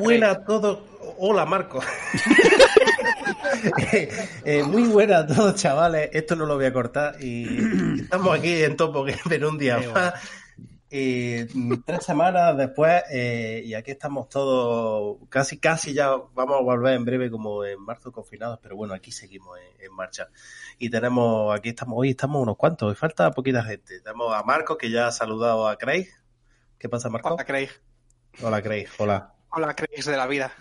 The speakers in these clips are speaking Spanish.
buena a todos. Hola, Marco. Eh, eh, muy buena a todos, chavales. Esto no lo voy a cortar. Y estamos aquí en Topo Gamer un día más. Y tres semanas después, eh, y aquí estamos todos, casi, casi ya vamos a volver en breve como en marzo confinados, pero bueno, aquí seguimos en, marcha. Y tenemos, aquí estamos, hoy estamos unos cuantos, y falta poquita gente. Tenemos a Marco, que ya ha saludado a Craig. ¿Qué pasa, Marco? Hola, Craig. Hola, Craig. Hola. Hola, Craig de la vida.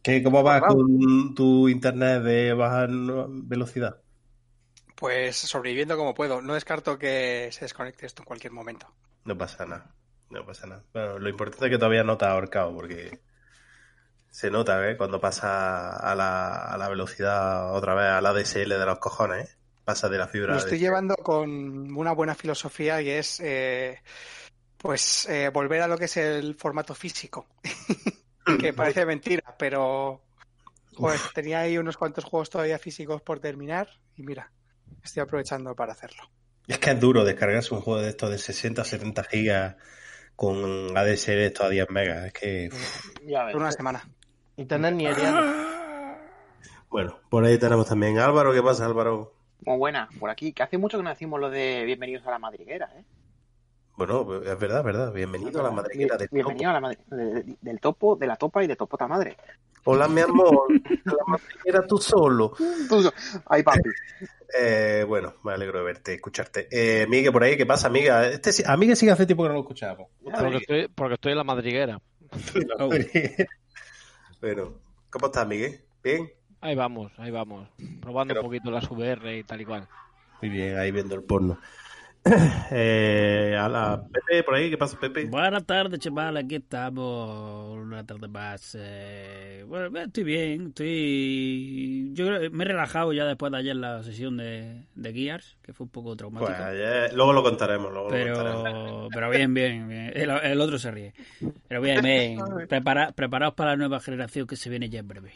¿Qué, ¿Cómo vas con tu internet de baja velocidad? Pues sobreviviendo como puedo. No descarto que se desconecte esto en cualquier momento. No pasa nada. No pasa nada. Bueno, lo importante es que todavía no te ha ahorcado, porque se nota, ¿eh? Cuando pasa a la, a la velocidad otra vez, a la DSL de los cojones, ¿eh? Pasa de la fibra. Lo estoy llevando con una buena filosofía y es, eh, pues, eh, volver a lo que es el formato físico. que parece mentira, pero pues tenía ahí unos cuantos juegos todavía físicos por terminar y mira, estoy aprovechando para hacerlo. Es que es duro descargarse un juego de estos de 60 o 70 gigas con ADSL de estos a 10 megas. Es que. Por una semana. Internet ni Bueno, por ahí tenemos también Álvaro. ¿Qué pasa, Álvaro? Muy buena, por aquí, que hace mucho que no decimos lo de bienvenidos a la madriguera, ¿eh? Bueno, es verdad, es verdad. Bienvenido a la madriguera del Bienvenido a la madriguera del topo, de la topa y de topota madre. Hola, mi amor. la madriguera tú solo. Tú, ay, papi. Eh, bueno, me alegro de verte, escucharte. Eh, Miguel, por ahí, ¿qué pasa, amiga? Este, amiga sigue hace tiempo que no lo escuchamos. Porque estoy, porque estoy en la madriguera. bueno, ¿cómo estás, Miguel? ¿Bien? Ahí vamos, ahí vamos. Probando un poquito las VR y tal y cual. Muy bien, ahí viendo el porno. Eh, a la Pepe, por ahí, ¿qué pasa, Pepe? Buenas tardes, chaval, aquí estamos una tarde más. Eh, bueno, estoy bien, estoy. Yo me he relajado ya después de ayer la sesión de, de Gears, que fue un poco traumática. Pues luego lo contaremos, luego pero, lo contaremos. Pero bien, bien, El, otro se ríe. Pero bien, bien. preparaos para la nueva generación que se viene ya en breve.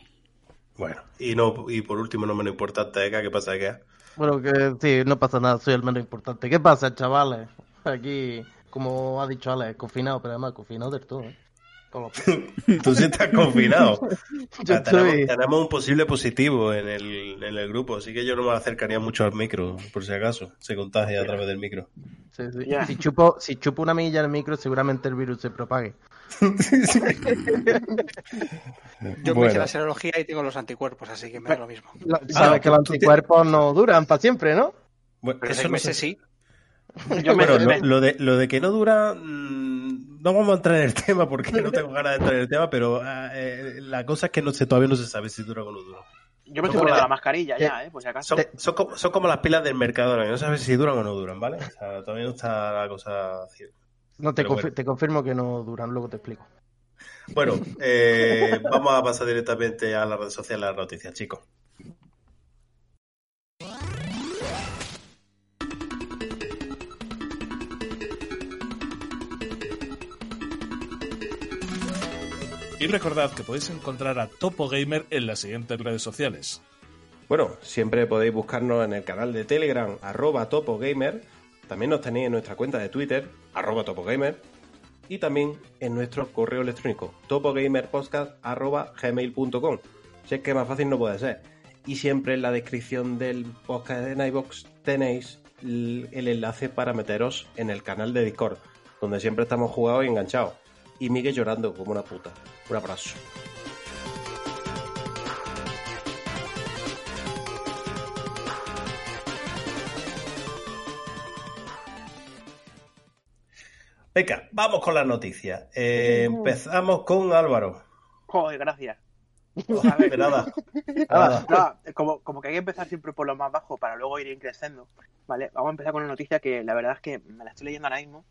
Bueno, y no y por último, no menos importante, Eka, ¿qué pasa, Eka? Bueno, que sí, no pasa nada, soy el menos importante. ¿Qué pasa, chavales? Aquí, como ha dicho Alex, confinado, pero además confinado del todo. ¿eh? Tú sí estás confinado. tenemos, un posible positivo en el, en el grupo, así que yo no me acercaría mucho al micro, por si acaso. Se contagia a través del micro. Sí, sí. Si, chupo, si chupo una milla el micro, seguramente el virus se propague. Yo me hice la serología y tengo los anticuerpos, así que me da lo mismo. Sabes que los anticuerpos no duran para siempre, ¿no? Bueno, Pero seis meses sí. Yo lo, de, lo de que no dura, mm, no vamos a entrar en el tema porque no tengo ganas de entrar en el tema, pero ah, eh, la cosa es que no sé, todavía no se sabe si dura o no dura. Yo me estoy poniendo la mascarilla ya, ¿eh? Por si acaso. Son, como, son, como, las pilas del mercado, no sabes si duran o no duran, ¿vale? O sea, todavía no está la cosa no, te, te confirmo que no duran, luego te explico. Bueno, eh, vamos a pasar directamente a la red social, a las noticias, chicos. Y recordad que podéis encontrar a Topo Gamer en las siguientes redes sociales. Bueno, siempre podéis buscarnos en el canal de Telegram, arroba topogamer. También nos tenéis en nuestra cuenta de Twitter, arroba topogamer. Y también en nuestro correo electrónico, topogamerpodcast.gmail.com. Si es que más fácil no puede ser. Y siempre en la descripción del podcast de Nightbox tenéis el enlace para meteros en el canal de Discord, donde siempre estamos jugados y enganchados y Miguel llorando como una puta. Un abrazo. Venga, vamos con las noticias. Eh, empezamos con Álvaro. Joder, gracias. nada. nada. como, como, que hay que empezar siempre por lo más bajo para luego ir creciendo. Vale, vamos a empezar con una noticia que la verdad es que me la estoy leyendo ahora mismo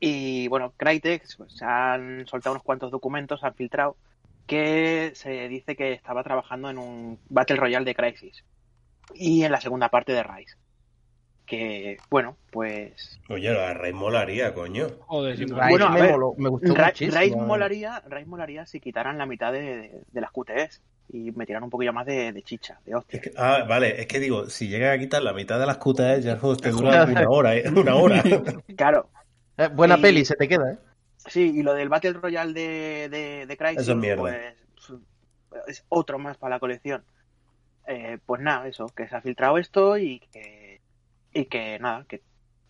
y bueno, Crytek pues, se han soltado unos cuantos documentos, han filtrado, que se dice que estaba trabajando en un Battle Royale de Crisis y en la segunda parte de Rise. Que, bueno, pues. Oye, la Rise molaría, coño. Joder, bueno, a ver, me, gustó Rise, molaría, Rise molaría si quitaran la mitad de, las QTEs y metieran un poquillo más de, chicha, de hostia. ah, vale, es que digo, si llegan a quitar la mitad de las QTEs, ya el juego te dura una hora, ¿eh? Una hora. claro, eh, buena peli, se te queda, ¿eh? Sí, y lo del Battle Royale de, de, de Crysis, Eso es mierda. pues es otro más para la colección. Eh, pues nada, eso, que se ha filtrado esto y que, y que nada, que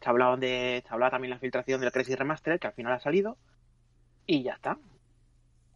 se ha hablado de, se ha hablado también la filtración del Crysis Remastered, que al final ha salido, y ya está.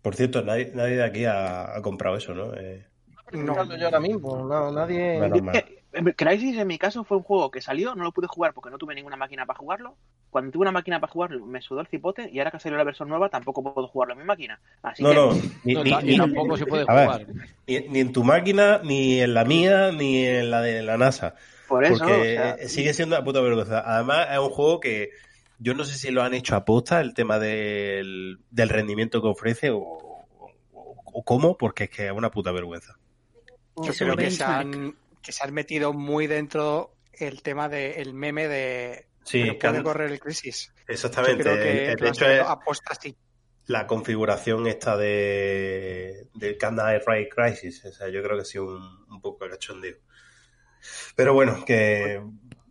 Por cierto, nadie, nadie de aquí ha, ha comprado eso, ¿no? Eh, No. yo ahora mismo, no, nadie... Menos mal. Crysis en mi caso fue un juego que salió, no lo pude jugar porque no tuve ninguna máquina para jugarlo. Cuando tuve una máquina para jugarlo me sudó el cipote y ahora que salió la versión nueva tampoco puedo jugarlo en mi máquina. Así No, que no, ni, No, ni- ni- tampoco se puede ver, jugar. ni- ni en tu máquina, ni en la mía, ni en la de la NASA. por eso, Porque o sea, sigue siendo una puta vergüenza. Además, es un juego que yo no sé si lo han hecho a posta, el tema del, del rendimiento que ofrece o, o- o cómo, porque es que es una puta vergüenza. Yo se creo lo que se, han, que se han metido muy dentro el tema del meme de Sí, pero que puede han- correr el crisis. Yo exactamente. creo que, El- el- que de lo hecho, es hecho aposta así. la configuración esta de del Canada Ray Crisis. O sea, yo creo que ha sido un, un poco cachondeo. Pero bueno, que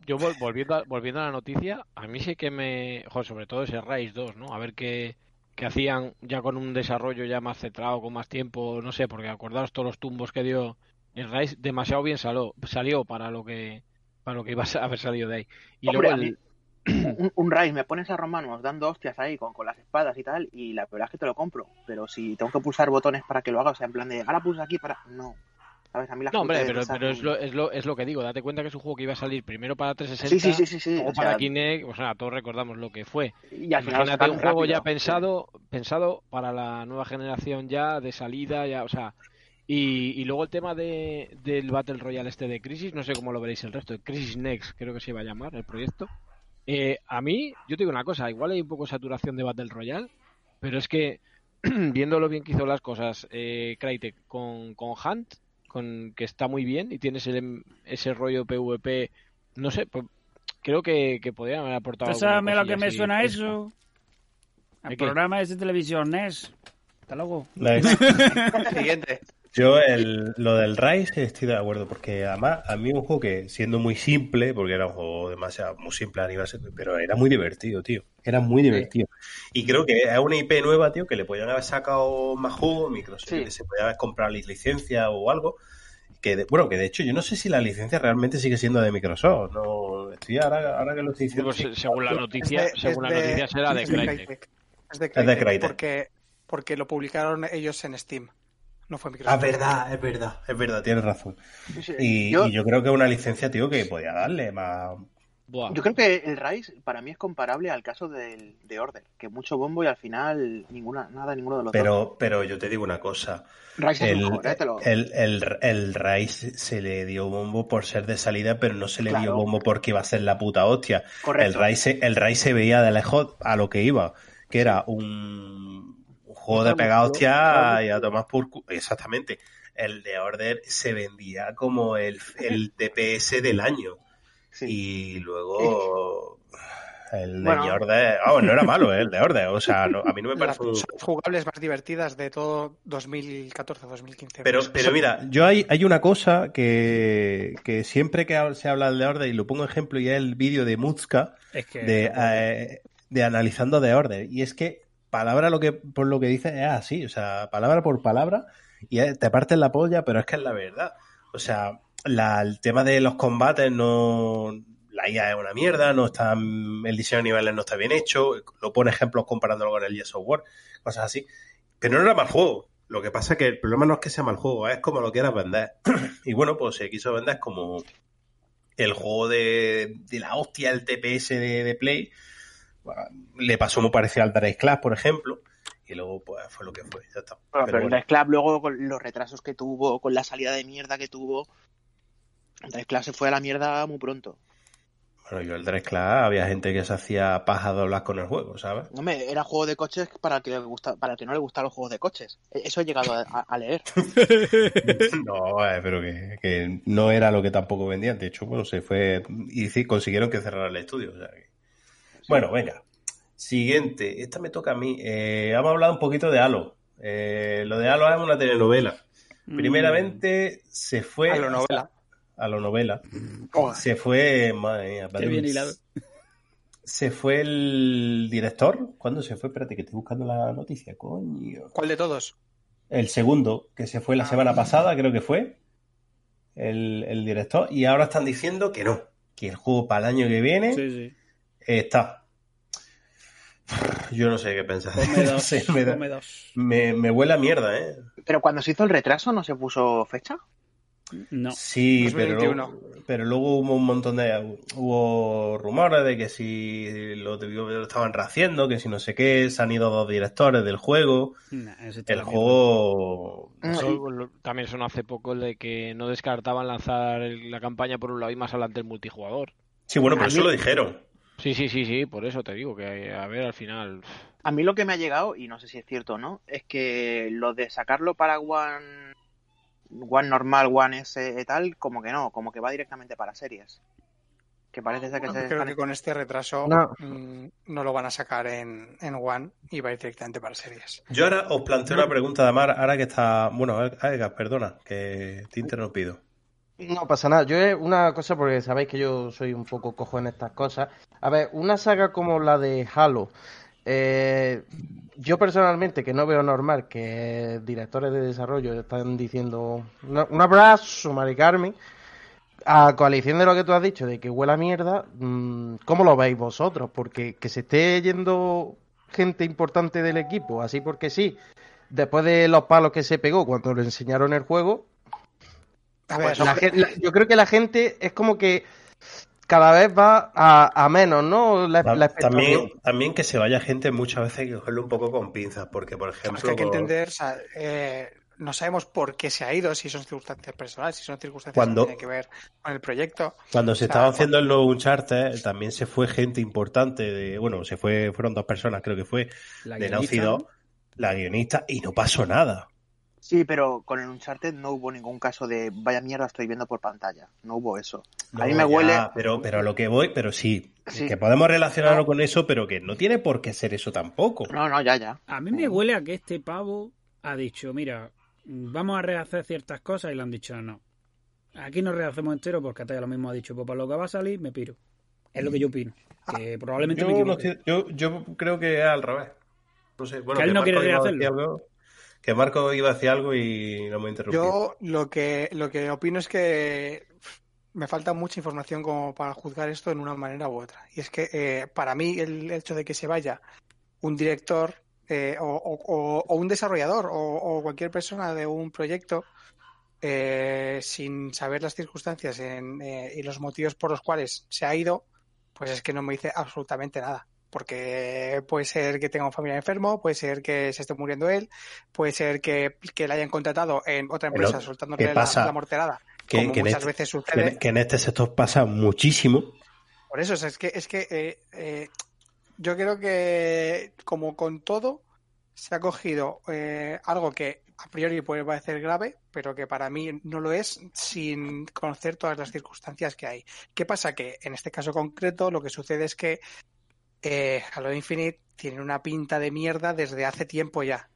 Yo vol- volviendo a, volviendo a la noticia, a mí sí que me... Joder, sobre todo ese Rise 2, ¿no? A ver qué, qué hacían ya con un desarrollo ya más centrado, con más tiempo, no sé, porque acordaos todos los tumbos que dio el Rise, demasiado bien salió, salió para lo que para lo que iba a haber salido de ahí. Y Hombre, luego el... un, un raid, me pones a romanos dando hostias ahí con, con las espadas y tal, y la verdad es que te lo compro. Pero si tengo que pulsar botones para que lo haga, o sea, en plan de, ahora pulsa aquí para... No. ¿Sabes? A mí las No, hombre, pero, pero es, lo, es, lo, es lo que digo. Date cuenta que es un juego que iba a salir primero para Sí, 360, sí, sí, sí, luego o sea, para Kinect, o sea, todos recordamos lo que fue. y al Imagínate un juego rápido. ya pensado, pensado para la nueva generación ya, de salida, ya, o sea, y, y luego el tema de, del Battle Royale este de Crisis, no sé cómo lo veréis el resto, Crisis Next creo que se iba a llamar el proyecto. Eh, a mí, yo te digo una cosa, igual hay un poco de saturación de Battle Royale, pero es que viendo lo bien que hizo las cosas eh, Crytek con, con Hunt, con que está muy bien y tienes el- ese rollo PvP, no sé, pues, creo que, que podrían haber aportado. ¿Tú alguna sabes lo que me así suena fresca. eso? ¿De El programa es de televisión NES. Hasta luego. Siguiente. Yo el, lo del Rise estoy de acuerdo, porque además a mí un juego que siendo muy simple, porque era un juego demasiado muy simple a nivel, pero era muy divertido, tío. Era muy divertido. Y creo que es una IP nueva, tío, que le podían haber sacado más jugo, Microsoft, Sí. que se podía haber comprado la licencia o algo. Que de- bueno, que de hecho yo no sé si la licencia realmente sigue siendo de Microsoft. No, estoy ahora, ahora que lo estoy diciendo. Pues, sí. según la noticia, Es de- según es la de- noticia será de Crytek. Crytek. Es de de Crytek, Crytek. Porque, porque lo publicaron ellos en Steam. No fue Ah, Microsoft. es verdad, es verdad, es verdad, tienes razón. Sí, sí. Y yo, y yo creo que es una licencia, tío, que podía darle más, Buah. yo creo que el Rise para mí es comparable al caso del, de Order, que mucho bombo y al final ninguna, nada, ninguno de los dos. Pero, pero yo te digo una cosa. Rise es El, mejor, ¿eh? Te lo- el, el, el Rise se le dio bombo por ser de salida, pero no se le dio Claro. bombo porque iba a ser la puta hostia. El Correcto. Rise, el Rise se veía de lejos a lo que iba, que era un, un juego de pegar hostia y a tomar por cu- Exactamente. El de Order se vendía como el, el TPS del año. Sí. Y luego el de Bueno. Order. Ah, no era malo, ¿eh? el de Order. O sea, no- a mí no me Las parece un, las jugables más divertidas de todo 2014-2015. Pero, pero mira, yo hay, hay una cosa que, que siempre que se habla de Order, y lo pongo ejemplo, y es el vídeo de Muzka Es que. de, eh, de analizando de Order. Y es que palabra lo que por lo que dice es así, o sea, palabra por palabra, y te partes la polla, pero es que es la verdad. O sea, la- el tema de los combates no. La IA es una mierda, no está, el diseño de niveles no está bien hecho, lo pone ejemplos comparándolo con el Yes of War, cosas así. Pero no era mal juego. Lo que pasa es que el problema no es que sea mal juego, es como lo quieras vender. y bueno, pues se quiso vender como el juego de, de la hostia, el TPS de, de Play. Le pasó muy parecido al Drake Class, por ejemplo. Y luego, pues fue lo que fue. Ya está. Bueno, Pero pero el bueno. Drive Club luego con los retrasos que tuvo, con la salida de mierda que tuvo, el Drive Club se fue a la mierda muy pronto. Bueno, yo el Drake Class había gente que se hacía paja doblar con el juego, ¿sabes? Hombre, era juego de coches para el que le gusta, para el que no le gustan los juegos de coches. E- Eso he llegado a, a- a leer. no, eh, pero que, que no era lo que tampoco vendían. De hecho, bueno, se fue y sí, consiguieron que cerrara el estudio. o sea que- Bueno, venga. Siguiente. Esta me toca a mí. Eh, hemos hablado un poquito de Halo. Eh, lo de Halo es una telenovela. Mm. Primeramente se fue A la novela. a la novela. Oh, Se fue, madre mía, Qué bien Badum. hilado. se fue el director. ¿Cuándo se fue? Espérate, que estoy buscando la noticia, coño. ¿Cuál de todos? El segundo, que se fue la Ah. semana pasada, creo que fue. El, el director. Y ahora están diciendo que no. Que el juego para el año que viene Sí, sí. Está. Yo no sé qué pensar. Dos. sé, me, da- ponme dos. me, me huele a mierda, ¿eh? Pero cuando se hizo el retraso no se puso fecha. No. Sí, pero 2021. luego, pero luego hubo un montón de. Hubo rumores de que si lo, estaban rehaciendo, que si no sé qué, se han ido dos directores del juego. Nah, El juego. Eso también sonó hace poco el de que no descartaban lanzar la campaña por un lado y más adelante el multijugador. Sí, bueno, pero eso mí- lo dijeron. Sí, sí, sí, sí, por eso te digo que a ver al final. A mí lo que me ha llegado, y no sé si es cierto o no, es que lo de sacarlo para One, One normal, One S y tal, como que no, como que va directamente para series. Que parece ser que se Creo están- que con este retraso No. mm, no lo van a sacar en, en One y va a ir directamente para series. Yo ahora os planteo una pregunta de Amar, ahora que está. Bueno, Edgar, perdona, que te he interrumpido. No pasa nada. Yo una cosa, porque sabéis que yo soy un poco cojo en estas cosas. A ver, una saga como la de Halo. eh, yo personalmente, que no veo normal que directores de desarrollo están diciendo "Una- un abrazo, Mari Carmen. A coalición de lo que tú has dicho, de que huela mierda, mm, ¿cómo lo veis vosotros? Porque que se esté yendo gente importante del equipo, así porque sí, después de los palos que se pegó cuando le enseñaron el juego, A ver, la gen- la- yo creo que la gente es como que cada vez va a, a menos, ¿no? La, la expectativa. También, también que se vaya gente muchas veces hay que cogerlo un poco con pinzas, porque por es ejemplo. que hay que entender, o sea, eh, no sabemos por qué se ha ido, si son circunstancias personales, si son circunstancias Cuando- que tienen que ver con el proyecto. Cuando se O sea, estaba haciendo el nuevo Uncharted, también se fue gente importante de, bueno, se fue, fueron dos personas, creo que fue, La de guionista, Naughty la guionista, y no pasó nada. Sí, pero con el Uncharted no hubo ningún caso de vaya mierda estoy viendo por pantalla. No hubo eso. a mí me ya, huele... Pero, pero a lo que voy, pero sí, Sí. que podemos relacionarlo No. con eso, pero que no tiene por qué ser eso tampoco. No, no, ya, ya. A mí me huele a que este pavo ha dicho, mira, vamos a rehacer ciertas cosas y le han dicho no. Aquí no rehacemos entero porque hasta ya lo mismo ha dicho, pues para lo que va a salir me piro. Es lo que yo opino. Que probablemente Yo, me no equivoque. yo, yo creo que es al revés. No sé, bueno, Que él no quiere rehacerlo. Que Marco iba a decir algo y no me interrumpió. Yo lo que, lo que opino es que me falta mucha información como para juzgar esto en una manera u otra. Y es que eh, para mí el hecho de que se vaya un director eh, o, o- un desarrollador o, cualquier persona de un proyecto eh, sin saber las circunstancias y los motivos por los cuales se ha ido, pues es que no me dice absolutamente nada. Porque puede ser que tenga un familiar enfermo, puede ser que se esté muriendo él, puede ser que, que le hayan contratado en otra Pero, empresa soltándole ¿qué la, la morterada, que, como que muchas este, veces sucede. que en este sector pasa muchísimo. Por eso, o sea, es que, es que eh, eh, yo creo que, como con todo, se ha cogido eh, algo que a priori puede parecer grave, pero que para mí no lo es sin conocer todas las circunstancias que hay. ¿Qué pasa? Que en este caso concreto lo que sucede es que eh, Halo Infinite tiene una pinta de mierda desde hace tiempo ya.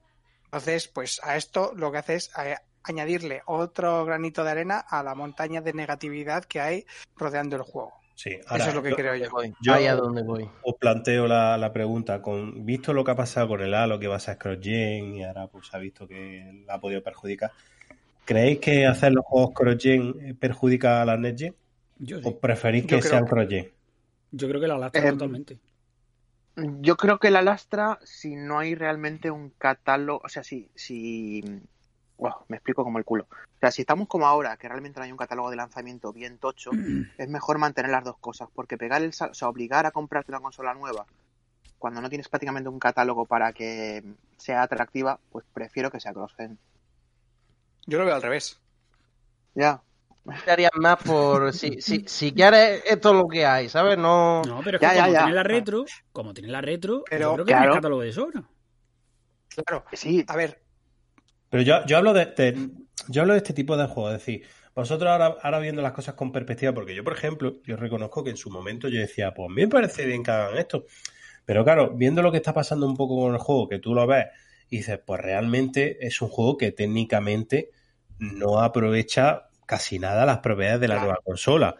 Entonces, pues a esto lo que hace es eh, añadirle otro granito de arena a la montaña de negatividad que hay rodeando el juego. Sí, Eso es lo que yo- creo yo. yo- Ahí a donde voy. os planteo la, la pregunta, con visto lo que ha pasado con el Halo, que va a ser cross-gen y ahora pues ha visto que la ha podido perjudicar, ¿creéis que hacer los juegos cross-gen eh, perjudica a la next-gen? Yo, sí. ¿O preferís que sean cross-gen? Yo creo que la lastra Em, totalmente. Yo creo que la lastra si no hay realmente un catálogo, o sea, si, si, wow, me explico como el culo. O sea, si estamos como ahora, que realmente no hay un catálogo de lanzamiento bien tocho, es mejor mantener las dos cosas, porque pegar el, sal- o sea, obligar a comprarte una consola nueva cuando no tienes prácticamente un catálogo para que sea atractiva, pues prefiero que sea cross-gen. Yo lo veo al revés. Ya. Te harías más por. Si, si, si quieres, esto es lo que hay, ¿sabes? No. No, pero es Ya, que ya, como ya. tiene la retro, como tiene la retro, Pero, yo creo que claro. tiene catálogo de sobra. Claro. Sí, A ver, Pero yo, yo hablo de, de- yo hablo de este tipo de juegos, es decir, vosotros ahora, ahora viendo las cosas con perspectiva, porque yo, por ejemplo, yo reconozco que en su momento yo decía, pues a mí me parece bien que hagan esto. Pero claro, viendo lo que está pasando un poco con el juego, que tú lo ves y dices, pues realmente es un juego que técnicamente no aprovecha casi nada las propiedades de la Claro. nueva consola.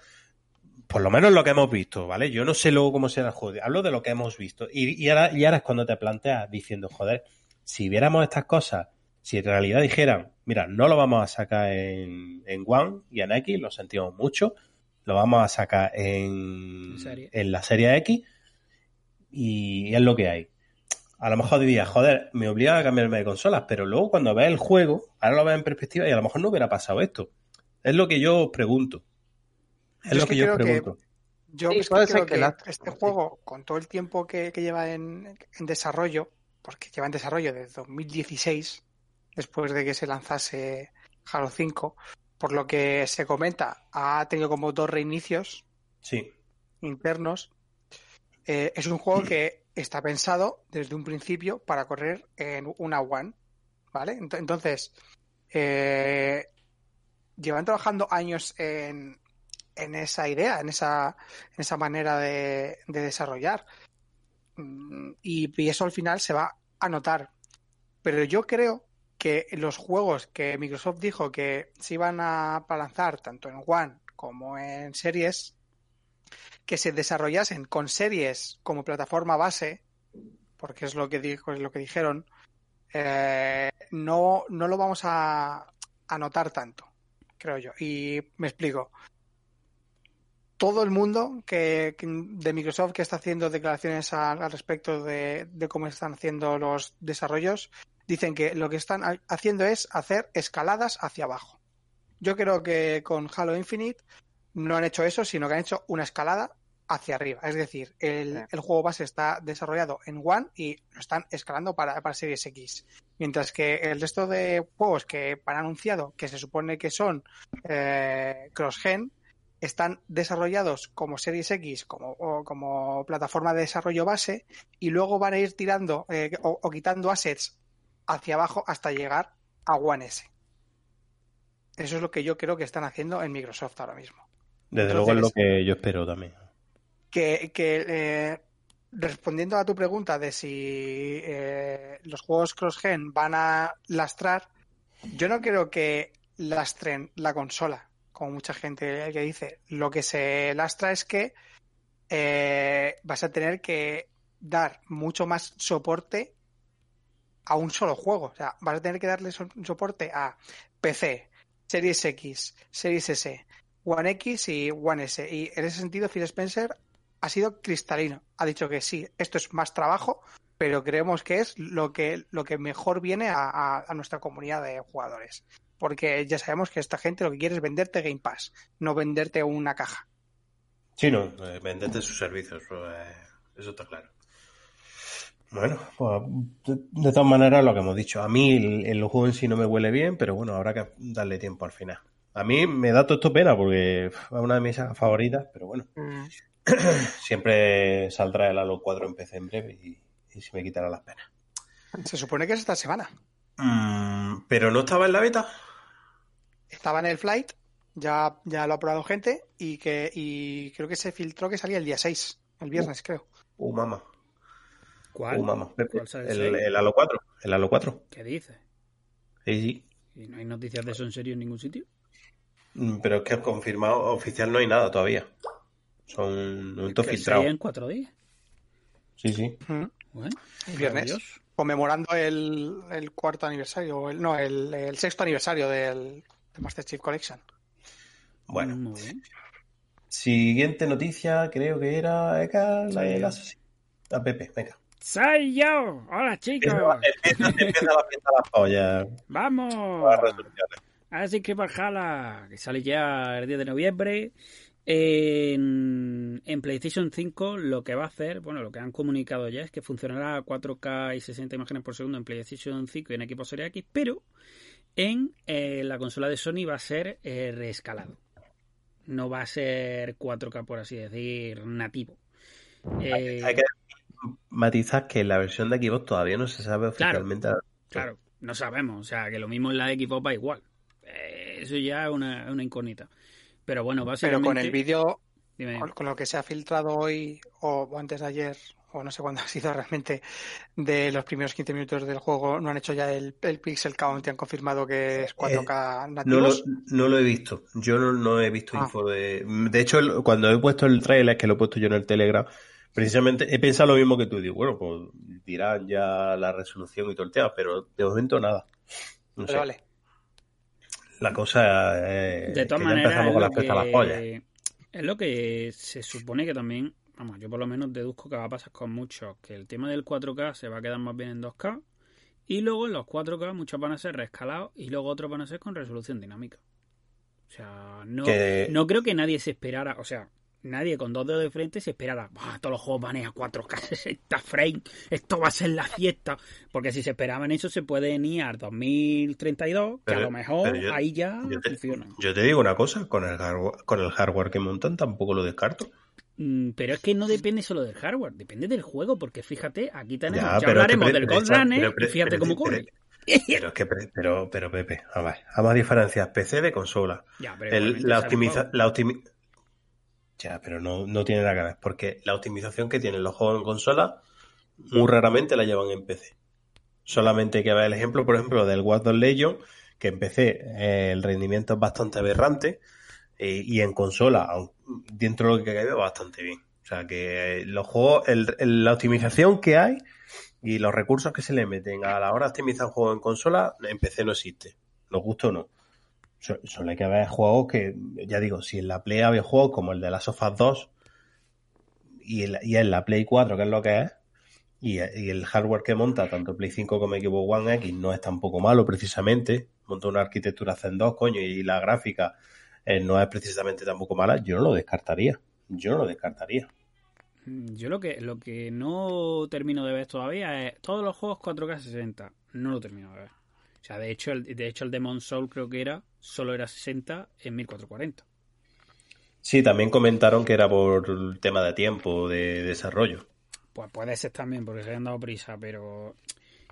por lo menos lo que hemos visto, ¿vale? Yo no sé luego cómo será el juego, hablo de lo que hemos visto. Y, y, ahora, y ahora es cuando te planteas diciendo, joder, si viéramos estas cosas, si en realidad dijeran, mira, no lo vamos a sacar en, en One y en X, lo sentimos mucho, lo vamos a sacar en, en la serie X y es lo que hay. A lo mejor diría, joder, me obliga a cambiarme de consolas, pero luego cuando ves el juego, ahora lo ves en perspectiva y a lo mejor no hubiera pasado esto. Es lo que yo os pregunto. Es Yo lo es que, que yo os que- pregunto. Yo Sí, es que puede creo que que la- este sí. juego, con todo el tiempo que, que lleva en, en desarrollo, porque lleva en desarrollo desde 2016, después de que se lanzase Halo 5, por lo que se comenta, ha tenido como dos reinicios Sí. internos. Eh, es un juego que está pensado desde un principio para correr en una One, ¿vale? Ent- Entonces, eh, llevan trabajando años en, en esa idea, en esa, en esa manera de, de desarrollar. Mm, Y, eso al final se va a notar. Pero yo creo que los juegos que Microsoft dijo que se iban a lanzar tanto en One como en series, que se desarrollasen con series como plataforma base, porque es lo que dijo, es lo que dijeron, eh, no, no lo vamos a, a notar tanto, creo yo. Y me explico. Todo el mundo que, de Microsoft que está haciendo declaraciones al, respecto de, cómo están haciendo los desarrollos, dicen que lo que están ha- haciendo es hacer escaladas hacia abajo. Yo creo que con Halo Infinite no han hecho eso, sino que han hecho una escalada hacia arriba. Es decir, el, Sí. el juego base está desarrollado en One y lo están escalando para, para Series X. Mientras que el resto de juegos que han anunciado, que se supone que son eh, cross-gen, están desarrollados como Series X, como, o como plataforma de desarrollo base, y luego van a ir tirando eh, o, o quitando assets hacia abajo hasta llegar a One S. Eso es lo que yo creo que están haciendo en Microsoft ahora mismo. Desde Entonces- luego es lo que yo espero también. Que, eh, respondiendo a tu pregunta de si eh, los juegos cross-gen van a lastrar, yo no creo que lastren la consola, como mucha gente que dice. Lo que se lastra es que eh, vas a tener que dar mucho más soporte a un solo juego. O sea, vas a tener que darle so- soporte a PC, Series X, Series S, One X y One S. Y en ese sentido, Phil Spencer ha sido cristalino. Ha dicho que sí, esto es más trabajo, pero creemos que es lo que, lo que mejor viene a, a- a nuestra comunidad de jugadores. Porque ya sabemos que esta gente lo que quiere es venderte Game Pass, no venderte una caja. Sí, no, eh, venderte sus servicios, pues, eso está claro. Bueno, pues de, de todas maneras lo que hemos dicho, a mí el, el juego en sí no me huele bien, pero bueno, habrá que darle tiempo al final. A mí me da todo esto pena porque es una de mis favoritas, pero bueno, siempre saldrá el Halo 4 en PC en breve y, y se me quitará las penas. Se supone que es esta semana. Mm, pero no estaba en la beta. Estaba en el flight, ya, ya lo ha probado gente y que y creo que se filtró que salía el día 6, el viernes creo. Uh, mamá. ¿Cuál? Uh, mamá. ¿Cuál sale el El, Halo 4. El Halo 4. ¿Qué dices? Sí, sí. ¿Y no hay noticias de eso en serio en ningún sitio? Mm, Pero es que confirmado oficial no hay nada todavía. Son momentos Que el filtrados. en cuatro días. Sí, sí. Ujú. Bueno, El viernes. Conmemorando el, el cuarto aniversario, el, no, el, el sexto aniversario del, del Master Chief Collection. Bueno, Muy bien. siguiente noticia, creo que era Eka, la Sí. del asesino. A Pepe, venga. ¡Soy yo! ¡Hola, chicos! Empieza, empieza la fiesta de las pollas. ¡Vamos! Las. Así que Valhalla, que sale ya el 10 de noviembre. En, en PlayStation 5 lo que va a hacer, bueno, lo que han comunicado ya es que funcionará a 4K y 60 imágenes por segundo en PlayStation 5 y en equipo Series X, pero en eh, la consola de Sony va a ser eh, reescalado. No va a ser 4K, por así decir, nativo. Eh, Hay que matizar que la versión de Xbox todavía no se sabe oficialmente. Claro, no sabemos. O sea, que lo mismo en la de Xbox va igual. Eh, eso ya es una, una incógnita. Pero bueno, Pero básicamente... con el vídeo, con, con lo que se ha filtrado hoy o, antes de ayer, o no sé cuándo ha sido realmente, de los primeros 15 minutos del juego, no han hecho ya el, el pixel count y han confirmado que es 4K No lo, nativos. no lo he visto. Yo no, no he visto Ah. info de. De hecho, cuando he puesto el trailer, que lo he puesto yo en el Telegram, precisamente he pensado lo mismo que tú. Digo, bueno, pues dirán ya la resolución y todo el tema, pero de momento nada. No Vale, sé. vale. La cosa es. De todas que ya maneras, empezamos es con lo, las fiestas a las pollas. que, es lo que se supone que también, vamos, yo por lo menos deduzco que va a pasar con muchos, que el tema del 4K se va a quedar más bien en 2K y luego en los 4K muchos van a ser reescalados y luego otros van a ser con resolución dinámica. O sea, no, Que- no creo que nadie se esperara, o sea, nadie con dos dedos de frente se esperara, "Buah, todos los juegos van a ir a 4K 60 frames, esto va a ser la fiesta, porque si se esperaban eso se pueden ir a 2032, que a lo mejor yo- ahí ya yo te- funciona. Yo te digo una cosa, con el hardware, con el hardware que montan tampoco lo descarto. Mm, Pero es que no depende solo del hardware, depende del juego, porque fíjate, aquí tenemos, Ya, hablaremos del Gold Runner fíjate cómo corre. Pero es que, pero, pero Pepe, a ver, vamos a diferenciar PC de consola. Ya, pero El- la optimiza, la optimi- Ya, pero no, no tiene nada que ver, porque la optimización que tienen los juegos en consola muy raramente la llevan en PC. Solamente que ver el ejemplo, por ejemplo, del Watch Dogs Legion, que en PC eh, el rendimiento es bastante aberrante eh, y en consola, dentro de lo que cabe, bastante bien. O sea que eh, los juegos, el- el- la optimización que hay y los recursos que se le meten a la hora de optimizar un juego en consola, en PC no existe. Nos gusta o no. So- Solo hay que ver juegos que, ya digo, si en la Play había juegos como el de las Sofas 2 y, el- y en la Play 4, que es lo que es, y, el hardware que monta, tanto Play 5 como Xbox One X, no es tampoco malo precisamente. Monta una arquitectura Zen 2, coño, y la gráfica eh, no es precisamente tampoco mala. Yo no lo descartaría. Yo no lo descartaría. Yo lo que, lo que no termino de ver todavía es todos los juegos 4K 60. No lo termino de ver. O sea, de hecho, el, de hecho el Demon Soul creo que era, solo era 60 en 1440. Sí, también comentaron que era por el tema de tiempo, de desarrollo. Pues puede ser también, porque se hayan dado prisa, pero...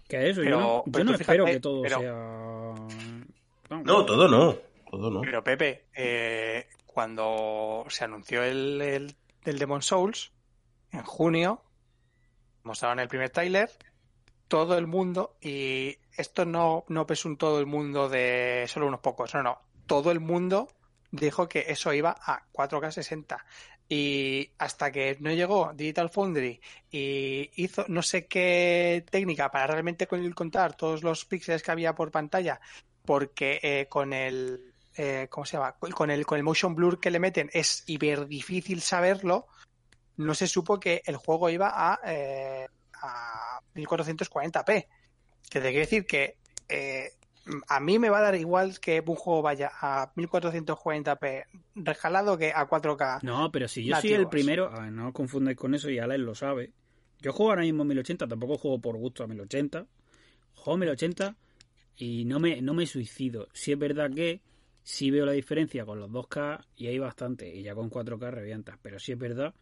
Que eso, Pero- yo no, yo espero fíjate, que todo pero- sea... No, todo no. Todo no. Pero Pepe, eh, cuando se anunció el, el, el Demon Souls, en junio, mostraron el primer trailer, todo el mundo, y esto no, no un todo el mundo de solo unos pocos, no, no, todo el mundo dijo que eso iba a 4K 60. Y hasta que no llegó Digital Foundry y hizo no sé qué técnica para realmente con- contar todos los píxeles que había por pantalla, porque eh, con el eh, ¿cómo se llama? Con el, con el motion blur que le meten es hiper difícil saberlo. No se supo que el juego iba a, eh, a 1440p. Que te quiere decir que eh, a mí me va a dar igual que un juego vaya a 1440p rejalado que a 4K. No, pero si yo soy el primero, a ver, no os confundáis con eso y Alex lo sabe. Yo juego ahora mismo a 1080, tampoco juego por gusto a 1080. Juego a 1080 y no me, no me suicido. Si es verdad que sí veo la diferencia con los 2K y hay bastante, y ya con 4K revientas. Pero sí es verdad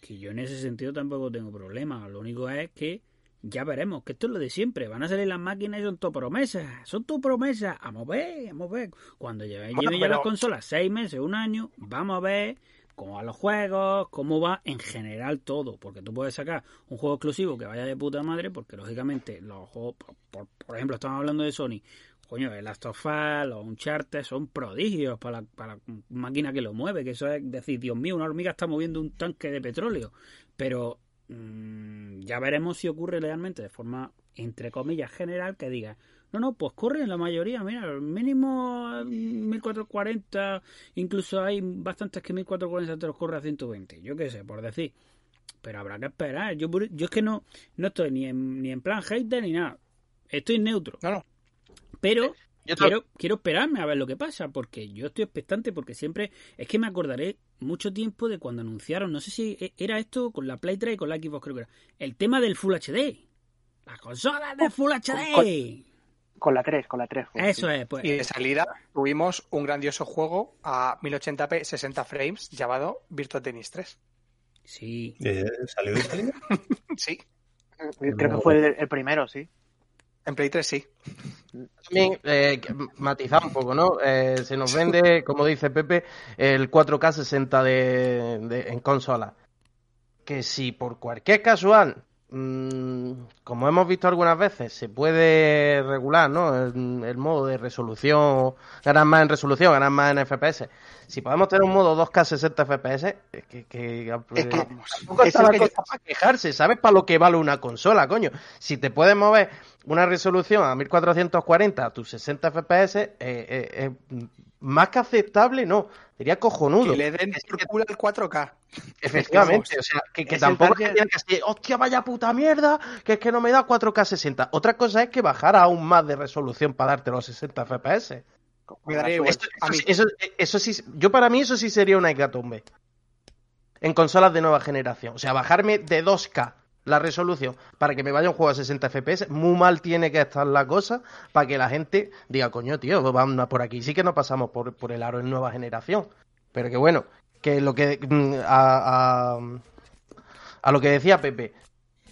que yo en ese sentido tampoco tengo problema. Lo único es que ya veremos, que esto es lo de siempre. Van a salir las máquinas y son todo promesas. Son todo promesas. Vamos a ver, vamos a ver. Cuando lleven, Bueno, ya las consolas seis meses, un año, vamos a ver cómo van los juegos, cómo va en general todo. Porque tú puedes sacar un juego exclusivo que vaya de puta madre, porque lógicamente los juegos, por, por- por ejemplo, estamos hablando de Sony. Coño, el Last of Us, los Uncharted son prodigios para la, para la máquina que lo mueve, que eso es decir, Dios mío, una hormiga está moviendo un tanque de petróleo. Pero mm, ya veremos si ocurre realmente de forma, entre comillas, general, que diga, no, no, pues corre en la mayoría, mira, mínimo mm, 1440, incluso hay bastantes que 1440 te los corre a 120, yo qué sé, por decir. Pero habrá que esperar. Yo, yo es que no, no estoy ni en, ni en plan hater ni nada. Estoy neutro. No. Pero quiero, quiero esperarme a ver lo que pasa, porque yo estoy expectante, porque siempre es que me acordaré mucho tiempo de cuando anunciaron, no sé si e- era esto con la Play 3 y con la Xbox, creo que era, el tema del Full HD. Las consolas de Full HD. Con la 3, con la 3. fue, Eso sí. es, pues. Y de salida tuvimos un grandioso juego a 1080p 60 frames llamado Virtua Tennis 3. Sí. ¿Salió de salida? Sí, Creo que fue el, el primero, sí. En Play 3 sí. También eh, matizar un poco, ¿no? Eh, se nos vende, como dice Pepe, el 4K 60 de, de- en consola. que si por cualquier casual, mm, como hemos visto algunas veces, se puede regular, ¿no? El, el modo de resolución, ganar más en resolución, ganar más en FPS. Si podemos tener un modo 2K 60 FPS, es que, que, Es que- eh, tampoco es está la cosa para quejarse, ¿sabes? Para lo que vale una consola, coño. Si te puedes mover una resolución a 1440 a tus 60 FPS, eh, eh, eh, más que aceptable, no. Sería cojonudo. Que le den por culo al 4K. Efectivamente, o sea, que, que Es el tampoco es que ser, hostia, vaya puta mierda, que es que no me da 4K 60. Otra cosa es que bajara aún más de resolución para darte los 60 FPS. Eso- eso sí, yo para mí eso sí sería una hecatombe. En consolas de nueva generación. O sea, bajarme de 2K la resolución para que me vaya un juego a 60 FPS, muy mal tiene que estar la cosa para que la gente diga, coño, tío, vamos por aquí. Sí que no pasamos por, por el aro en nueva generación. Pero que bueno, que lo que mm, a, a, a lo que decía Pepe,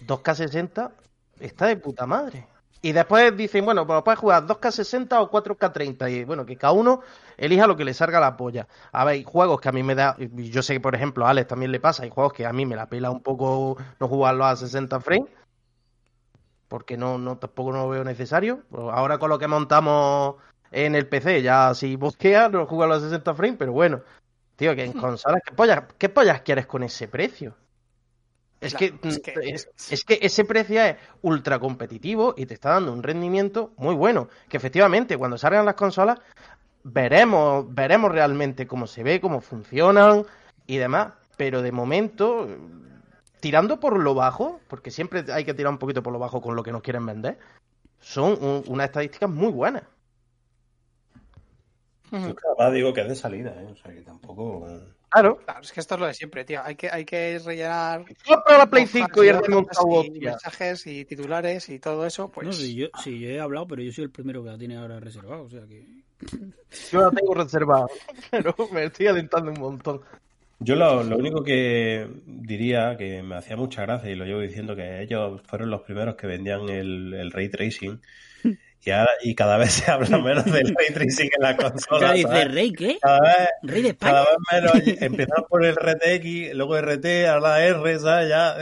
2K60 está de puta madre. Y después dicen, bueno, pues puedes jugar 2K60 o 4K30. Y bueno, que cada uno elija lo que le salga la polla. A ver, hay juegos que a mí me da. y Yo sé que, por ejemplo, a Alex también le pasa. Hay juegos que a mí me la pela un poco no jugarlos a 60 frames. Porque no, no tampoco no lo veo necesario. Pues ahora con lo que montamos en el PC, ya si bosquea, no jugarlo a 60 frames, pero bueno. Tío, que en consolas, ¿qué pollas, qué pollas quieres con ese precio? Es, Claro, que, es que- es, es que ese precio es ultra competitivo y te está dando un rendimiento muy bueno. Que efectivamente, cuando salgan las consolas, veremos, veremos realmente cómo se ve, cómo funcionan y demás. Pero de momento, tirando por lo bajo, porque siempre hay que tirar un poquito por lo bajo con lo que nos quieren vender, son un- unas estadísticas muy buenas. Yo además digo que es de salida, ¿eh? O sea, que tampoco... Claro. Claro, es que esto es lo de siempre, tío. Hay que, hay que rellenar Compra la Play hojas 5 y y hostia. mensajes y titulares y todo eso, pues No, sí, yo, sí, yo he hablado, pero yo soy el primero que la tiene ahora reservado, o sea que... Yo la tengo reservada, pero me estoy alentando un montón. Yo lo, lo único que diría, que me hacía mucha gracia y lo llevo diciendo, que ellos fueron los primeros que vendían el, el ray tracing y, ahora, y cada vez se habla menos del ray tracing en la consola. dice. ¿Rey qué? Cada vez, ¿Rey de España? cada vez menos. Empezaron por el RTX, luego RT, ahora R, ¿sabes? Ya.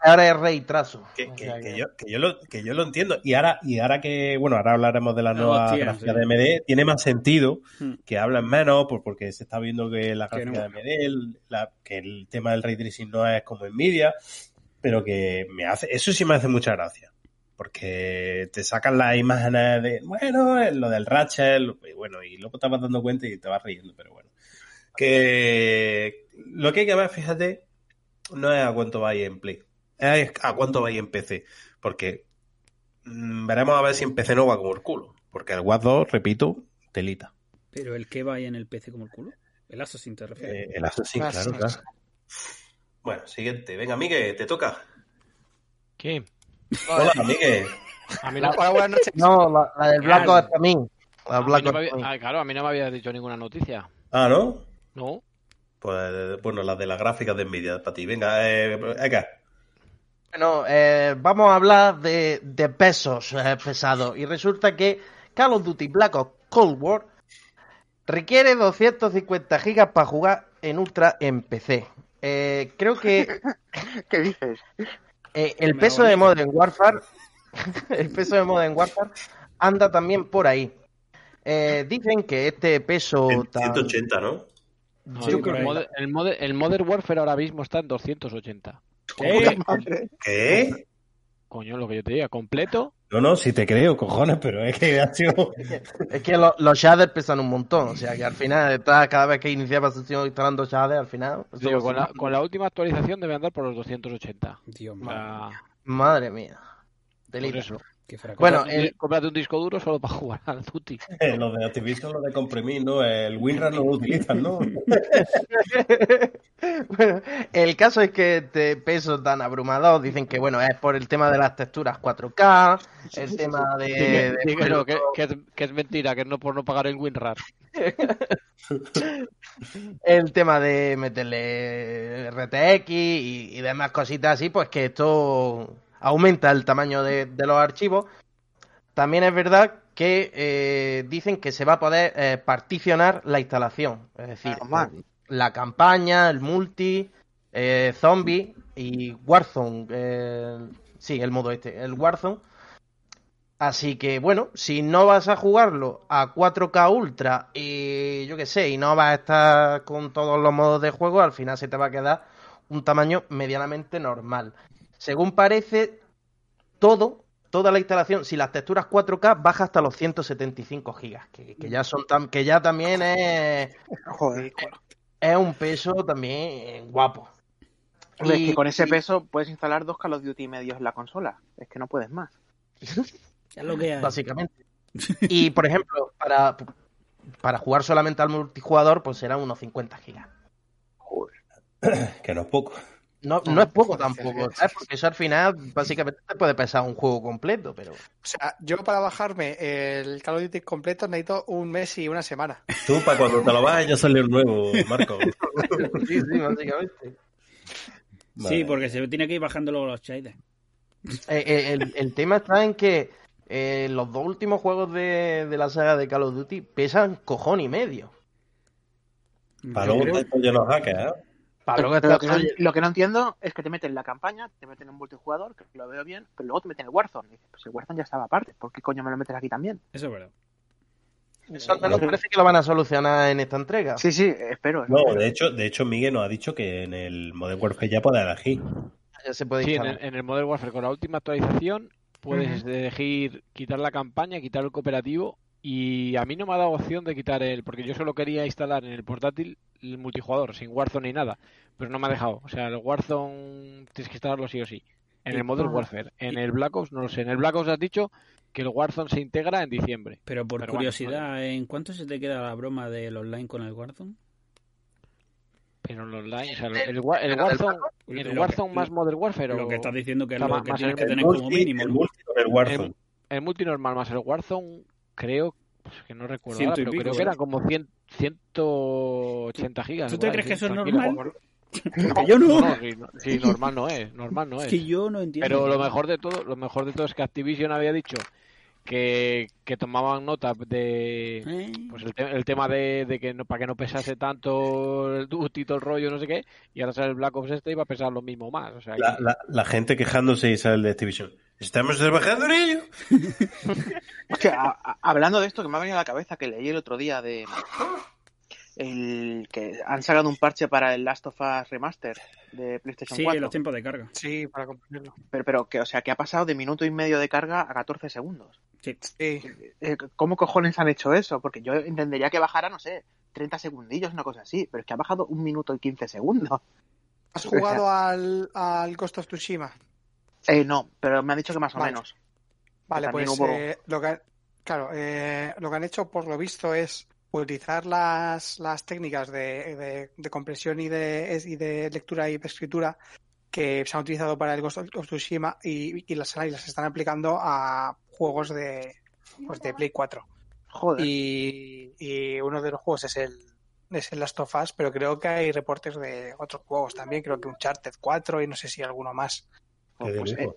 Ahora es rey trazo. Que, que- sea que que- yo, que, yo lo, que yo lo entiendo. Y ahora, y ahora que, bueno, ahora hablaremos de la No, nueva hostia, gráfica sí. de AMD, tiene más sentido Hmm. que hablen menos, pues porque se está viendo que la Que gráfica no. de AMD, el- la- que el tema del ray tracing no es como Nvidia, pero que me hace, eso sí me hace mucha gracia. Porque te sacan las imágenes de, bueno, es lo del Ratchet, y bueno, y luego te vas dando cuenta y te vas riendo, pero bueno. Que lo que hay que ver, fíjate, no es a cuánto va en Play, es a cuánto va en PC. Porque mm, veremos a ver si en PC no va como el culo. Porque el Watch 2, repito, telita. Pero el que va ahí en el PC como el culo. El Assassin te refieres. Eh, el Assassin, claro. Bueno, siguiente. Venga, Miguel, te toca. ¿Qué? Hola, Miguel. A mí no, Hola, buenas noches. No, la, la del Black Claro. Ops también. La a mí no había- ah, claro, a mí no me habías dicho ninguna noticia. Ah, ¿no? No. Pues bueno, las de las gráficas de Nvidia para ti. Venga, eh, acá. Bueno, eh, vamos a hablar de, de pesos eh, pesados. Y resulta que Call of Duty Black Ops Cold War requiere 250 gigas para jugar en Ultra en PC. Eh, creo que ¿Qué dices? Eh, el peso de. Modern Warfare, el peso de Modern Warfare anda también por ahí. Eh, dicen que este peso tan- 180, ¿no? No, Sí, ahí. Moder- el, Moder- el Modern Warfare ahora mismo está en 280. ¿Qué? ¿Qué? Coño, lo que yo te diga, completo. No, no, sí te creo, cojones, pero es que ha sido... Es que lo- los shaders pesan un montón, o sea que al final, está, cada vez que iniciaba sesión instalando shaders, al final... Digo, lo con, la, suma. con la última actualización debe andar por los 280. Dios mío, sea, Madre mía. por eso. Bueno, Cómprate un el- cómprate un disco duro solo para jugar al Duty. Lo de Activision, lo de comprimir, ¿no? El WinRAR no lo utilizan, ¿no? Bueno, el caso es que este peso tan abrumador dicen que bueno es por el tema de las texturas 4K, el tema de, de- que no, que, que es, que es mentira, que es no por no pagar el WinRAR. el tema de meterle RTX y, y demás cositas así, pues que esto aumenta el tamaño de, de los archivos. También es verdad que eh, dicen que se va a poder eh, particionar la instalación, es decir, mal. la campaña, el multi, eh, zombie, y Warzone, sí, el modo este, el Warzone. Así que bueno, si no vas a jugarlo a 4K Ultra y yo qué sé, y no vas a estar con todos los modos de juego, al final se te va a quedar un tamaño medianamente normal. Según parece, todo, toda la instalación, si las texturas 4K baja hasta los 175 gigas, que, que ya son tan, que ya también es, Joder. es un peso también guapo. Hombre, es Y- que con ese y- peso puedes instalar dos Call of Duty medios en la consola. Es que no puedes más. Es lo que hay. básicamente. Y por ejemplo, para, para jugar solamente al multijugador, pues serán unos 50 gigas. Que no es poco. No, No, no es poco tampoco, ¿sabes? Porque eso al final básicamente te puede pesar un juego completo, pero... O sea, yo para bajarme el Call of Duty completo necesito un mes y una semana. Tú, para cuando te lo vas, ya salió el nuevo, Marco. Sí, sí, básicamente. Sí, Vale. porque se tiene que ir bajando luego los shaders. Eh, eh, el, el tema está en que eh, los dos últimos juegos de, de la saga de Call of Duty pesan cojón y medio. Para Yo luego llenos de hackers, ¿eh? Pero- pero lo, que no, lo que no entiendo es que te meten la campaña, te meten en multijugador, que lo veo bien, pero luego te meten el Warzone. Y dices, pues el Warzone ya estaba aparte, ¿por qué coño me lo metes aquí también? Eso es verdad. Eso al menos parece que lo van a solucionar en esta entrega. Sí, sí, espero. No, espero. de hecho, de hecho, Miguel nos ha dicho que en el Modern Warfare ya puede elegir. Ya se puede Sí, en el, en el Modern Warfare con la última actualización puedes elegir quitar la campaña, quitar el cooperativo y a mí no me ha dado opción de quitar el, porque yo solo quería instalar en el portátil el multijugador, sin Warzone ni nada, pero no me ha dejado. O sea, el Warzone tienes que instalarlo sí o sí. En el Modern. Warfare, en el Black Ops no lo sé. En el Black Ops has dicho que el Warzone se integra en diciembre. Pero por Pero bueno, curiosidad, ¿en cuánto se te queda la broma del online con el Warzone? Pero en online, o sea, el, el, Wa- el Warzone, el Warzone que- más Modern Warfare Lo o que estás diciendo que es lo que tienes el- que El tener como mínimo. el multi con el Warzone. el, el multi normal más el Warzone, creo pues, que no recuerdo ahora, pero pico, creo que eran como 100, 180 gigas. ¿Tú te crees que eso es normal? Que yo no. No, no, sí, no- sí, normal no es, normal no Es es. que yo no entiendo. Pero lo mejor de todo, lo mejor de todo es que Activision había dicho que, que tomaban nota de pues el, te- el tema de, de que no para que no pesase tanto el todo el rollo, no sé qué, y ahora sale el Black Ops este y va a pesar lo mismo más. O sea, La, que- la, la gente quejándose y sale el de Activision. ¿Estamos trabajando en ello? Hostia, a- a- hablando de esto, que me ha venido a la cabeza que leí el otro día de. El que han sacado un parche para el Last of Us Remaster de PlayStation Sí, 4. los tiempos de carga. Sí, para comprimirlo. Pero, pero que, o sea, que ha pasado de minuto y medio de carga a 14 segundos. Sí. Sí. Eh, ¿Cómo cojones han hecho eso? Porque yo entendería que bajara, no sé, 30 segundillos, una cosa así. Pero es que ha bajado un minuto y 15 segundos. ¿Has jugado al, al Ghost of Tsushima? Eh, no, pero me han dicho que más o Vale. menos. Vale, pues hubo- eh, lo que claro, eh, lo que han hecho por lo visto es utilizar las, las técnicas de, de- de compresión y de, y de lectura y de escritura que se han utilizado para el Ghost of Tsushima y, y las, y las están aplicando a juegos de, pues de Play 4. Joder. Y, y uno de los juegos es el, es el Last of Us, pero creo que hay reportes de otros juegos también, creo que Uncharted 4 y no sé si alguno más. Pues, eh,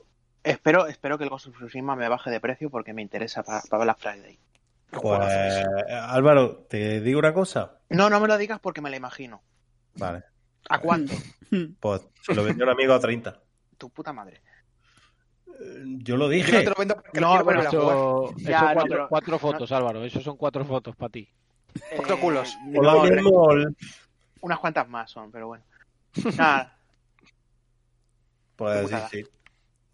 espero, espero que el Ghost of Tsushima me baje de precio porque me interesa para Black Friday. Pues, Álvaro, ¿te digo una cosa? No, no me lo digas porque me lo imagino. Vale. ¿A cuánto? Pues se lo vendió un amigo a 30. tu puta madre. Eh, Yo lo Yo no dije. te lo vendo porque No, bueno. Eso, eso Ya, no, cuatro, pero- cuatro fotos, Álvaro. Eso son cuatro fotos para ti. Cuatro culos. Eh, Hola, no, Guillermo. unas cuantas más son, pero bueno. Nada, Pues sí, sí.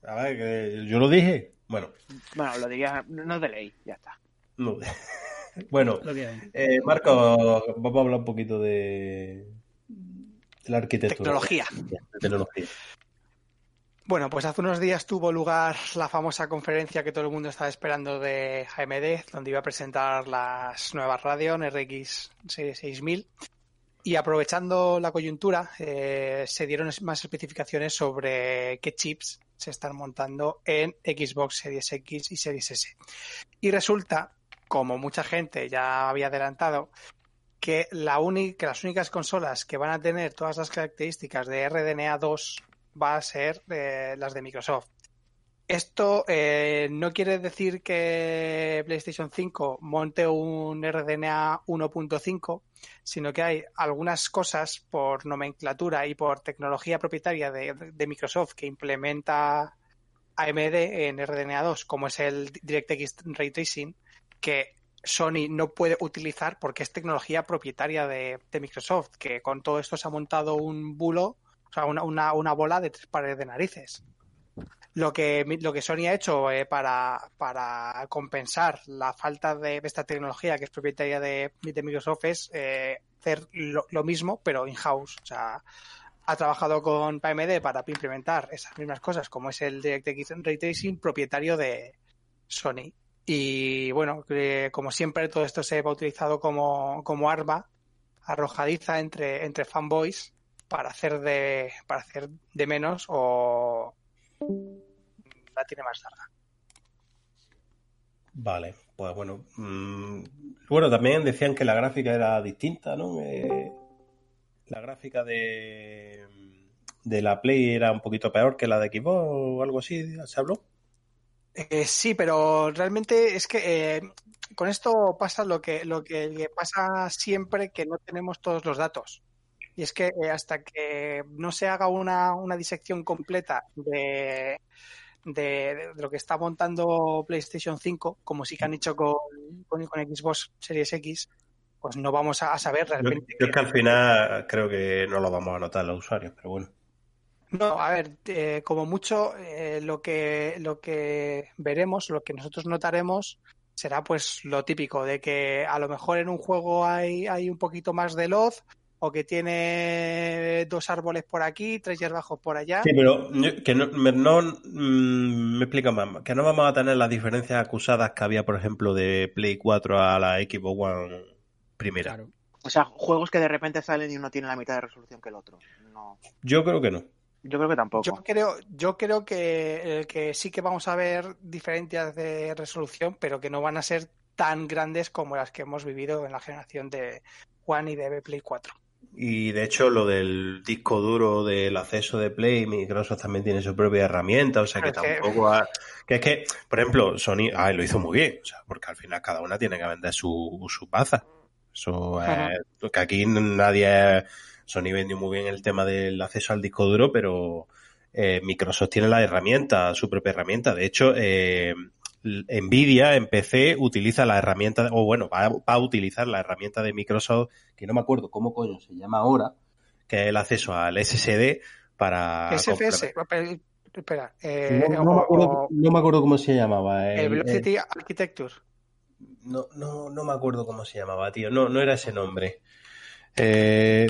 A ver, que yo lo dije. Bueno, bueno, lo diría, no es de ley, ya está. No. bueno, eh, Marco, vamos a hablar un poquito de, de la arquitectura. Tecnología. De tecnología. Bueno, pues hace unos días tuvo lugar la famosa conferencia que todo el mundo estaba esperando de AMD, donde iba a presentar las nuevas Radeon RX Series 6000. Y aprovechando la coyuntura, eh, se dieron más especificaciones sobre qué chips se están montando en Xbox Series X y Series S. Y resulta, como mucha gente ya había adelantado, que, las únicas consolas que van a tener todas las características de RDNA 2 va a ser eh, las de Microsoft. Esto eh, no quiere decir que PlayStation 5 monte un RDNA 1.5, sino que hay algunas cosas por nomenclatura y por tecnología propietaria de, de Microsoft que implementa AMD en RDNA 2, como es el DirectX Ray Tracing, que Sony no puede utilizar porque es tecnología propietaria de, Microsoft, que con todo esto se ha montado un bulo, o sea, una, una, bola de tres pares de narices. Lo que, lo que Sony ha hecho eh, para, para compensar la falta de esta tecnología que es propietaria de, de Microsoft es eh, hacer lo, mismo, pero in-house. O sea, ha trabajado con AMD para implementar esas mismas cosas, como es el DirectX Ray Tracing propietario de Sony. Y bueno, como siempre, todo esto se ha utilizado como, como arma arrojadiza entre, entre fanboys para hacer de, para hacer de menos o la tiene más larga. Vale, pues bueno. Mmm, bueno, también decían que la gráfica era distinta, ¿no? Eh, la gráfica de, de la Play era un poquito peor que la de Xbox o algo así, ¿se habló? Eh, sí, pero realmente es que eh, con esto pasa lo que, lo que pasa siempre que no tenemos todos los datos. Y es que eh, hasta que no se haga una, una disección completa de, de, de, lo que está montando PlayStation 5, como sí que han hecho con, con, con Xbox Series X, pues no vamos a, a saber realmente. Yo, yo, es que al final creo que no lo vamos a notar los usuarios, pero bueno. No, a ver, eh, como mucho eh, lo que lo que veremos, lo que nosotros notaremos será pues lo típico de que a lo mejor en un juego hay, hay un poquito más de loz o que tiene dos árboles por aquí, tres hierbajos por allá. Sí, pero que no, no mmm, me explica más, que no vamos a tener las diferencias acusadas que había, por ejemplo, de Play 4 a la Xbox One primera. Claro. O sea, juegos que de repente salen y uno tiene la mitad de resolución que el otro. No. Yo creo que no. Yo creo que tampoco. Yo creo, yo creo que, eh, que sí que vamos a ver diferencias de resolución, pero que no van a ser tan grandes como las que hemos vivido en la generación de One y de Play 4. Y de hecho, lo del disco duro del acceso de Play, Microsoft también tiene su propia herramienta, o sea que tampoco. Que... Ha... que es que, por ejemplo, Sony ah, lo hizo muy bien, o sea, porque al final cada una tiene que vender su, su baza. Eso es. que aquí nadie. Sony vendió muy bien el tema del acceso al disco duro, pero eh, Microsoft tiene la herramienta, su propia herramienta. De hecho, eh, Nvidia en PC utiliza la herramienta, o bueno, va, va, a utilizar la herramienta de Microsoft, que no me acuerdo cómo coño se llama ahora, que es el acceso al SSD para... SFS, espera. Eh, no, no, o, me acuerdo, no, me acuerdo, cómo se llamaba. El, el Velocity Architecture. No, no, no me acuerdo cómo se llamaba, tío. No, no era ese nombre. Eh,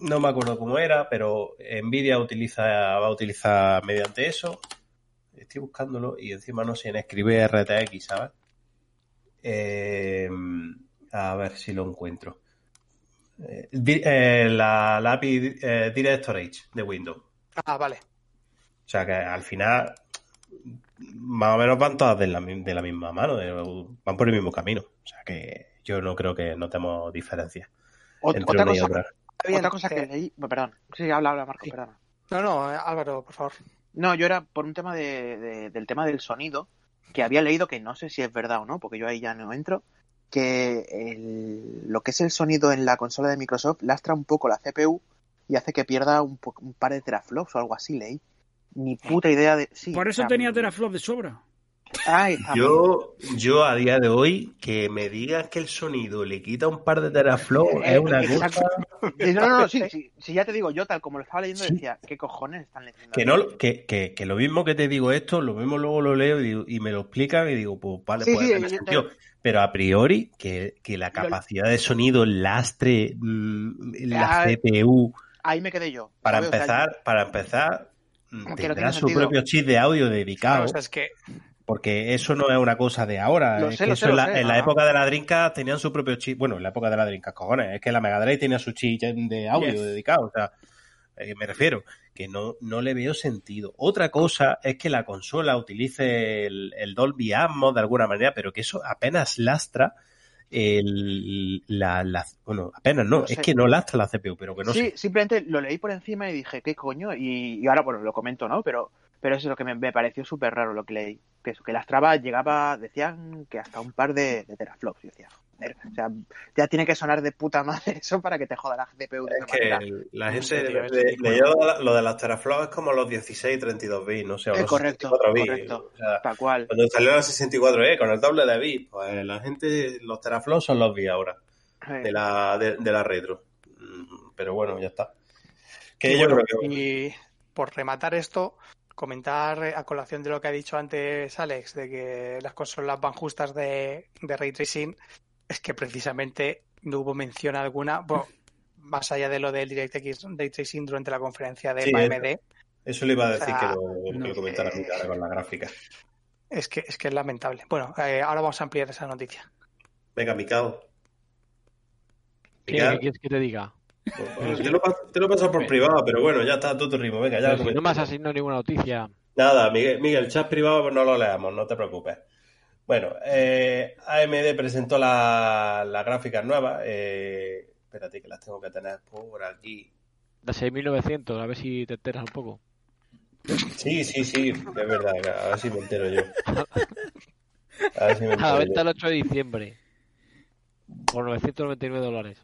no me acuerdo cómo era, pero Nvidia utiliza, va a utilizar mediante eso. Estoy buscándolo y encima no sé en escribe RTX, ¿sabes? Eh, a ver si lo encuentro. Eh, la, la, API eh, Direct Storage de Windows. Ah, vale. O sea que al final más o menos van todas de la, de la misma mano, de, van por el mismo camino. O sea que yo no creo que notemos diferencias. Ot otra, cosa, otra. otra cosa que leí. Perdón. Sí, habla, habla, Marco, sí. perdona. No, no, Álvaro, por favor. No, yo era por un tema de, de, del tema del sonido, que había leído que no sé si es verdad o no, porque yo ahí ya no entro, que el, lo que es el sonido en la consola de Microsoft lastra un poco la CPU y hace que pierda un, un par de teraflops o algo así, leí. Ni puta idea de... Sí, por eso o sea, tenía teraflops de sobra. Ay, yo, yo a día de hoy que me digas que el sonido le quita un par de teraflops eh, es una cosa. No, no, no, sí, sí, sí, ya te digo, yo tal como lo estaba leyendo decía, ¿qué cojones están leyendo? Que, no, que, que, que, lo mismo que te digo esto, lo mismo luego lo leo y, digo, y me lo explican y digo, pues vale, sí, sentido. Te... Pero a priori, que, que la capacidad de sonido lastre mmm, la Ay, CPU. Ahí me quedé yo. Para empezar, para empezar, tendrá no su sentido. propio chip de audio dedicado. O sea, es que porque eso no es una cosa de ahora. Lo es sé, que lo eso sé, en, la, lo sé, en la época de la Drinka tenían su propio chip. Bueno, en la época de la Drinka, cojones. Es que la Mega Drive tenía su chip de audio yes. dedicado. O sea, eh, me refiero que no, no le veo sentido. Otra cosa es que la consola utilice el, el Dolby Atmos de alguna manera, pero que eso apenas lastra el, la, la, bueno, apenas no, no sé. es que no lastra la CPU, pero que no sí, sé. simplemente lo leí por encima y dije, ¿qué coño? Y, y ahora, bueno, lo comento, ¿no? Pero Pero eso es lo que me, me pareció súper raro lo que leí. Que eso, que las trabas llegaba, decían que hasta un par de, de teraflops. Yo decía, joder, o sea, ya tiene que sonar de puta madre eso para que te joda la GPU de Es que manera. la No sé, gente tío, le- le- leyó lo de las teraflops es como los 16 y 32 bits, no sé, o los correcto, 64 bits. correcto. O sea, Tal cual. cuando salió la 64E con el doble de bits, pues la gente, los teraflops son los bits ahora, Eh, de la, de, de la retro. Mm, Pero bueno, ya está. Que Y yo bueno, creo que... y por rematar esto, comentar eh, a colación de lo que ha dicho antes Alex, de que las consolas van justas de, de ray tracing, es que precisamente no hubo mención alguna, bueno, más allá de lo del DirectX ray tracing durante la conferencia de Sí, AMD, Eso le iba a decir O sea, que lo, que no. lo comentara cara con la gráfica. es que es que es lamentable. Bueno, eh, ahora vamos a ampliar esa noticia. Venga, Mikao. ¿Qué, Mikao, qué quieres que te diga? Te, lo, pas- te lo por privado, pero bueno, ya está a tu ritmo. Venga, ya si no me has asignado ninguna noticia. Nada, Miguel, Miguel, chat privado pues no lo leamos, no te preocupes. Bueno, eh, AMD presentó la- las gráficas nuevas. Eh, espérate que las tengo que tener por aquí. De 6900, a ver si te enteras un poco. Sí, sí, sí, es verdad, a ver si me entero yo. A ver si me A la entero venta el 8 de diciembre. Por 999 dólares.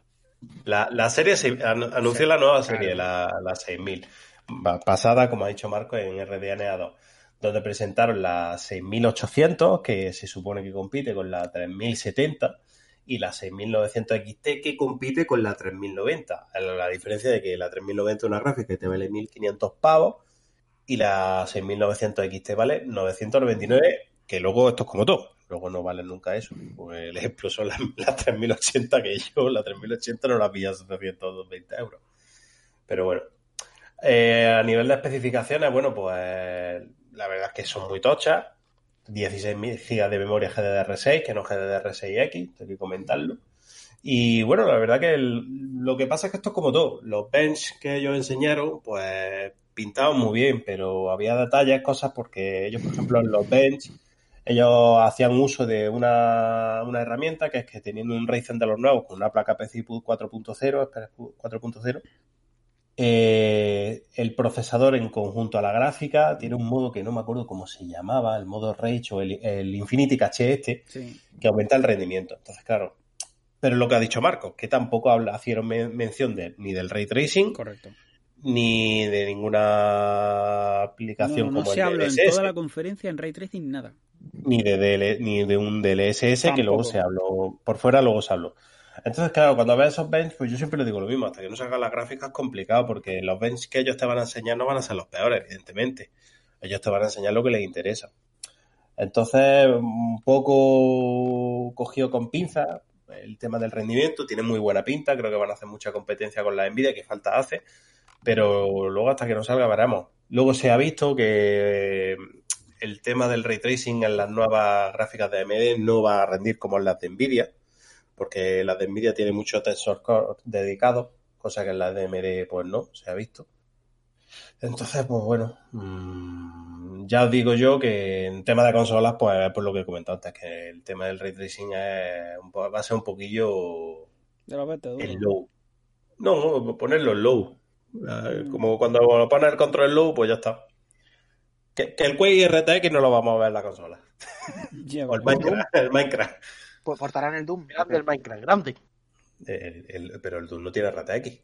La, la serie se- an- anunció la nueva serie, la, la 6000, ba- basada, como ha dicho Marco, en RDNA 2, donde presentaron la 6800, que se supone que compite con la 3070, y la 6900 XT, que compite con la 3090. La, la diferencia de que la 3090 es una gráfica que te vale 1500 pavos, y la 6900 XT vale 999, que luego esto es como todo. Luego no valen nunca eso. Pues el ejemplo son las, las 3080 que yo, la 3080 no la pilla a 720 euros. Pero bueno. Eh, a nivel de especificaciones, bueno, pues la verdad es que son muy tochas. 16 GB de memoria GDDR6, que no GDDR6X, hay que comentarlo. Y bueno, la verdad que lo que pasa es que esto es como todo. Los bench que ellos enseñaron, pues pintaban muy bien, pero había detalles, cosas, porque ellos, por ejemplo, en los bench, ellos hacían uso de una, una herramienta que es que teniendo un Ryzen de los nuevos con una placa PCI 4.0, espera, 4.0, eh, el procesador en conjunto a la gráfica tiene un modo que no me acuerdo cómo se llamaba, el modo Rage o el, el Infinity Cache este, Sí. que aumenta el rendimiento. Entonces, claro, pero lo que ha dicho Marcos, que tampoco habla, hicieron men- mención de, ni del ray tracing, Correcto. Ni de ninguna aplicación No, no como se el habló en toda la conferencia en ray tracing nada. ni de, DL ni de un DLSS que luego Tampoco. se habló, por fuera luego se habló. Entonces, claro, cuando ves esos bench, pues yo siempre le digo lo mismo, hasta que no salgan las gráficas es complicado, porque los bench que ellos te van a enseñar no van a ser los peores, evidentemente. Ellos te van a enseñar lo que les interesa. Entonces, un poco cogido con pinza el tema del rendimiento, tiene muy buena pinta, creo que van a hacer mucha competencia con la Nvidia, que falta hace, pero luego hasta que no salga veremos. Luego se ha visto que el tema del ray tracing en las nuevas gráficas de AMD no va a rendir como en las de Nvidia, porque las de Nvidia tienen mucho tensor core dedicado, cosa que en las de AMD pues no, se ha visto. Entonces, pues bueno, mmm, ya os digo yo que en tema de consolas, pues por lo que he comentado antes, que el tema del ray tracing es va a ser un poquillo De la duro. el low. No, ponerlo en low. Eh, Como cuando pones el control low, pues ya está. Que, que el Quake RTX no lo vamos a ver en la consola. O el Minecraft. El Minecraft. Pues portarán el Doom. Grande el Minecraft, grande. El- el- pero el Doom no tiene RTX.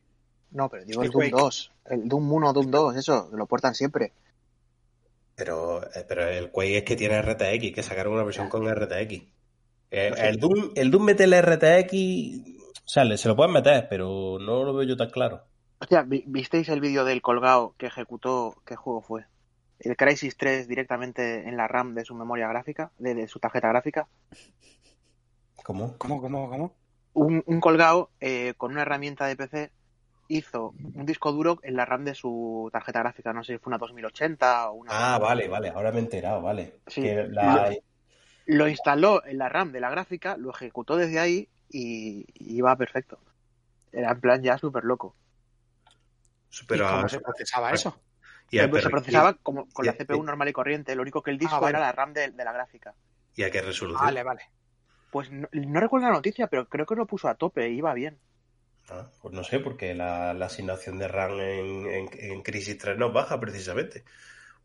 No, pero digo El el Doom Quake. 2. El Doom 1, Doom 2, eso, lo portan siempre. Pero, eh, pero el Quake es que tiene RTX, que sacaron una versión con RTX. Eh, el, Doom, el Doom mete el RTX, o sea, se lo pueden meter, pero no lo veo yo tan claro. Hostia, ¿vi- ¿visteis el vídeo del colgado que ejecutó? ¿Qué juego fue? El Crisis 3 directamente en la RAM de su memoria gráfica, de, de su tarjeta gráfica. ¿Cómo? ¿Cómo, cómo, cómo? Un, un colgado eh, con una herramienta de PC hizo un disco duro en la RAM de su tarjeta gráfica. No sé si fue una 2080 o una. Ah, vale, vale, ahora me he enterado, vale. Sí. Que la- Lo instaló en la RAM de la gráfica, lo ejecutó desde ahí y, y iba perfecto. Era en plan ya súper loco. Pero ¿Y cómo a- se procesaba eso? y a se procesaba como con la CPU normal y corriente, lo único que el disco Ah, vale. era la RAM de, de la gráfica. ¿Y a qué resolución? Vale, vale. Pues no, no recuerdo la noticia, pero creo que lo puso a tope, iba bien. Ah, pues no sé, porque la, la asignación de RAM en, en, en Crisis 3 no baja precisamente.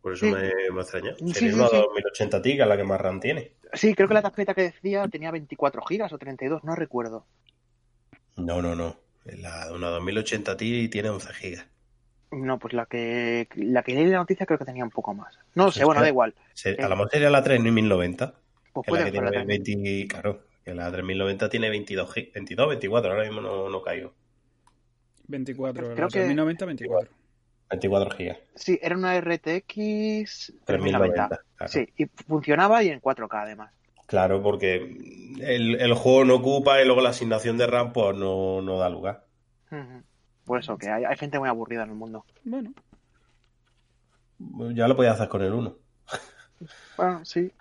Por eso Sí. me, me extraña. Sí, Sería sí, una sí. 2080 Ti, que es la que más RAM tiene. Sí, creo que la tarjeta que decía tenía 24 gigas o 32, no recuerdo. No, no, no. La, una 2080 Ti tiene 11 gigas. No, pues la que la que leí la noticia creo que tenía un poco más. No Pues sé, bueno, que- da igual. Se- Eh. A lo mejor sería la 3090. Pues Que la puede que la tiene también. 20, claro, que la 3090 tiene 22, gi- 22 24, ahora mismo no, no caigo. 24, Creo la que- 3090, 24. 24 gigas. Sí, era una RTX 3090. 3090. Claro. Sí, y funcionaba y en 4K además. Claro, porque el, el juego no ocupa y luego la asignación de RAM pues no, no da lugar. Ujú. Por eso, que hay, hay gente muy aburrida en el mundo. Bueno, Ya lo podía hacer con el 1. Bueno, sí.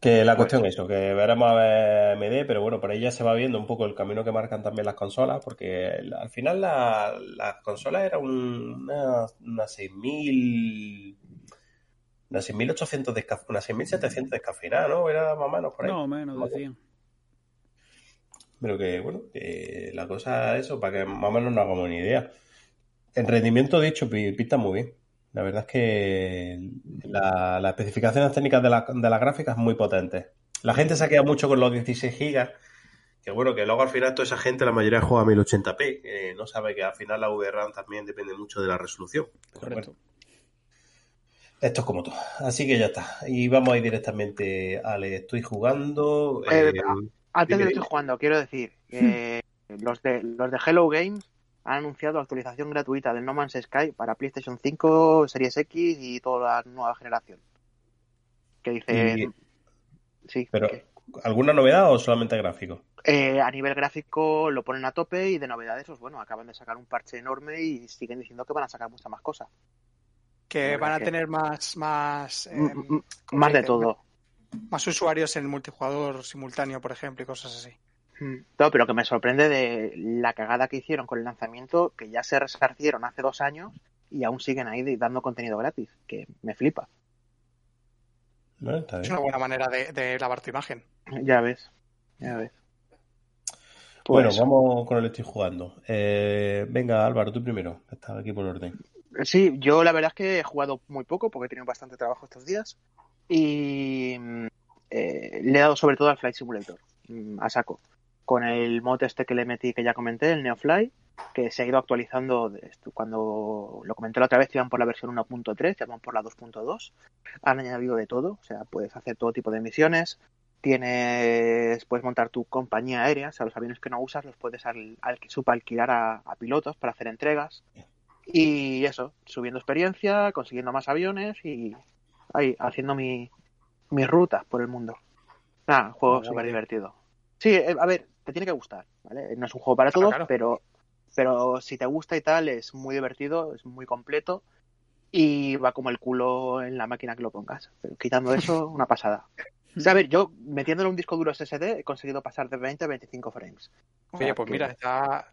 Que la cuestión es eso, que veremos a ver MD, pero bueno, por ahí ya se va viendo un poco el camino que marcan también las consolas, porque la- al final la- las consolas eran un- una, una 6000, una 6800 descaf- una 6700 descafeinada, ¿no? Era más o menos por ahí. no menos decían. Pero que, bueno, que la cosa eso, para que más o menos nos hagamos una idea. En rendimiento, dicho, pi- pinta muy bien. La verdad es que la- las especificaciones técnicas de la, de la gráfica es muy potentes. La gente se ha quedado mucho con los 16 gigas, que bueno, que luego al final toda esa gente, la mayoría juega a 1080p, que no sabe que al final la VRAM también depende mucho de la resolución. Correcto. bueno, esto es como todo. Así que ya está. Y vamos a ir directamente al estoy jugando. Eh, eh, Antes de estoy jugando, quiero decir que los de los de Hello Games han anunciado la actualización gratuita del No Man's Sky para PlayStation 5, Series X y toda la nueva generación. Que dice... Y- sí, pero- que, ¿Alguna novedad o solamente gráfico? eh, a nivel gráfico lo ponen a tope y de novedades, pues bueno, acaban de sacar un parche enorme y siguen diciendo que van a sacar muchas más cosas. Que van a que- tener más, más, eh, M- m- ¿cómo Más de todo. Más usuarios en el multijugador simultáneo, por ejemplo, y cosas así. Mm. No, pero que me sorprende de la cagada que hicieron con el lanzamiento, que ya se resarcieron hace dos años y aún siguen ahí dando contenido gratis, que me flipa. Bueno, está Es una buena manera de, de lavar tu imagen. Ya ves, ya ves. Bueno, Pues, vamos con el estoy jugando. Eh, venga, Álvaro, tú primero. Estás aquí por orden. Sí, yo la verdad es que he jugado muy poco porque he tenido bastante trabajo estos días y mm, eh, le he dado sobre todo al Flight Simulator, mm, a saco. Con el mod este que le metí que ya comenté, el Neofly, que se ha ido actualizando. Cuando lo comenté la otra vez, iban por la versión 1.3, ya van por la 2.2. Han añadido de todo, o sea, puedes hacer todo tipo de misiones. Tienes, puedes montar tu compañía aérea, o sea, los aviones que no usas los puedes al, al- subalquilar a pilotos para hacer entregas. Y eso, subiendo experiencia, consiguiendo más aviones y ahí, haciendo mi, mis rutas por el mundo. Nada, un juego súper divertido. Sí, eh, a ver, te tiene que gustar, ¿vale? No es un juego para todos, claro. pero pero si te gusta y tal, es muy divertido, es muy completo y va como el culo en la máquina que lo pongas. Pero quitando eso, una pasada. O sea, a ver, yo metiéndole un disco duro SSD he conseguido pasar de 20 a 25 frames. Oye, pues que- mira, ya,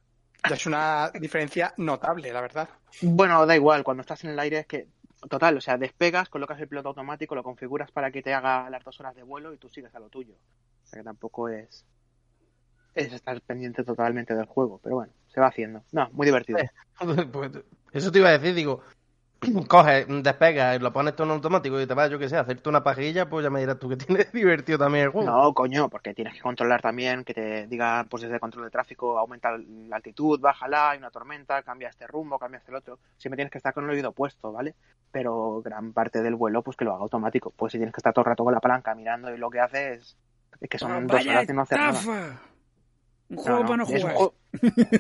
ya es una diferencia notable, la verdad. Bueno, da igual, cuando estás en el aire es que, total, o sea, despegas, colocas el piloto automático, lo configuras para que te haga las dos horas de vuelo y tú sigues a lo tuyo. O sea que tampoco es, es estar pendiente totalmente del juego, pero bueno, se va haciendo. No, muy divertido. Eh. Pues, eso te iba a decir, digo, coges, despegas y lo pones todo en automático y te vas, yo que sé, a hacerte una pajilla, pues ya me dirás tú que tienes divertido también el juego. No, coño, porque tienes que controlar también, que te diga, pues desde control de tráfico, aumenta la altitud, bájala, hay una tormenta, cambia este rumbo, cambia este otro. Siempre tienes que estar con el oído puesto, ¿vale? Pero gran parte del vuelo, pues que lo haga automático. Pues si tienes que estar todo el rato con la palanca mirando y lo que hace es, es que son dos ¡Vaya horas de no hacer nada. Un juego no, para no es, un jugar. juego,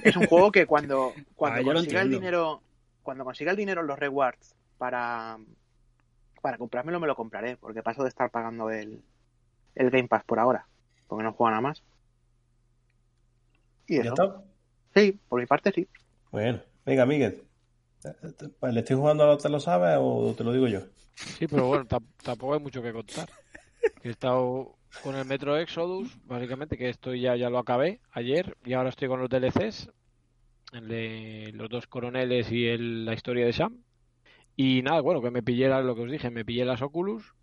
es un juego que cuando, cuando Ah, consiga el dinero, cuando consiga el dinero en los rewards para, para comprármelo, me lo compraré, porque paso de estar pagando el, el Game Pass por ahora, porque no juego nada más. Y ¿Ya eso. está? Sí, por mi parte sí. Bueno, venga, Miguel. ¿Le estoy jugando te lo sabes o te lo digo yo? Sí, pero bueno, tam- tampoco hay mucho que contar. He estado con el Metro Exodus, básicamente, que esto ya, ya lo acabé ayer, y ahora estoy con los DLCs, el de los dos coroneles y el- la historia de Sam. Y nada, bueno, que me pillé la- lo que os dije, me pillé las Oculus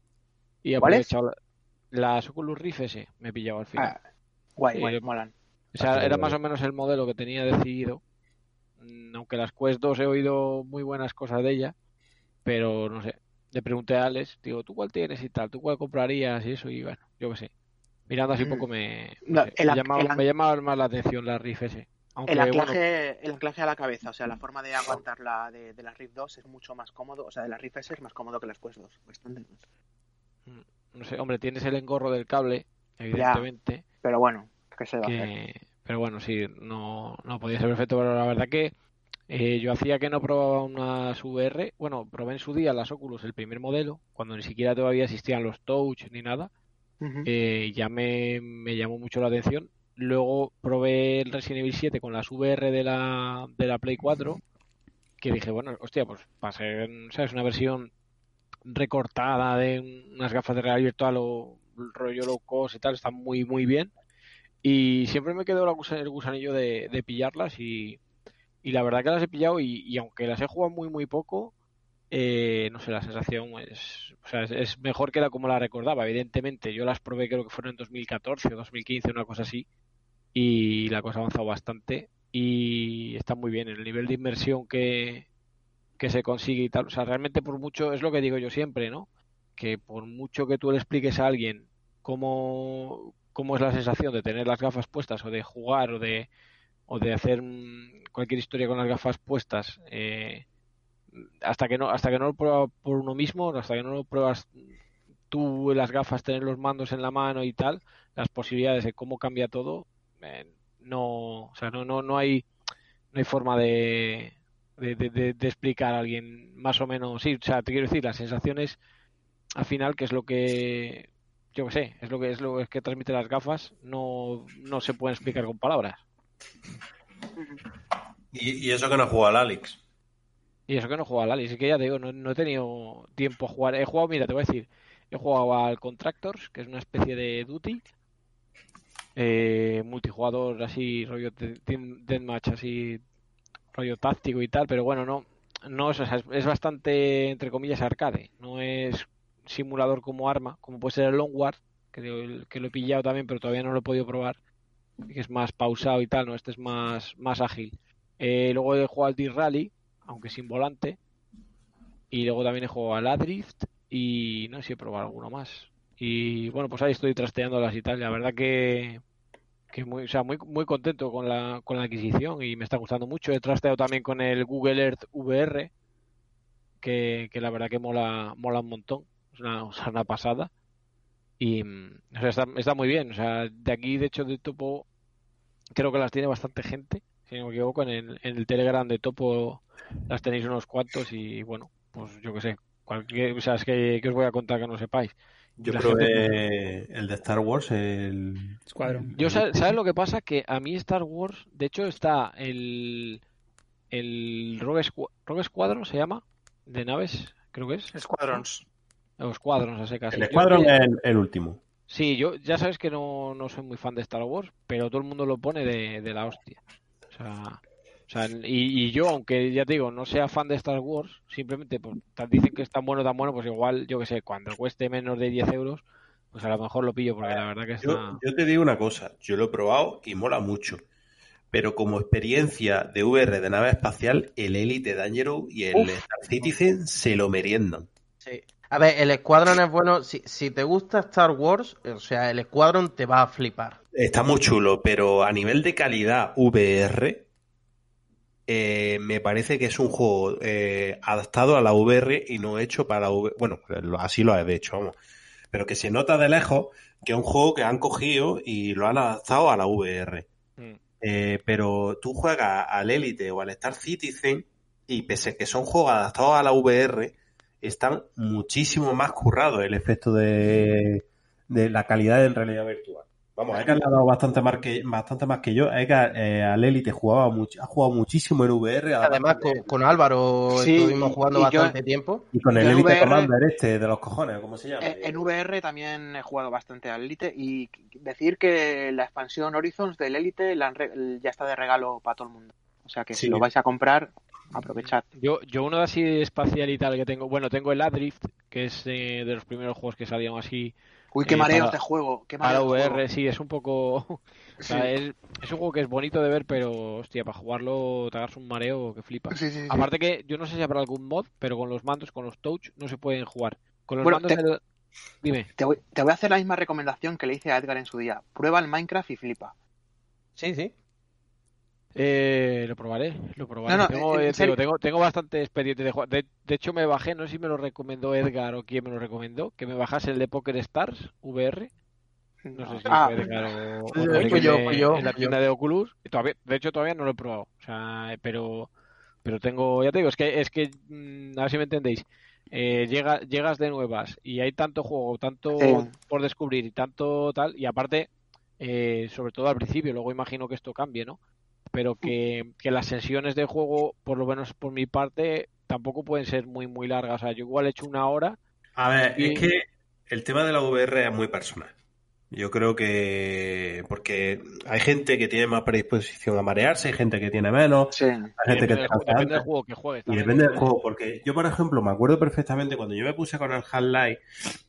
y he aprovechado la- las Oculus Rift S, me he pillado al final. Ah, guay, Sí, guay, molan. O sea, era más o menos el modelo que tenía decidido. Mm, Aunque las Quest 2 he oído muy buenas cosas de ella, pero no sé. le pregunté a Alex, digo, ¿tú cuál tienes y tal? ¿Tú cuál comprarías y eso? Y bueno, yo qué sé. Mirando así un poco me, No, me, el me ac- llamaba, el me llamaba más la atención la Riff ese. Aunque, El bueno, anclaje, el anclaje a la cabeza, o sea, la forma de aguantar la de, de la Rift 2 es mucho más cómodo, o sea, de la Rift S es más cómodo que las Quest 2, bastante más. no sé, hombre, tienes el engorro del cable, evidentemente. Pero bueno, ¿qué se va a hacer? pero bueno sí no no podía ser perfecto pero la verdad que eh, yo hacía que no probaba unas VR bueno probé en su día las Oculus el primer modelo cuando ni siquiera todavía existían los Touch ni nada eh, ya me, me llamó mucho la atención luego probé el Resident Evil 7 con las VR de la de la Play 4 que dije bueno hostia pues para ser sabes una versión recortada de unas gafas de realidad virtual o rollo low cost y tal está muy muy bien. Y siempre me quedó el gusanillo de, de pillarlas y, y la verdad que las he pillado y, y aunque las he jugado muy muy poco, eh, no sé, la sensación es, o sea, es, es mejor que la como la recordaba. Evidentemente, yo las probé creo que fueron en 2014 o 2015, una cosa así, y la cosa ha avanzado bastante y está muy bien el nivel de inmersión que, que se consigue y tal. O sea, realmente por mucho, es lo que digo yo siempre, ¿no? Que por mucho que tú le expliques a alguien cómo, cómo es la sensación de tener las gafas puestas o de jugar o de, o de hacer cualquier historia con las gafas puestas, eh, hasta que no hasta que no lo pruebas por uno mismo, hasta que no lo pruebas tú las gafas, tener los mandos en la mano y tal, las posibilidades de cómo cambia todo, eh, no, o sea, no, no, no hay no hay forma de, de, de- explicar a alguien más o menos, sí, o sea, te quiero decir, las sensaciones al final, que es lo que yo qué sé, es lo que es lo que transmite las gafas, no, no se pueden explicar con palabras. Y, y eso que no juega al Alex. Y eso que no he jugado al Alice, es que ya te digo, no, no he tenido tiempo a jugar. He jugado, mira, te voy a decir, he jugado al Contractors, que es una especie de Duty, eh, multijugador así, rollo deathmatch, así, rollo táctico y tal, pero bueno, no, no es, bastante, entre comillas, arcade, no es simulador como arma, como puede ser el Longward, que, que lo he pillado también, pero todavía no lo he podido probar, que es más pausado y tal, no, este es más, más ágil. Eh, luego he jugado al D-Rally, aunque sin volante. Y luego también he jugado al Adrift y no sé si he probado alguno más. Y bueno, pues ahí estoy trasteándolas y tal. La verdad que, que muy, o sea, muy, muy contento con la, con la adquisición y me está gustando mucho. He trasteado también con el Google Earth VR, que, que la verdad que mola, mola un montón. Es una, una pasada. Y mm, o sea, está, está muy bien. O sea, de aquí, de hecho, de Topo, creo que las tiene bastante gente. Si no me equivoco, en el, en el Telegram de Topo las tenéis unos cuantos y bueno, pues yo qué sé. Cualquier, o sea, es que, que os voy a contar que no sepáis. Yo La probé el de Star Wars, el... Escuadrón. Yo, ¿sabes, sabes lo que pasa? Que a mí Star Wars, de hecho, está el, el Rogue, Rogue Squadron, se llama, de naves, creo que es. Squadrons. O Squadrons, a secas. El Escuadrón es que- es el, el último. Sí, yo ya sabes que no, no soy muy fan de Star Wars, pero todo el mundo lo pone de, de la hostia. O sea, o sea y, y yo, aunque ya te digo, no sea fan de Star Wars, simplemente pues, dicen que es tan bueno, tan bueno, pues igual, yo que sé, cuando cueste menos de 10 euros, pues a lo mejor lo pillo, porque la verdad que está... Yo, yo te digo una cosa, yo lo he probado y mola mucho. Pero como experiencia de VR de nave espacial, el Elite Dangerous y el Uf. Star Citizen se lo meriendan. Sí. A ver, el Squadron es bueno. Si, si te gusta Star Wars, o sea, el Squadron te va a flipar. Está muy chulo, pero a nivel de calidad VR, eh, me parece que es un juego eh, adaptado a la VR y no hecho para VR. Bueno, así lo ha de hecho, vamos. Pero que se nota de lejos que es un juego que han cogido y lo han adaptado a la VR. Mm. Eh, pero tú juegas al Elite o al Star Citizen y pese a que son juegos adaptados a la VR, están muchísimo más currados el efecto de, de la calidad en realidad virtual. Vamos, Edgar le ha dado bastante más que, bastante más que yo. Edgar eh, al Elite jugaba much- ha jugado muchísimo en VR. Además, con, con Álvaro Sí, estuvimos jugando yo- bastante tiempo. y con el Elite VR Commander este de los cojones, ¿cómo se llama? En VR también he jugado bastante al Elite y decir que la expansión Horizons del Elite la han re- ya está de regalo para todo el mundo. O sea que Sí. si lo vais a comprar, aprovechad. Yo, yo uno de así espacial y tal que tengo, bueno, tengo el Adrift, que es eh, de los primeros juegos que salieron así Uy, qué Eh, mareo para- este juego. Qué Para mareo este VR, juego. sí, es un poco. o sea, es, es un juego que es bonito de ver, pero hostia, para jugarlo te agarras un mareo que flipas. Sí, sí, sí. Aparte que yo no sé si habrá algún mod, pero con los mandos, con los touch, no se pueden jugar. Con los Bueno, mandos te- Dime. Te voy, te voy a hacer la misma recomendación que le hice a Edgar en su día. Prueba el Minecraft y flipa. Sí, sí. Eh, lo probaré, lo probaré. No, no, tengo, en eh, digo, tengo, tengo bastante experiencia de jugar. De, de hecho, me bajé, no sé si me lo recomendó Edgar o quién me lo recomendó, que me bajase el de Poker Stars VR. No sé si Ah, fue Edgar o, o yo, yo, en la tienda de Oculus. Todavía, de hecho, todavía no lo he probado. O sea, eh, pero, pero tengo, ya te digo, es que, es que, mm, a ver si me entendéis. Eh, llega, llegas de nuevas y hay tanto juego, tanto Sí. por descubrir y tanto tal, y aparte, eh, sobre todo al principio, luego imagino que esto cambie, ¿no? Pero que, que las sesiones de juego, por lo menos por mi parte, tampoco pueden ser muy, muy largas. O sea, yo igual he hecho una hora. A ver, Y- es que el tema de la VR es muy personal. Yo creo que porque hay gente que tiene más predisposición a marearse, hay gente que tiene menos, Sí. hay gente que Depende, del, juego que juegues. Y también. depende del juego, porque yo, por ejemplo, me acuerdo perfectamente cuando yo me puse con el Half-Life,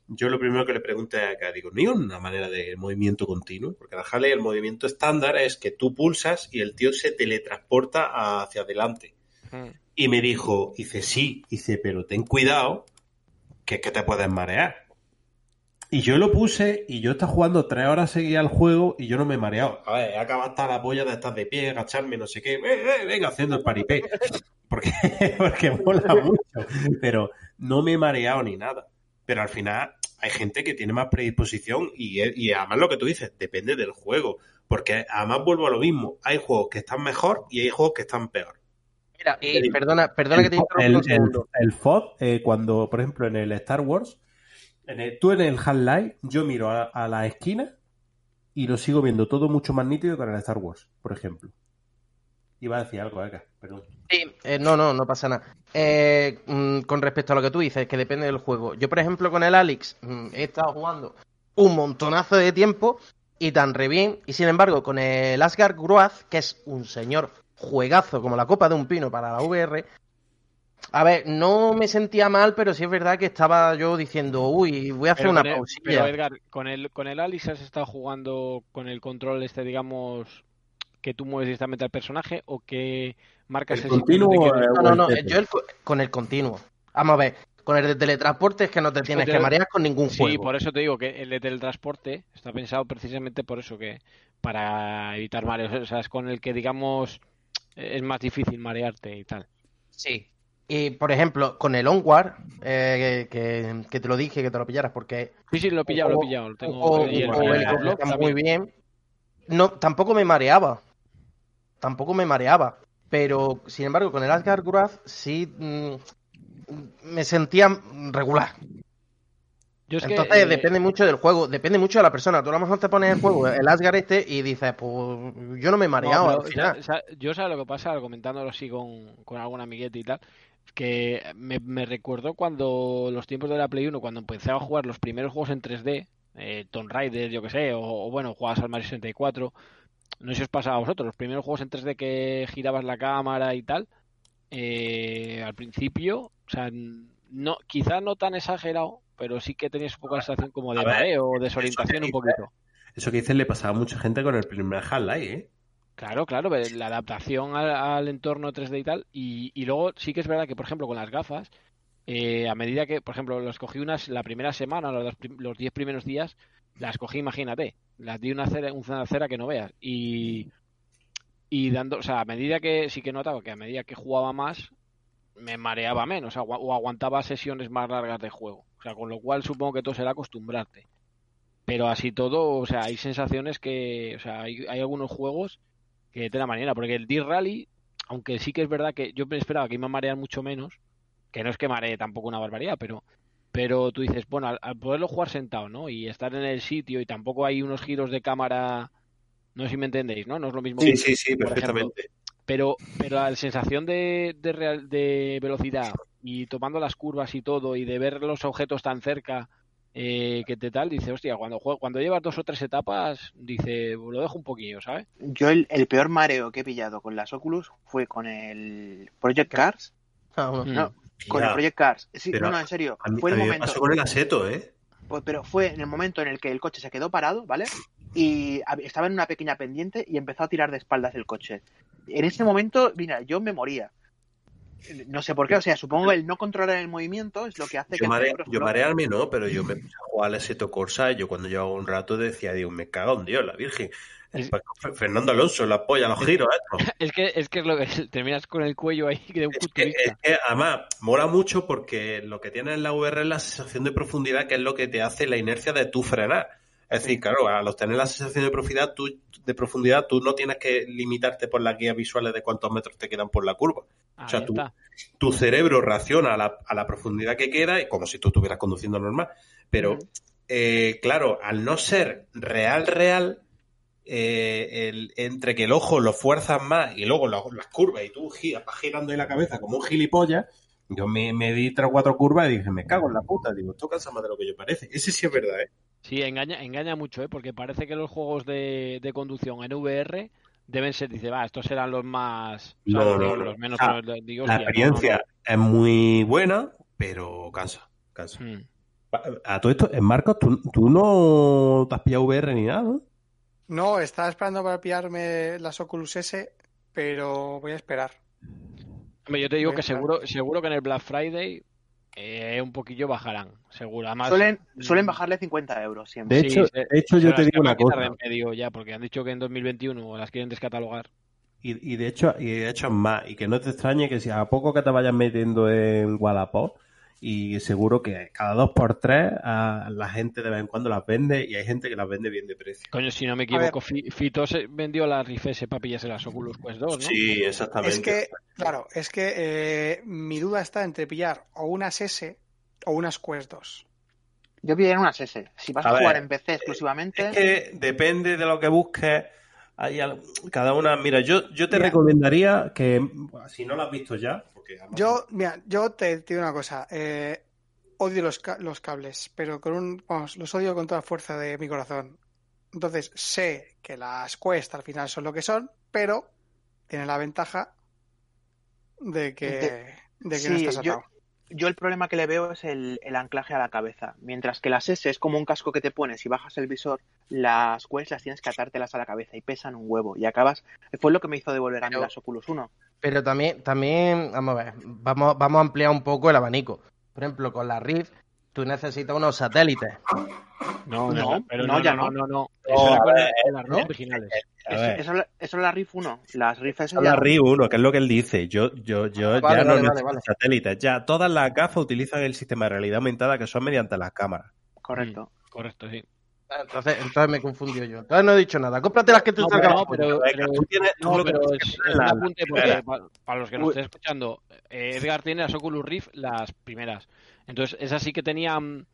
yo lo primero que le pregunté a acá, digo, ¿no hay una manera de movimiento continuo? Porque en el Half-Life el movimiento estándar es que tú pulsas y el tío se teletransporta hacia adelante. Mm. Y me dijo, dice, sí, dice, pero ten cuidado, que es que te puedes marear. Y yo lo puse y yo estaba jugando tres horas seguidas al juego y yo no me he mareado. A ver, he acabado hasta la polla de estar de pie, agacharme, no sé qué. Eh, eh, venga, haciendo el paripé. Porque, porque mola mucho. Pero no me he mareado ni nada. Pero al final hay gente que tiene más predisposición y, y además lo que tú dices, depende del juego. Porque además vuelvo a lo mismo. Hay juegos que están mejor y hay juegos que están peor. Mira, y El- perdona, perdona que te interrumpa el, el- el FOD, eh, cuando, por ejemplo, en el Star Wars, en el- tú en el Half-Life, yo miro a, la esquina y lo sigo viendo todo mucho más nítido que en el Star Wars, por ejemplo. Iba a decir algo, Eka, perdón. Sí, eh, no, no, no pasa nada. Eh, mm, con respecto a lo que tú dices, que depende del juego. Yo, por ejemplo, con el Alex mm, he estado jugando un montonazo de tiempo y tan re bien. Y sin embargo, con el Asgard Groath, que es un señor juegazo como la copa de un pino para la VR. A ver, no me sentía mal, pero sí es verdad que estaba yo diciendo, uy, voy a hacer Pero una el- pausilla. pero Edgar, con el, con el Alice has estado jugando con el control este, digamos, que tú mueves directamente al personaje o que marcas El el continuo, quieres- No, no, no, yo el co- con el continuo. Vamos a ver, con el de teletransporte es que no te tienes te- que marear con ningún Sí, juego. por eso te digo que el de teletransporte está pensado precisamente por eso, que para evitar mareos. O sea, es con el que, digamos, es más difícil marearte y tal. Sí. Y por ejemplo, con el Onward, eh, que, que te lo dije, que te lo pillaras, porque Sí, sí, lo he pillado, lo he pillado. Lo tengo, el, el está muy bien. No, tampoco me mareaba. Tampoco me mareaba. Pero, sin embargo, con el Asgard Wrath sí mm, me sentía regular. Yo es que, Entonces eh, depende mucho del juego, depende mucho de la persona. Tú a lo mejor te pones el juego, el Asgard este, y dices, pues yo no me he No, mareado pero al final. ya- sa- yo sé lo que pasa, comentándolo así con, con algún amiguete y tal, que me, me recuerdo cuando los tiempos de la Play 1, cuando empecé a jugar los primeros juegos en 3D, eh, Tomb Raider, yo que sé, o, o bueno, jugabas al Mario 64, no sé si os pasaba a vosotros, los primeros juegos en 3D que girabas la cámara y tal, eh, al principio, o sea, no, quizá no tan exagerado, pero sí que tenías un poco la sensación como de mareo, eso desorientación un poquito. Eso que dices le pasaba a mucha gente con el primer Half-Life, ¿eh? Claro, claro, la adaptación al, entorno 3D y tal. Y, luego sí que es verdad que, por ejemplo, con las gafas, eh, a medida que, por ejemplo, los cogí unas la primera semana, los, los 10 primeros días, las cogí, imagínate, las di una cera, una que no veas. Y, y dando, o sea, a medida que sí que notaba que a medida que jugaba más, me mareaba menos o aguantaba sesiones más largas de juego. O sea, con lo cual supongo que todo será acostumbrarte. Pero así todo, o sea, hay sensaciones que, o sea, hay, hay algunos juegos que de la manera, porque el D-Rally, aunque sí que es verdad que yo me esperaba que iba a marear mucho menos, que no es que maree tampoco una barbaridad, pero pero tú dices, bueno, al, al poderlo jugar sentado, ¿no? Y estar en el sitio y tampoco hay unos giros de cámara, no sé si me entendéis, ¿no? No es lo mismo Sí, que- sí, sí, ejemplo, perfectamente. pero, pero la sensación de, de, real- de velocidad y tomando las curvas y todo y de ver los objetos tan cerca eh, que te tal, dice, hostia, cuando, juego, cuando llevas dos o tres etapas, dice, lo dejo un poquillo, ¿sabes? Yo el, el peor mareo que he pillado con las Oculus fue con el Project Cars. Ah, bueno. No, con el Project Cars. Sí, Pero no, no, en serio. A mí, Fue a el mí momento. pasó con el Aseto, ¿eh? pues, pero fue en el momento en el que el coche se quedó parado, ¿vale? Y estaba en una pequeña pendiente y empezó a tirar de espaldas el coche. En ese momento, mira, yo me moría. No sé por qué, o sea, supongo que el no controlar el movimiento es lo que hace que Yo, el mare- yo marearme no, pero yo me puse a jugar al Assetto Corsa y yo cuando llevaba un rato decía, digo, me cago en Dios, la Virgen. Es- Pues, Fernando Alonso, la polla, los giros, estos. Es que es que es lo que terminas con el cuello ahí de un Es que, es que, además mola mucho porque lo que tiene en la VR es la sensación de profundidad, que es lo que te hace la inercia de tu frenar. Es decir, claro, al obtener la sensación de profundidad, tú, de profundidad, tú no tienes que limitarte por las guías visuales de cuántos metros te quedan por la curva. Ahí sea, tú-. Tu cerebro reacciona a la, a la profundidad que queda, como si tú estuvieras conduciendo normal. Pero, eh, claro, al no ser real, real, eh, el- entre que el ojo lo fuerzas más y luego la- las curvas y tú giras, vas girando ahí la cabeza como un gilipollas, yo me, me di tres o cuatro curvas y dije, me cago en la puta. Digo, esto cansa más de lo que yo parece. Ese sí es verdad, ¿eh? Sí, engaña, engaña mucho, ¿eh? porque parece que los juegos de, de conducción en VR deben ser, dice, va, estos serán los más... No, no. Los menos... Ah, digo, La hostia, no, no, experiencia es muy buena, pero cansa, cansa. no. Mm. A todo esto, en Marcos, tú, tú no te has pillado VR ni nada, ¿no? No, estaba esperando para pillarme las Oculus S, pero voy a esperar. Hombre, yo te digo que seguro, seguro que en el Black Friday eh, un poquillo bajarán, seguro. Además, Suelen, suelen mm, bajarle 50 euros siempre. De hecho, de hecho yo te digo una cosa. en medio ya, porque han dicho que en 2021 las quieren descatalogar. Y, y de hecho, y de hecho es más, y que no te extrañe que si a poco que te vayas metiendo en Wallapop, y seguro que cada dos por tres a la gente de vez en cuando las vende, y hay gente que las vende bien de precio. Coño, si no me equivoco, Fi- Fito se vendió la Rift S para pillarse las Oculus Quest 2, ¿no? Sí, exactamente. Es que, claro, es que eh, mi duda está entre pillar o unas S o unas Quest 2. Yo pillaría unas S. Si vas A a, jugar ver, en PC exclusivamente, Es que depende de lo que busques. Hay al- cada una. Mira, yo, yo te Mira. recomendaría que, si no lo has visto ya, porque además- Yo, mira, yo te, te digo una cosa. eh, odio los, ca- los cables, pero con un, vamos, los odio con toda fuerza de mi corazón. Entonces, sé que las Quest al final son lo que son, pero tienen la ventaja de que, De- de que sí, no estás atado. yo el problema que le veo es el, el anclaje a la cabeza. Mientras que las S es como un casco que te pones y bajas el visor, las Quest las tienes que atártelas a la cabeza y pesan un huevo. Y acabas. Fue lo que me hizo devolver a mí las Oculus 1. Pero también, también, vamos a ver, vamos, vamos a ampliar un poco el abanico. Por ejemplo, con la Rift, tú necesitas unos satélites. No, No, no, pero no, no, ya no, no. no, no. No, Eso era a con, ver, con las ROM ¿no? originales. Eso, eso, es la- eso es la Rift 1. Las Rift S son ya la no. RI 1, que es lo que él dice. Yo, yo, yo Ah, vale, ya no vale, necesito vale, vale. satélites. Ya todas las gafas utilizan el sistema de realidad aumentada que son mediante las cámaras. Correcto. Correcto, sí. Ah, Entonces, entonces me confundió yo. Entonces no he dicho nada. Cómprate las que te No, salgan no, pero, pero- tú tienes- tú no, pero es, es un apunte porque pa- para los que nos estén escuchando, eh, Edgar tiene las Oculus Rift las primeras. Entonces, esas sí que tenían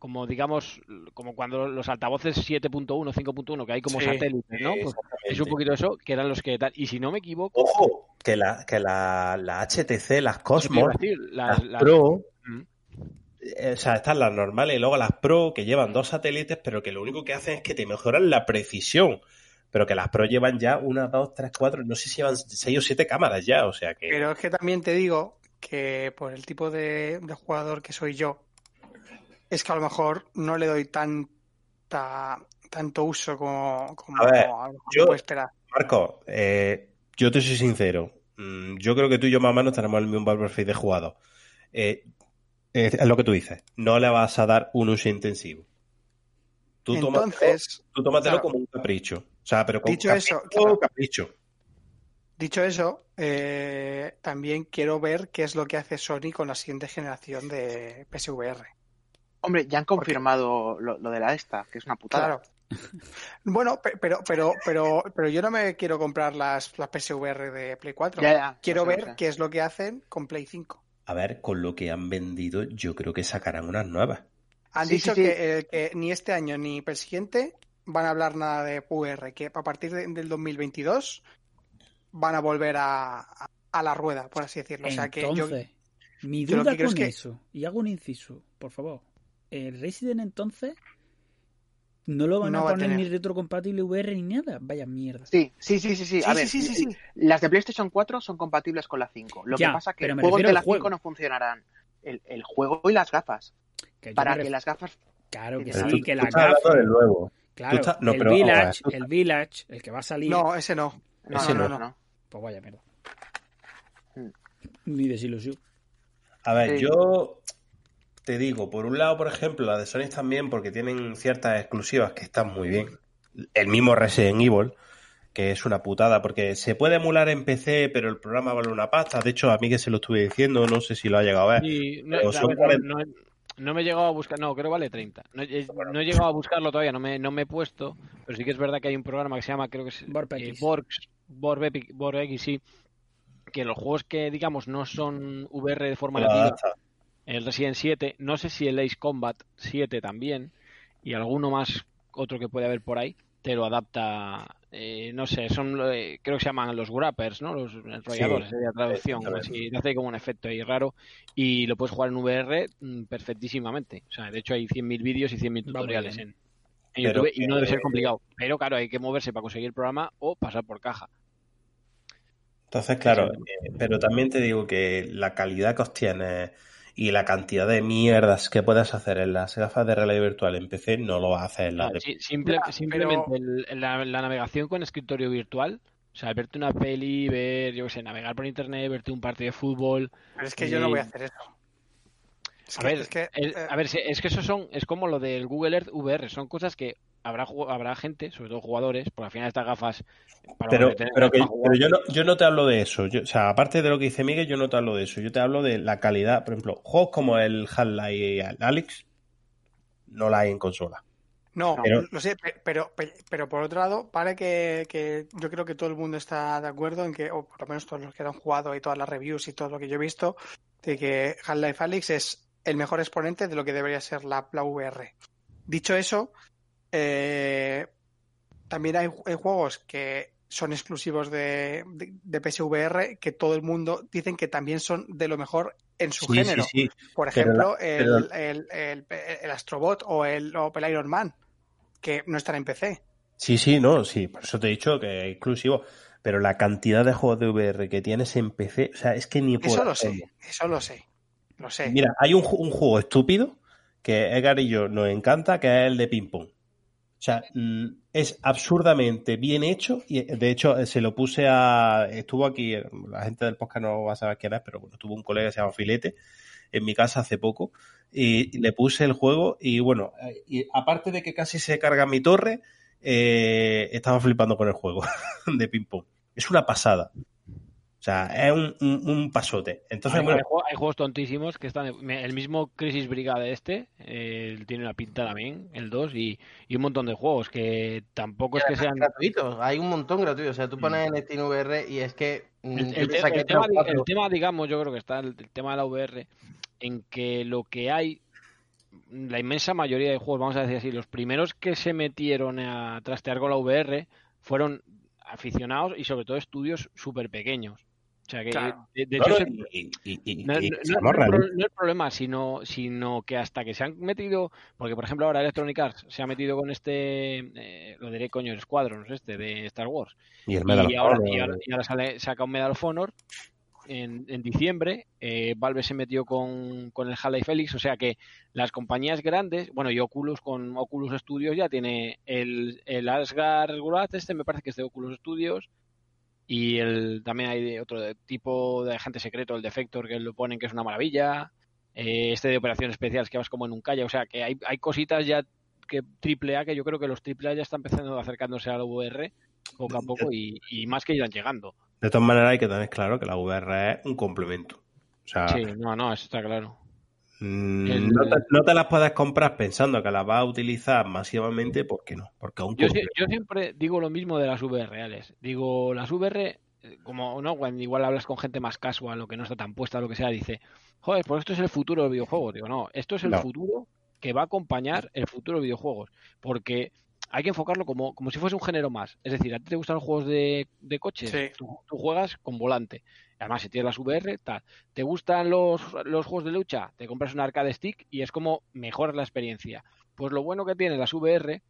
como digamos como cuando los altavoces 7.1, 5.1 que hay como Sí, satélites, ¿no? Pues es un poquito eso, que eran los que tal. Y si no me equivoco, Ojo, que la, que la, la HTC, las ¿qué te iba Cosmos, decir? las, Las- Pro, eh, o sea, están las normales y luego las Pro que llevan dos satélites, pero que lo único que hacen es que te mejoran la precisión. Pero que las Pro llevan ya una, dos, tres, cuatro, no sé si llevan seis o siete cámaras ya, o sea que. Pero es que también te digo que por el tipo de, de jugador que soy yo, es que a lo mejor no le doy tanta, tanto uso como, como A ver, a lo mejor yo- puedo esperar. Marco, eh, yo te soy sincero. Mm, Yo creo que tú y yo más o menos tenemos el mismo perfil de jugador. Eh, es lo que tú dices. No le vas a dar un uso intensivo. Tú tómatelo, Entonces, tú tómatelo claro. como un capricho. O sea, pero con Dicho capricho, eso, claro. capricho. dicho eso, eh, también quiero ver qué es lo que hace Sony con la siguiente generación de PSVR. Hombre, ya han confirmado lo, lo de la esta, que es una putada. Claro. Bueno, pe- pero, pero, pero, pero yo no me quiero comprar las, las PSVR de Play 4. Ya, ya, quiero sé, ver sé. qué es lo que hacen con Play 5. A ver, con lo que han vendido, yo creo que sacarán unas nuevas. Han Sí, dicho sí, sí. Que, eh, que ni este año ni el siguiente van a hablar nada de VR, que a partir de- del 2022 van a volver a, a- a la rueda, por así decirlo. O sea que yo, Entonces, mi duda con es que- eso, y hago un inciso, por favor. El Resident entonces no lo van No a va a poner tener. ni retrocompatible VR ni nada. Vaya mierda. Sí, sí, sí, sí, sí. A Sí, ver, sí, sí, sí, sí. las de PlayStation 4 son compatibles con la 5. Lo Ya, que pasa es que los juegos de la 5 juego. no funcionarán. El, el juego y las gafas. Que Para que las gafas Claro que Pero sí, tú- que tú la estás hablando gafa. del nuevo. Claro, no, el, pero, village, el Village, el que va a salir. No, ese no. No, Ese no, no. no, no. Pues vaya mierda. Mm. Ni desilusión. A ver, Sí. yo te digo, por un lado, por ejemplo, la de Sony también, porque tienen ciertas exclusivas que están muy bien. El mismo Resident Evil, que es una putada, porque se puede emular en PC, pero el programa vale una pasta. De hecho, a mí que se lo estuve diciendo, no sé si lo ha llegado a ver. Y no, Pero a son ver, 40. no, no- no me he llegado a buscar, no, creo que vale 30. No, he- no he llegado a buscarlo todavía, no me, no me he puesto, pero sí que es verdad que hay un programa que se llama, creo que es eh, Borgs, Vorbepi- Vorbex, sí, que los juegos que, digamos, no son VR de forma Lo nativa. El Resident 7, no sé si el Ace Combat 7 también, y alguno más, otro que puede haber por ahí, te lo adapta, eh, no sé, son, eh, creo que se llaman los grappers, ¿no? Los enrolladores, sería la traducción, así, hace como un efecto ahí raro, y lo puedes jugar en VR mm, perfectísimamente. O sea, de hecho hay 100.000 vídeos y 100.000 Va muy tutoriales en, YouTube y no debe ser complicado. Pero claro, hay que moverse para conseguir el programa o pasar por caja. Entonces, claro, eh, pero también te digo que la calidad que obtienes y la cantidad de mierdas que puedes hacer en las gafas de realidad virtual en PC no lo vas a hacer en la de sí, simple- Ya, simplemente pero- el- la, la navegación con escritorio virtual, o sea, verte una peli, ver, yo qué sé, navegar por internet, verte un partido de fútbol. Pero es que yo no voy a Eh, hacer eso. Es A que- ver, es que, el- eh, a ver, es que eso son, es como lo del Google Earth VR, son cosas que habrá habrá gente, sobre todo jugadores, porque al final estas gafas para Pero, pero, que- yo, no, yo no te hablo de eso. Yo- o sea, aparte de lo que dice Miguel, yo no te hablo de eso. Yo te hablo de la calidad. Por ejemplo, juegos como el Half-Life Alex no la hay en consola. No, Pero- lo sé, pe- pero, pe- pero por otro lado, vale que, que yo creo que todo el mundo está de acuerdo en que, o por lo menos todos los que han jugado y todas las reviews y todo lo que yo he visto, de que Half-Life Alyx es el mejor exponente de lo que debería ser la, la VR. Dicho eso, eh, también hay, hay juegos que son exclusivos de, de, de PSVR que todo el mundo dicen que también son de lo mejor en su Sí, género. sí, sí. Por ejemplo, pero- el, el, el, el Astrobot o el, o el Iron Man, que no están en PC. Sí, sí, no, sí. Por eso te he dicho que es exclusivo. Pero la cantidad de juegos de VR que tienes en PC, o sea, es que ni por Eso lo sé, eso lo sé. Lo sé. Mira, hay un, un juego estúpido que Edgar y yo nos encanta, que es el de ping pong. O sea, mm, es absurdamente bien hecho y de hecho eh, se lo puse a... Estuvo aquí, eh, la gente del podcast no va a saber quién es, pero bueno, tuvo un colega que se llama Filete en mi casa hace poco y le puse el juego y bueno, eh, y aparte de que casi se carga mi torre, eh, estaba flipando con el juego de ping pong. Es una pasada. O sea, es un, un- un pasote. Entonces, hay, bueno, hay jue- hay juegos tontísimos que están. El mismo Crisis Brigade este eh, tiene una pinta también, el 2, y, y un montón de juegos que tampoco es que sean. gratuitos. Hay un montón gratuitos. O sea, tú pones en Steam VR y es que. mm, El, te- tema, el tema, digamos, yo creo que está el, el tema de la VR en que lo que hay, la inmensa mayoría de juegos, vamos a decir así, los primeros que se metieron a trastear con la VR fueron aficionados y sobre todo estudios súper pequeños. O sea que, Claro. de, hecho, no, se- y- y- y- no, y no- no- seamos no el problema, sino, sino que hasta que se han metido, porque por ejemplo ahora Electronic Arts se ha metido con este, eh, lo diré coño, el Squadrons este de Star Wars, Y el Medal ahora, Honor, y ahora- y ahora sale, saca un Medal of Honor en, en diciembre. eh, Valve se metió con, con el Half-Life Felix, o sea que las compañías grandes, bueno, y Oculus con Oculus Studios ya tiene el, el Asgard Wrath, este me parece que es de Oculus Studios. Y el, también hay otro tipo de agente secreto, el Defector, que lo ponen que es una maravilla. eh, este de operaciones especiales que vas como en un calle. O sea, que hay, hay cositas ya que triple A, que yo creo que los triple A ya están empezando acercándose a la VR poco a poco y, y más que irán llegando. De todas maneras, hay que tener claro que la VR es un complemento. O sea, Sí, no, no, eso está claro. Mm, El- no, te, no te las puedes comprar pensando que las vas a utilizar masivamente, ¿por qué no? Porque un Yo, siempre digo lo mismo de las VR reales. Digo, las VR, eh, como no, cuando igual hablas con gente más casual o que no está tan puesta, lo que sea, dice, joder, pues esto es el futuro del videojuego. Digo, no, esto es el No. futuro que va a acompañar el futuro de videojuegos. Porque hay que enfocarlo como, como si fuese un género más. Es decir, a ti te gustan los juegos de, de coches, Sí. tú, tú juegas con volante. Además, si tienes las VR, tal. ¿Te gustan los, los juegos de lucha? Te compras un arcade stick y es como mejoras la experiencia. Pues lo bueno que tiene las VR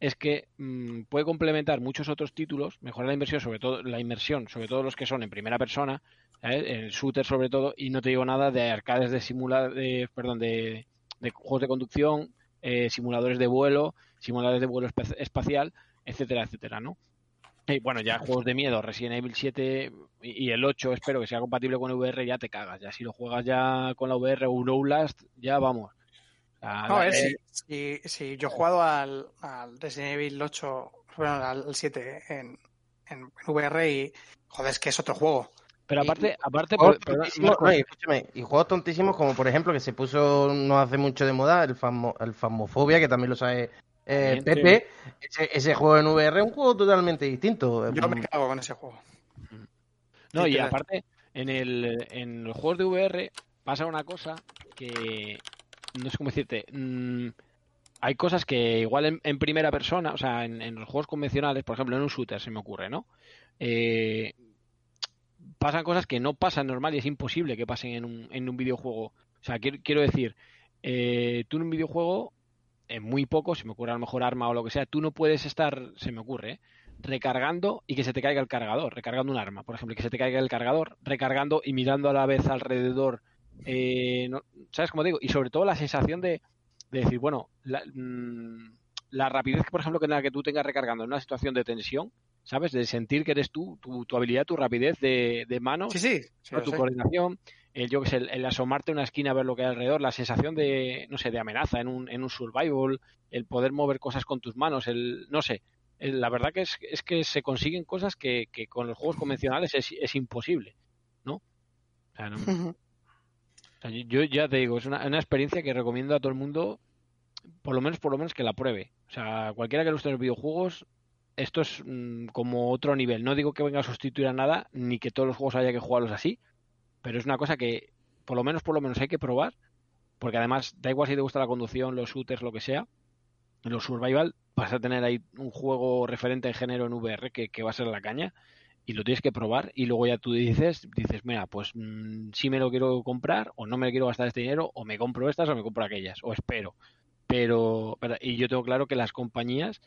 es que mm, puede complementar muchos otros títulos, mejorar la inversión, sobre todo la inmersión, sobre todo los que son en primera persona, ¿sabes? el shooter sobre todo, y no te digo nada de arcades de simula de, perdón, de, juegos de conducción eh, simuladores de vuelo, simuladores de vuelo espa- espacial, etcétera, etcétera, ¿no? Y bueno, ya juegos de miedo, Resident Evil 7 y el 8 espero que sea compatible con VR, ya te cagas. Ya si lo juegas ya con la VR o un Outlast, ya vamos. Sea, No, a ver, eh, si, si, si yo he jugado al, al Resident Evil 8, bueno, al al 7 en, en VR y, joder, es que es otro juego. Pero aparte, aparte, no, y escúchame, y juegos tontísimos como por ejemplo que se puso no hace mucho de moda el, famo, el Famofobia, que también lo sabe eh, Pepe. Ese, ese juego en VR es un juego totalmente distinto. Yo me cago con ese juego. No, y aparte, en, el, en los juegos de VR pasa una cosa que no sé cómo decirte. mm, hay cosas que igual en, en primera persona, o sea, en, en los juegos convencionales, por ejemplo, en un shooter se me ocurre, ¿no? Eh, pasan cosas que no pasan normal y es imposible que pasen en un, en un videojuego. O sea, quiero, quiero decir, eh, tú en un videojuego, en muy poco, se me ocurre a lo mejor arma o lo que sea, tú no puedes estar, se me ocurre, ¿eh? recargando y que se te caiga el cargador, recargando un arma, por ejemplo, y que se te caiga el cargador, recargando y mirando a la vez alrededor, eh, no- ¿sabes cómo digo? Y sobre todo la sensación de, de decir, bueno, la, mm, la rapidez, por ejemplo, que en la que tú tengas recargando en una situación de tensión, ¿sabes? De sentir que eres tú, tu, tu habilidad, tu rapidez de, de manos, Sí, tu sé. El, yo que sé, el, el asomarte a una esquina a ver lo que hay alrededor, la sensación de, no sé, de amenaza en un, en un survival, el poder mover cosas con tus manos, el, no sé, el- la verdad que es, es que se consiguen cosas que, que con los juegos convencionales es, es imposible, ¿no? O sea, no- o sea, yo, yo ya te digo, es una, una experiencia que recomiendo a todo el mundo, por lo menos, por lo menos que la pruebe. O sea, cualquiera que le guste los videojuegos, esto es mm, como otro nivel. No digo que venga a sustituir a nada, ni que todos los juegos haya que jugarlos así, pero es una cosa que, por lo menos, por lo menos hay que probar, porque además, da igual si te gusta la conducción, los shooters, lo que sea, los survival vas a tener ahí un juego referente en género en VR que, va a ser la caña y lo tienes que probar y luego ya tú dices, dices, mira, pues mm, sí me lo quiero comprar o no me quiero gastar este dinero o me compro estas o me compro aquellas o espero. Pero, pero- y yo tengo claro que las compañías,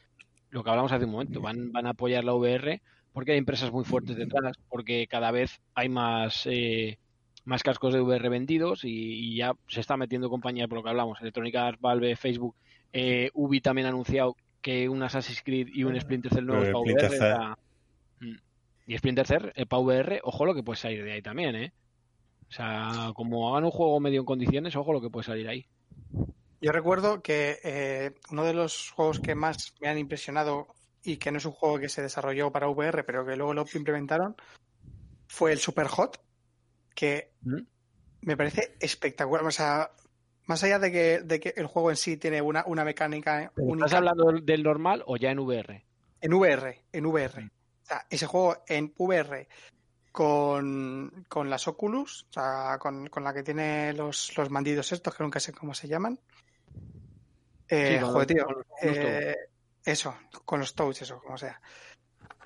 lo que hablamos hace un momento, van, van a apoyar la VR porque hay empresas muy fuertes detrás, porque cada vez hay más, eh, más cascos de VR vendidos y, y ya se está metiendo compañía por lo que hablamos, Electronic Arts, Valve, Facebook, eh, Ubi también ha anunciado que un Assassin's Creed y un Splinter Cell nuevo Eh, para VR. Mm. Y Splinter Cell eh, para VR, ojo lo que puede salir de ahí también, ¿eh? O sea, como hagan un juego medio en condiciones, ojo lo que puede salir ahí. Yo recuerdo que eh, uno de los juegos que más me han impresionado y que no es un juego que se desarrolló para VR, pero que luego lo implementaron, fue el Super Hot, que ¿Mm? me parece espectacular. O sea, más allá de que, de que el juego en sí tiene una, una mecánica ¿Pero única ¿Estás hablando del- normal o ya en VR? en VR, en VR. Mm. O sea, ese juego en VR con, con las Oculus, o sea, con, con la que tiene los, los bandidos estos, que nunca sé cómo se llaman. Eh, Sí, joder, los- tío. con los- eh, eso, con los touch, eso, como sea.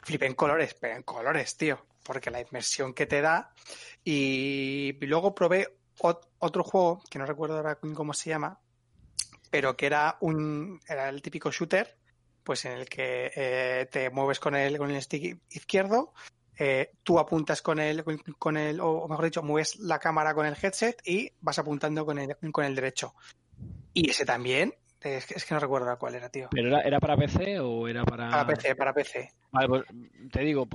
Flip en colores, pero en colores, tío. Porque la inmersión que te da. Y, y luego probé ot- otro juego, que no recuerdo ahora cómo se llama, pero que era un era el típico shooter, pues en el que eh, te mueves con el, con el stick izquierdo, eh, tú apuntas con el, con, el, o mejor dicho, mueves la cámara con el headset y vas apuntando con el, con el derecho. Y ese también, es que, es que no recuerdo cuál era, tío. ¿Pero era, era para PC o era para...? Para PC, para PC. Vale, pues, te digo,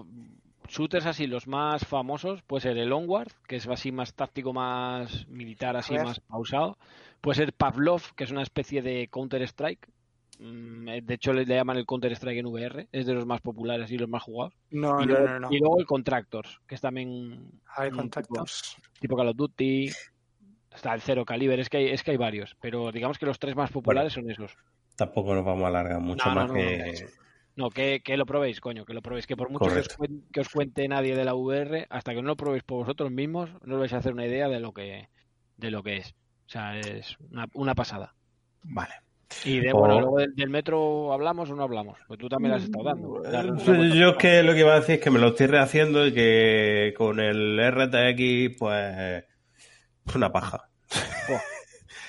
shooters así, los más famosos, puede ser el Onward, que es así más táctico, más militar, así más pausado. Puede ser Pavlov, que es una especie de Counter-Strike. Mm, eh, De hecho, le, le llaman el Counter-Strike en VR, es de los más populares y los más jugados. No, y, no, luego, no, no. y luego el Contractors, que es también A ver, un contactos. tipo Call of Duty. Está el Zero Caliber, es que hay, es que hay varios, pero digamos que los tres más populares son esos. Tampoco nos vamos a alargar mucho No, no, más no, que. No, que, que lo probéis, coño, que lo probéis. Que por mucho que os, Correcto. cuen- que os cuente nadie de la VR, hasta que no lo probéis por vosotros mismos, no os vais a hacer una idea de lo que, de lo que es. O sea, es una, una pasada. Vale. Y de, O- bueno, luego del, del metro hablamos o no hablamos. Pues tú también has estado dando. La- Eh, Yo es que lo que iba a decir es que me lo estoy rehaciendo y que con el RTX, pues. Es una paja.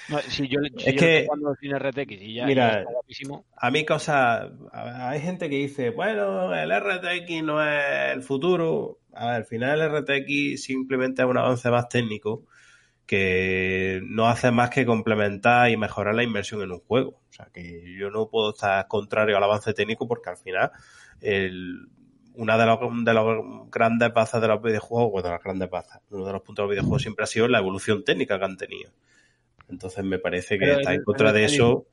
No, si yo, si Es yo que- jugando sin RTX y ya, Mira, ya está guapísimo. A mí cosas... a- Hay gente que dice, bueno, el RTX no es el futuro. A ver, al final el RTX simplemente es un avance más técnico que no hace más que complementar y mejorar la inversión en un juego. O sea, que yo no puedo estar contrario al avance técnico porque al final el, una de las, de las grandes bazas de los videojuegos, bueno, las grandes bazas, uno de los puntos de los videojuegos siempre ha sido la evolución técnica que han tenido. Entonces me parece que Pero está en contra pero de eso.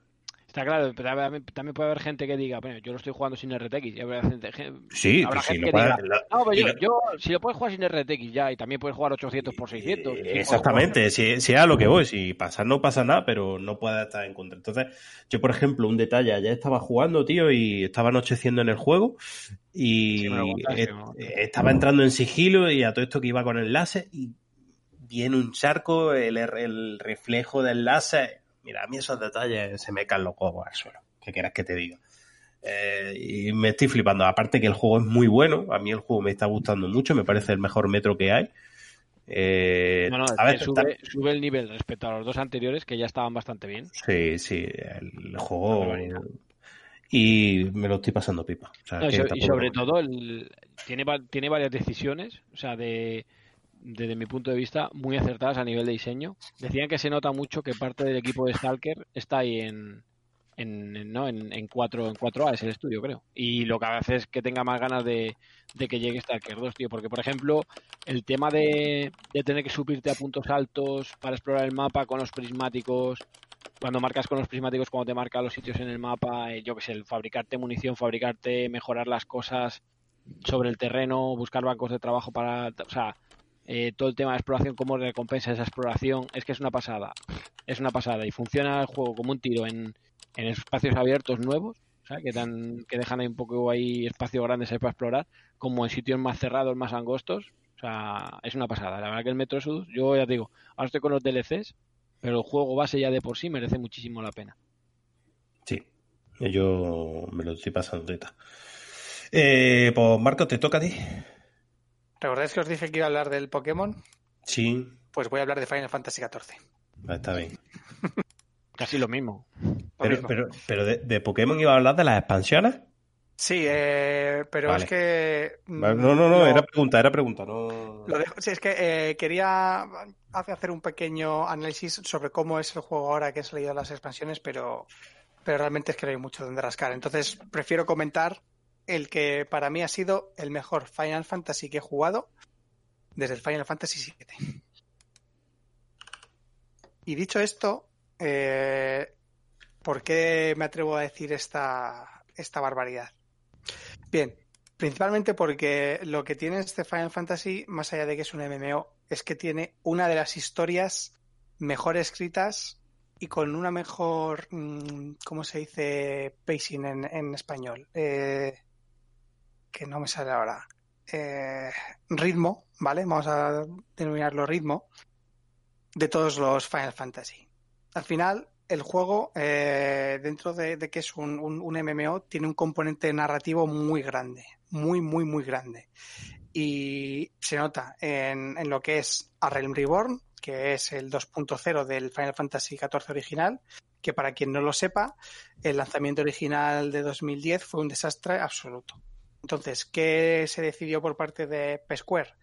Está claro, pero también puede haber gente que diga, bueno, yo lo estoy jugando sin RTX. Y habrá gente, gen- Sí, habrá pues gente lo que puede- diga, la- no, pero yo, yo, si lo puedes jugar sin RTX ya, y también puedes jugar 800 por 600. sí, puedes Exactamente, si, si es a lo que voy, si pasa no pasa nada, pero no puede estar en contra. Entonces, yo por ejemplo, un detalle, ayer estaba jugando, tío, y estaba anocheciendo en el juego y Sí, contaste, eh, estaba entrando en sigilo y a todo esto que iba con láser y viene un charco, el, el reflejo del láser. Mira, a mí esos detalles se me caen los huevos al suelo. ¿Qué quieras que te diga? Eh, y me estoy flipando. Aparte que el juego es muy bueno. A mí el juego me está gustando mucho. Me parece el mejor metro que hay. Eh, No, no, a ver, sube, sube el nivel respecto a los dos anteriores que ya estaban bastante bien. Sí, sí, el juego. Y me lo estoy pasando pipa. O sea, No, y, so- sobre todo el, tiene, tiene varias decisiones, o sea, de, desde mi punto de vista, muy acertadas a nivel de diseño. Decían que se nota mucho que parte del equipo de Stalker está ahí en, en, ¿no? en, en 4, en 4A, es el estudio, creo. Y lo que hace es que tenga más ganas de, de que llegue Stalker 2, tío. Porque, por ejemplo, el tema de, de tener que subirte a puntos altos para explorar el mapa con los prismáticos, cuando marcas con los prismáticos, cuando te marca los sitios en el mapa, eh, yo que sé, fabricarte munición, fabricarte, mejorar las cosas sobre el terreno, buscar bancos de trabajo para, o sea, eh, todo el tema de exploración, cómo recompensa esa exploración, es que es una pasada, es una pasada y funciona el juego como un tiro en, en espacios abiertos nuevos, que, dan, que dejan ahí un poco ahí espacios grandes ahí para explorar, como en sitios más cerrados, más angostos, o sea, es una pasada. La verdad que el Metro yo ya te digo, ahora estoy con los DLCs, pero el juego base ya de por sí merece muchísimo la pena. Sí, yo me lo estoy pasando teta. Eh, pues Marco, ¿te toca a ti? ¿Recordáis que os dije que iba a hablar del Pokémon? Sí, Pues voy a hablar de Final Fantasy XIV. Ah, está bien. Casi lo mismo. Lo Pero, mismo. pero, pero de, de Pokémon iba a hablar de las expansiones. Sí, eh, pero Vale. es que... No, no, no, lo- era pregunta, era pregunta. No... Lo dejo- sí, es que eh, quería hace- hacer un pequeño análisis sobre cómo es el juego ahora que he salido las expansiones, pero, pero realmente es que no hay mucho donde rascar. Entonces prefiero comentar el que para mí ha sido el mejor Final Fantasy que he jugado desde el Final Fantasy VII. Y dicho esto, eh, ¿por qué me atrevo a decir esta, esta barbaridad? Bien, Principalmente porque lo que tiene este Final Fantasy, más allá de que es un MMO, es que tiene una de las historias mejor escritas y con una mejor, mm, ¿cómo se dice pacing en, español? Eh, que no me sale ahora. Eh, ritmo, ¿vale? Vamos a denominarlo ritmo de todos los Final Fantasy. Al final, el juego, eh, dentro de, que es un, un- un MMO, tiene un componente narrativo muy grande, muy, muy, muy grande. Y se nota en, en lo que es A Realm Reborn, que es el 2.0 del Final Fantasy XIV original, que para quien no lo sepa, el lanzamiento original de 2010 fue un desastre absoluto. Entonces, ¿qué se decidió por parte de P-Square?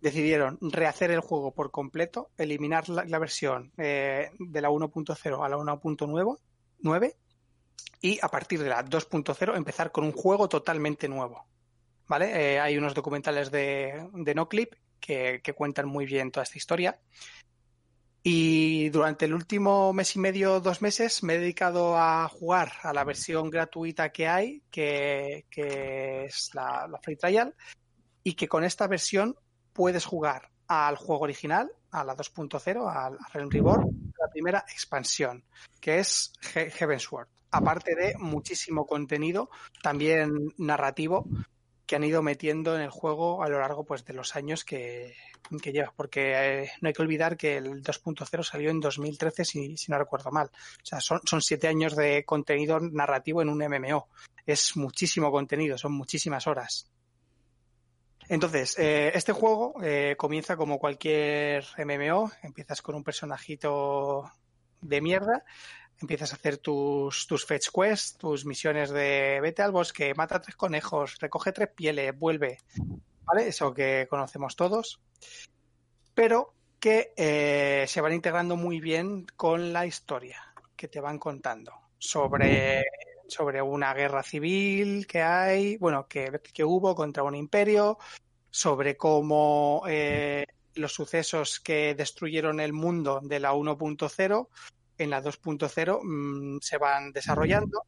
Decidieron rehacer el juego por completo, eliminar la, la versión eh, de la 1.0 a la 1.9 y a partir de la 2.0 empezar con un juego totalmente nuevo. ¿Vale? Eh, hay unos documentales de, de NoClip que, que cuentan muy bien toda esta historia. Y durante el último mes y medio, dos meses, me he dedicado a jugar a la versión gratuita que hay, que, es la, Free Trial, y que con esta versión puedes jugar al juego original, a la 2.0, al Realm Reborn, la primera expansión, que es He-. Aparte de muchísimo contenido, también narrativo, que han ido metiendo en el juego a lo largo pues, de los años que, que lleva. Porque eh, no hay que olvidar que el 2.0 salió en 2013, si, si no recuerdo mal. O sea, son, son siete años de contenido narrativo en un MMO. Es muchísimo contenido, son muchísimas horas. Entonces, eh, este juego eh, comienza como cualquier MMO. Empiezas con un personajito de mierda. Empiezas a hacer tus, tus fetch quests, tus misiones de vete al bosque, mata tres conejos, recoge tres pieles, vuelve. Eso que conocemos todos. Pero que eh, se van integrando muy bien con la historia que te van contando sobre, sobre una guerra civil que hay, bueno, que, que hubo contra un imperio, sobre cómo eh, los sucesos que destruyeron el mundo de la 1.0 en la 2.0 mm, se van desarrollando.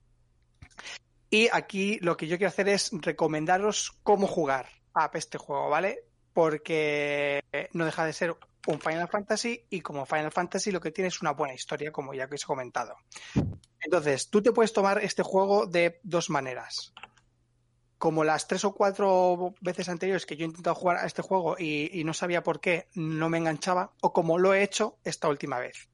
Y aquí lo que yo quiero hacer es recomendaros cómo jugar a este juego, ¿vale? Porque no deja de ser un Final Fantasy y como Final Fantasy lo que tiene es una buena historia, como ya que os he comentado. Entonces, tú te puedes tomar este juego de dos maneras. Como las tres o cuatro veces anteriores que yo he intentado jugar a este juego y, y no sabía por qué no me enganchaba, o como lo he hecho esta última vez.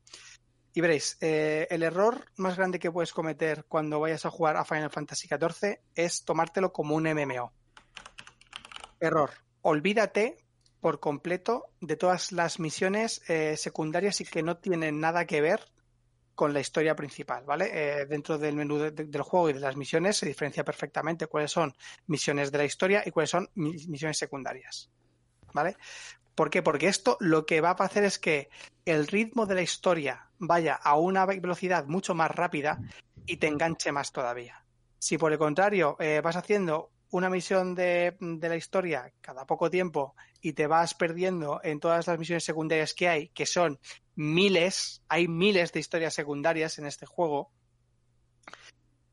Y veréis, eh, el error más grande que puedes cometer cuando vayas a jugar a Final Fantasy XIV es tomártelo como un MMO. Error. Olvídate por completo de todas las misiones eh, secundarias y que no tienen nada que ver con la historia principal, ¿vale? Eh, dentro del menú de- de- del juego y de las misiones se diferencia perfectamente cuáles son misiones de la historia y cuáles son mi- misiones secundarias, ¿vale? ¿Por qué? Porque esto lo que va a hacer es que el ritmo de la historia vaya a una ve- velocidad mucho más rápida y te enganche más todavía. Si por el contrario eh, vas haciendo una misión de, de la historia cada poco tiempo y te vas perdiendo en todas las misiones secundarias que hay, que son miles, hay miles de historias secundarias en este juego,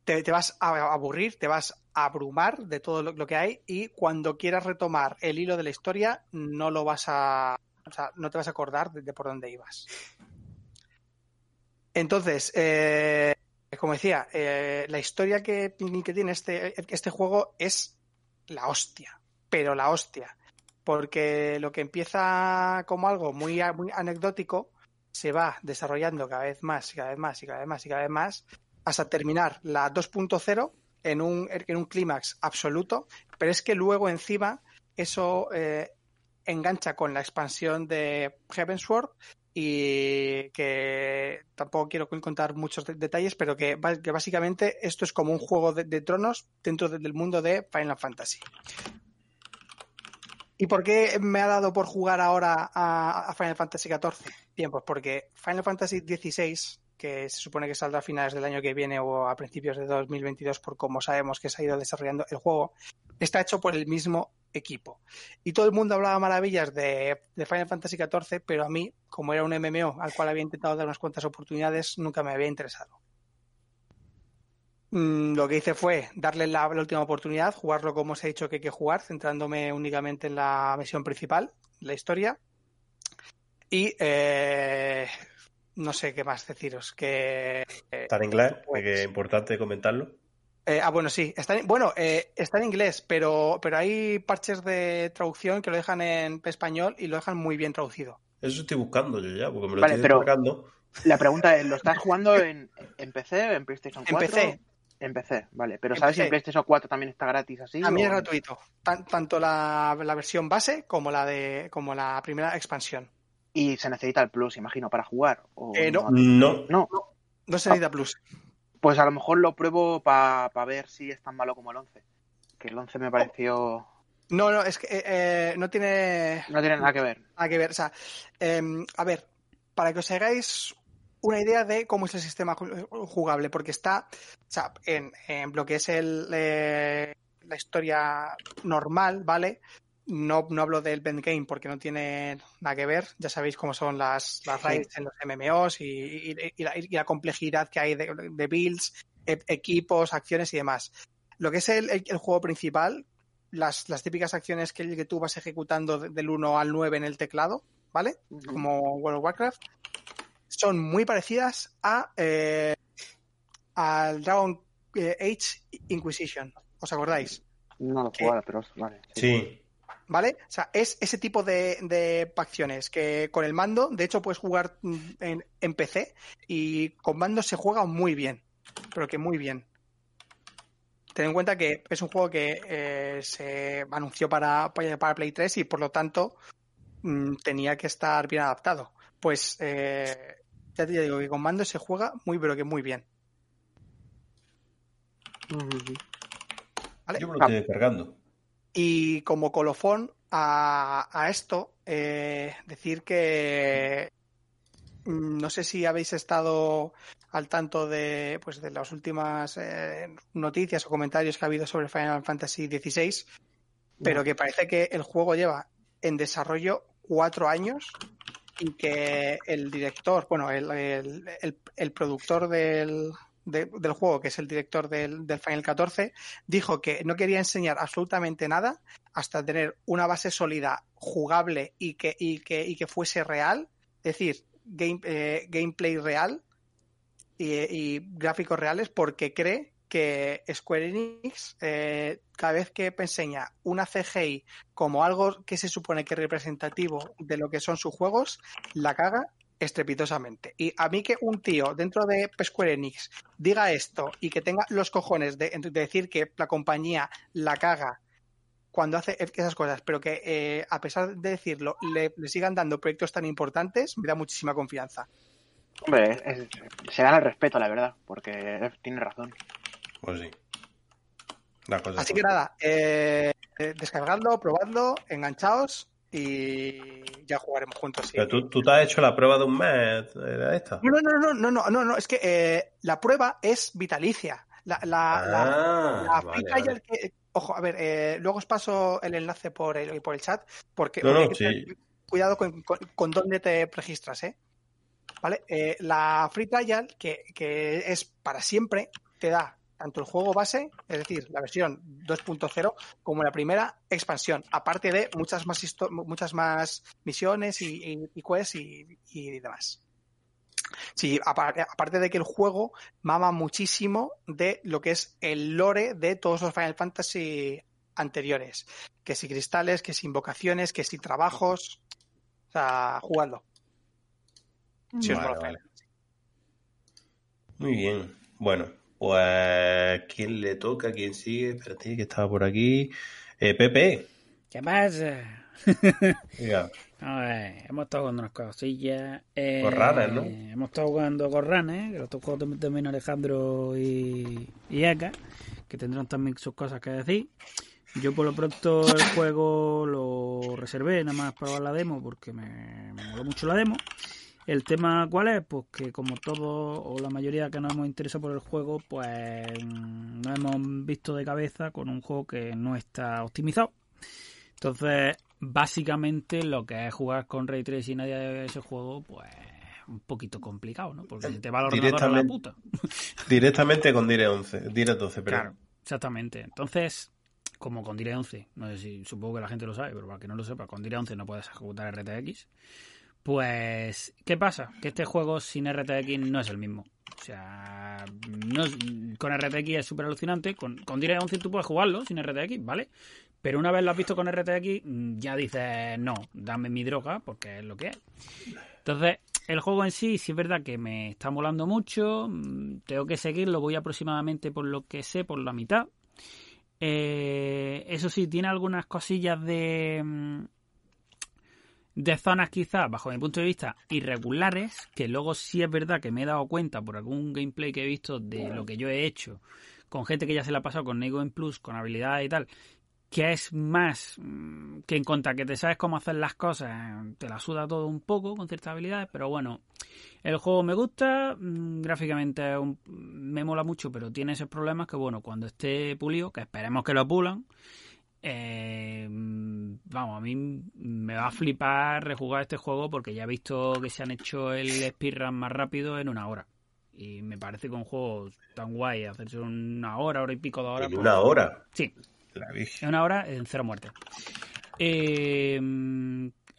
te, vas a aburrir, te vas a abrumar de todo lo, lo que hay y cuando quieras retomar el hilo de la historia no lo vas a, o sea, no te vas a acordar de, de por dónde ibas. Entonces, eh, como decía, eh, la historia que, que tiene este, este juego es la hostia, pero la hostia. Porque lo que empieza como algo muy, muy anecdótico se va desarrollando cada vez más y cada vez más y cada vez más y cada vez más hasta terminar la 2.0 en un, en un clímax absoluto, pero es que luego encima eso eh, engancha con la expansión de Heavensward y que tampoco quiero contar muchos de- detalles, pero que, básicamente esto es como un juego de, tronos dentro de- del mundo de Final Fantasy. ¿Y por qué me ha dado por jugar ahora a, a Final Fantasy XIV? Bien, pues porque Final Fantasy XVI, que se supone que saldrá a finales del año que viene o a principios de 2022, por como sabemos que se ha ido desarrollando el juego, está hecho por el mismo equipo. Y todo el mundo hablaba maravillas de, de Final Fantasy XIV, pero a mí, como era un MMO al cual había intentado dar unas cuantas oportunidades, nunca me había interesado. Mm, Lo que hice fue darle la, la última oportunidad, jugarlo como os he dicho que hay que jugar, centrándome únicamente en la misión principal, la historia. Y eh, no sé qué más deciros. Que, eh, Está en inglés, Pues- que es importante comentarlo. Eh, ah, bueno, sí. Está en- bueno, eh, está en inglés, pero, pero hay parches de traducción que lo dejan en español y lo dejan muy bien traducido. Eso estoy buscando yo ya, porque me lo Vale, estoy pero- descargando. La pregunta es, ¿lo estás jugando en, en PC, en PlayStation En 4? PC. En PC, vale. Pero En ¿sabes si PC. en PlayStation 4 también está gratis así? También o- es gratuito. Tan- tanto la, la versión base como la de como la primera expansión. Y se necesita el Plus, imagino, para jugar. o Eh, no. No, No, No se necesita plus. Pues a lo mejor lo pruebo para ver si es tan malo como el 11. Que el 11 me pareció... No, no, es que eh, eh, no tiene No tiene nada que ver. nada que ver. O sea, em, a ver, para que os hagáis una idea de cómo es el sistema ju- jugable, porque está, o sea, en, en lo que es el, eh, la historia normal, ¿vale? No, no hablo del Bend Game porque no tiene nada que ver. Ya sabéis cómo son las, raids en los MMOs y, y- y la, y la complejidad que hay de, de builds, e- equipos, acciones y demás. Lo que es el, el- el juego principal, las, las típicas acciones que, que tú vas ejecutando de- del 1 al 9 en el teclado, ¿vale? como World of Warcraft, son muy parecidas a eh, al Dragon eh, Age Inquisition. ¿Os acordáis? No lo jugado, pero vale. sí. ¿Vale? O sea, es ese tipo de, de facciones que con el mando, de hecho, puedes jugar en, en PC y con mando se juega muy bien, pero que muy bien. Ten en cuenta que es un juego que eh, se anunció para, para Play 3 y por lo tanto mm, tenía que estar bien adaptado. Pues eh, ya te digo que con mando se juega muy, pero que muy bien. Yo me lo estoy descargando. Y como colofón, a, a esto, eh, decir que mm, no sé si habéis estado al tanto de, pues, de las últimas eh, noticias o comentarios que ha habido sobre Final Fantasy XVI, pero que parece que el juego lleva en desarrollo cuatro años y que el director, bueno, el, el- el- el productor del, de- del juego, que es el director del, del Final 14, dijo que no quería enseñar absolutamente nada hasta tener una base sólida, jugable y que, y que, y que fuese real, es decir, game- eh, gameplay real y, y gráficos reales, porque cree que Square Enix, eh, cada vez que enseña una CGI como algo que se supone que es representativo de lo que son sus juegos, la caga estrepitosamente. Y a mí que un tío dentro de Square Enix diga esto y que tenga los cojones de, de decir que la compañía la caga cuando hace esas cosas, pero que eh, a pesar de decirlo le, le sigan dando proyectos tan importantes, me da muchísima confianza. Hombre, es- es- se gana el respeto, la verdad, porque tiene razón. Pues sí. Así que nada, eh, eh, descargadlo, probadlo, enganchaos y ya jugaremos juntos. sí. Pero tú, tú te has hecho la prueba de un mes de esta. No, no, no, no, no, no, no, no, es que eh, la prueba es vitalicia. La, la, la- Ah, la vale, free trial vale. que- ojo, a ver, eh, luego os paso el enlace por el, por el chat, porque No, no, tener cuidado con, con, con dónde te registras, ¿eh? ¿Vale? Eh, la free trial, que, que es para siempre, te da tanto el juego base, es decir, la versión 2.0, como la primera expansión, aparte de muchas más, muchas más misiones y, y, y quests y, y demás. Sí, aparte, aparte de que el juego mama muchísimo de lo que es el lore de todos los Final Fantasy anteriores. Que si cristales, que si invocaciones, que si trabajos. O sea, jugadlo. Si os Vale, mola vale. Muy bien. Bueno, pues ¿quién le toca? ¿Quién sigue? Espérate, que estaba por aquí. Eh, Pepe. ¿Qué pasa? Diga. A ver, hemos estado jugando unas cosillas. Eh, Corranes, ¿no? Hemos estado jugando Corranes, que lo jugando también Alejandro y, y que tendrán también sus cosas que decir. Yo por lo pronto el juego lo reservé nada más para la demo porque me, me moló mucho la demo. El tema cuál es, pues que como todos o la mayoría que nos hemos interesado por el juego, pues mm, nos hemos visto de cabeza con un juego que no está optimizado. Entonces, básicamente lo que es jugar con Ray Tracing a ese juego, pues un poquito complicado, ¿no? Porque se te va el ordenador a la Directamente- puta. Directamente con Dire 11. Dire 12, pero. Claro, exactamente. Entonces, como con Dire 11, no sé si supongo que la gente lo sabe, pero para que no lo sepa, con Dire 11 no puedes ejecutar RTX. Pues, ¿qué pasa? Que este juego sin RTX no es el mismo. O sea, no es- con RTX es súper alucinante. Con, con Dire 11 tú puedes jugarlo sin RTX, ¿vale? Pero una vez lo has visto con RTX, mm, ya dices, no, dame mi droga, porque es lo que es. Entonces, el juego en sí, sí es verdad que me está molando mucho. mm, Tengo que seguirlo, voy aproximadamente por lo que sé, por la mitad. Eh, eso sí, tiene algunas cosillas de. De zonas quizás, bajo mi punto de vista, irregulares, que luego sí es verdad que me he dado cuenta por algún gameplay que he visto de lo que yo he hecho con gente que ya se la ha pasado con Nego en Plus, con habilidades y tal, que es más mm, que en contra que te sabes cómo hacer las cosas, te la suda todo un poco con ciertas habilidades, pero bueno, el juego me gusta, mm, gráficamente me mola mucho, pero tiene esos problemas que bueno, cuando esté pulido, que esperemos que lo pulan, eh, vamos, a mí me va a flipar rejugar este juego porque ya he visto que se han hecho el speedrun más rápido en una hora. Y me parece que un juego tan guay, hacerse una hora, hora y pico de horas. En pues- una hora. Sí, en una hora en cero muerte. Eh,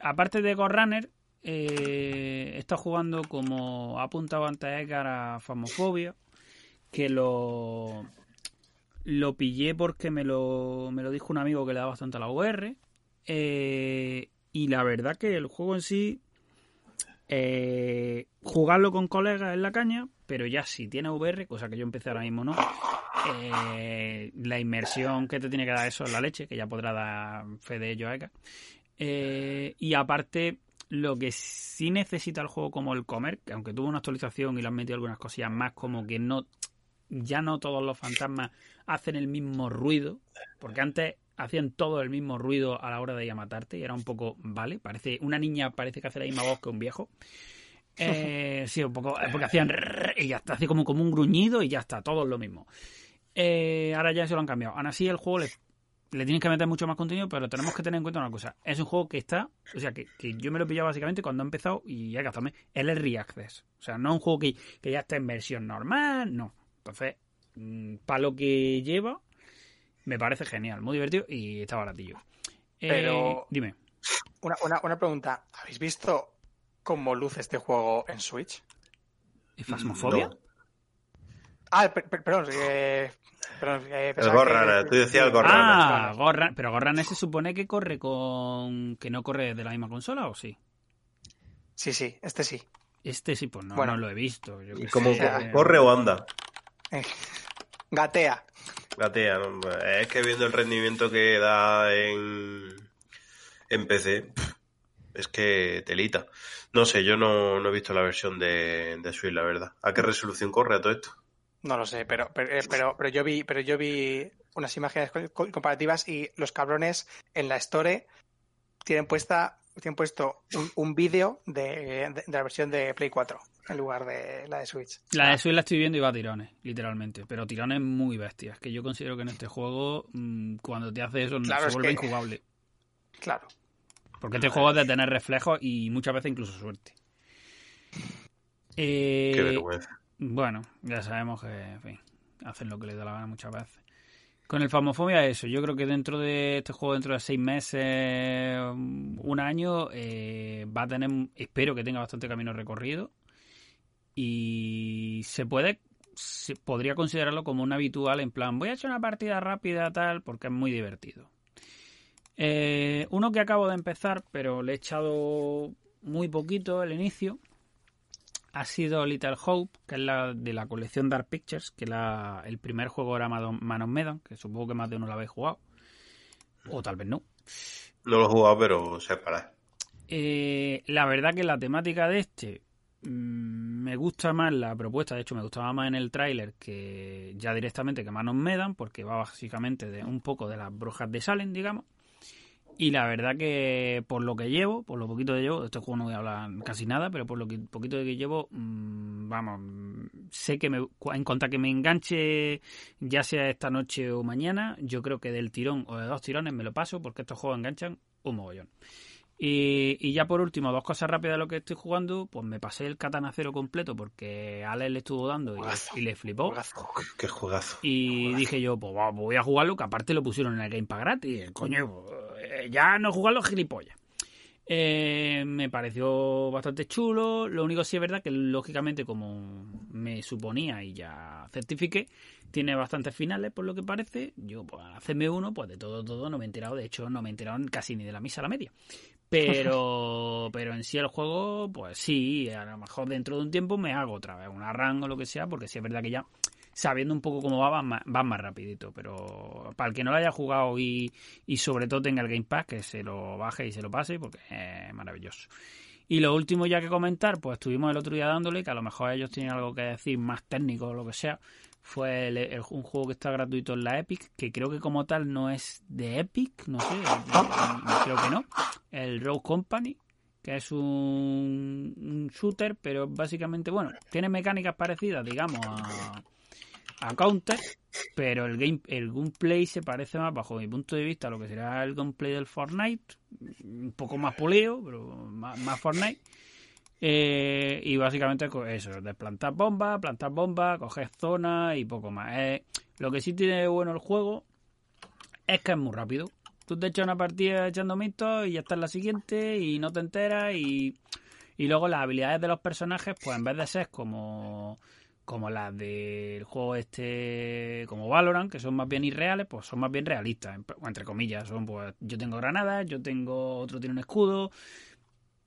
aparte de Ghost Runner, eh, estado jugando como ha apuntado antes Edgar a Famofobia, que lo lo pillé porque me lo, me lo dijo un amigo que le da bastante a la VR. eh, y la verdad que el juego en sí, eh, jugarlo con colegas es la caña, pero ya si tiene VR, cosa que yo empecé ahora mismo no, eh, la inmersión que te tiene que dar eso es la leche, que ya podrá dar fe de ello a Eka. Eh, y aparte, lo que sí necesita el juego como el comer, que aunque tuvo una actualización y le han metido algunas cosillas más, como que no ya no todos los fantasmas hacen el mismo ruido, porque antes hacían todo el mismo ruido a la hora de ir a matarte y era un poco, vale, parece una niña parece que hace la misma voz que un viejo. Eh, sí, un poco, porque hacían y ya está, hace como, como un gruñido y ya está, todo es lo mismo. Eh, ahora ya eso lo han cambiado. Aún así el juego le, le tienes que meter mucho más contenido, pero tenemos que tener en cuenta una cosa. Es un juego que está, o sea, que, que yo me lo he pillado básicamente cuando ha empezado y que hacerme. El Early Access. O sea, no es un juego que, que ya está en versión normal, no. Entonces, para lo que lleva, me parece genial, muy divertido y está baratillo. Eh, Pero- dime. Una, una, una pregunta. ¿Habéis visto cómo luce este juego en Switch? No. Ah, per- per- perdón. eh, perdón eh, El pensaba Gorran, que- tú decías el Gorran. Ah, Gorran, pero Gorran se supone que corre con. que no corre de la misma consola o sí? Sí, sí, este sí. Este sí, pues no, Bueno. no lo he visto. yo ¿Y cómo sé. corre o anda? Gatea. Gatea, ¿no? es que viendo el rendimiento que da en, en PC, es que telita. No sé, yo no, no he visto la versión de, de Switch, la verdad. ¿A qué resolución corre a todo esto? No lo sé, pero, pero, eh, pero, pero yo vi, pero yo vi unas imágenes co- co- comparativas y los cabrones en la Store tienen puesta, tienen puesto un, un vídeo de, de- de la versión de Play 4 en lugar de la de Switch. La de Switch la estoy viendo y va a tirones, literalmente. Pero tirones muy bestias. Que yo considero que en este juego, mm, cuando te hace eso, Claro, se es vuelve que- injugable. Claro. Porque este juego es de tener reflejos y muchas veces incluso suerte. Eh, Qué vergüenza. Bueno, ya sabemos que, en fin, hacen lo que les da la gana muchas veces. Con el Famofobia, eso. Yo creo que dentro de este juego, dentro de seis meses, un año, eh, va a tener, espero que tenga bastante camino recorrido. Y se puede, se podría considerarlo como un habitual, en plan, voy a echar una partida rápida, tal, porque es muy divertido. Eh, uno que acabo de empezar, pero le he echado muy poquito el inicio, ha sido Little Hope, que es la de la colección Dark Pictures, que la, el primer juego era Man of Medan, que supongo que más de uno lo habéis jugado. O tal vez no. No lo he jugado, pero sé parar. Eh, la verdad que la temática de este me gusta más la propuesta, de hecho me gustaba más en el tráiler que ya directamente que Man of Medan, porque va básicamente de un poco de las brujas de Salem, digamos. Y la verdad que por lo que llevo, por lo poquito que llevo, de este juego no voy a hablar casi nada, pero por lo que, poquito que llevo, mm, vamos, mm, sé que me, en cuanto a que me enganche, ya sea esta noche o mañana, yo creo que del tirón o de dos tirones me lo paso, porque estos juegos enganchan un mogollón. Y, y ya por último, dos cosas rápidas de lo que estoy jugando, pues me pasé el Katana Cero completo porque Ale le estuvo dando y, Juegazo. y le flipó. Juegazo. Qué juegazo. Y dije yo, pues voy a jugarlo, que aparte lo pusieron en el Game Pass gratis. Coño, eh, ya no jugarlo gilipollas. Eh, me pareció bastante chulo. Lo único sí es verdad que, lógicamente, como me suponía y ya certifiqué, tiene bastantes finales, por lo que parece. Yo, pues, hacerme uno, pues de todo, todo, no me he enterado. De hecho, no me he enterado casi ni de la misa a la media. Pero, pero en sí el juego, pues sí, a lo mejor dentro de un tiempo me hago otra vez una run o lo que sea, porque sí es verdad que ya sabiendo un poco cómo va, va más, va más rapidito. Pero para el que no lo haya jugado y, y sobre todo tenga el Game Pass, que se lo baje y se lo pase, porque es maravilloso. Y lo último ya que comentar, pues estuvimos el otro día dándole, que a lo mejor ellos tienen algo que decir más técnico o lo que sea, fue un juego que está gratuito en la Epic, que creo que como tal no es de Epic, no sé, creo que no, el Rogue Company, que es un, un shooter, pero básicamente, bueno, tiene mecánicas parecidas, digamos, a, a Counter, pero el game el gameplay se parece más, bajo mi punto de vista, a lo que será el gameplay del Fortnite, un poco más pulido, pero más, Fortnite. Eh, y básicamente eso, de plantar bombas, plantar bombas, coger zonas y poco más. Eh, lo que sí tiene de bueno el juego es que es muy rápido. Tú te echas una partida echando mitos y ya está en la siguiente y no te enteras y, y luego las habilidades de los personajes, pues en vez de ser como como las del juego este como Valorant, que son más bien irreales, pues son más bien realistas, en- entre comillas, son pues yo tengo granadas, yo tengo otro tiene un escudo,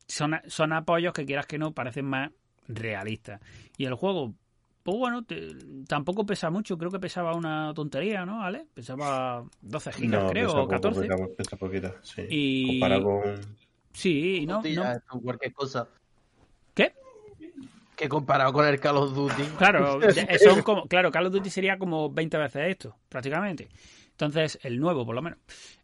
son, son apoyos que quieras que no parecen más realistas. Y el juego, pues bueno, te- tampoco pesa mucho, creo que pesaba una tontería, ¿no? ¿Ale? Pesaba 12 gigas, creo, pesa o poco, 14. pesa- pesa poquito, sí. Y- Comparado con... Sí, y no, no. cualquier cosa. Que comparado con el Call of Duty. Claro, de- son como, claro, Call of Duty sería como 20 veces esto, prácticamente. Entonces, el nuevo por lo menos.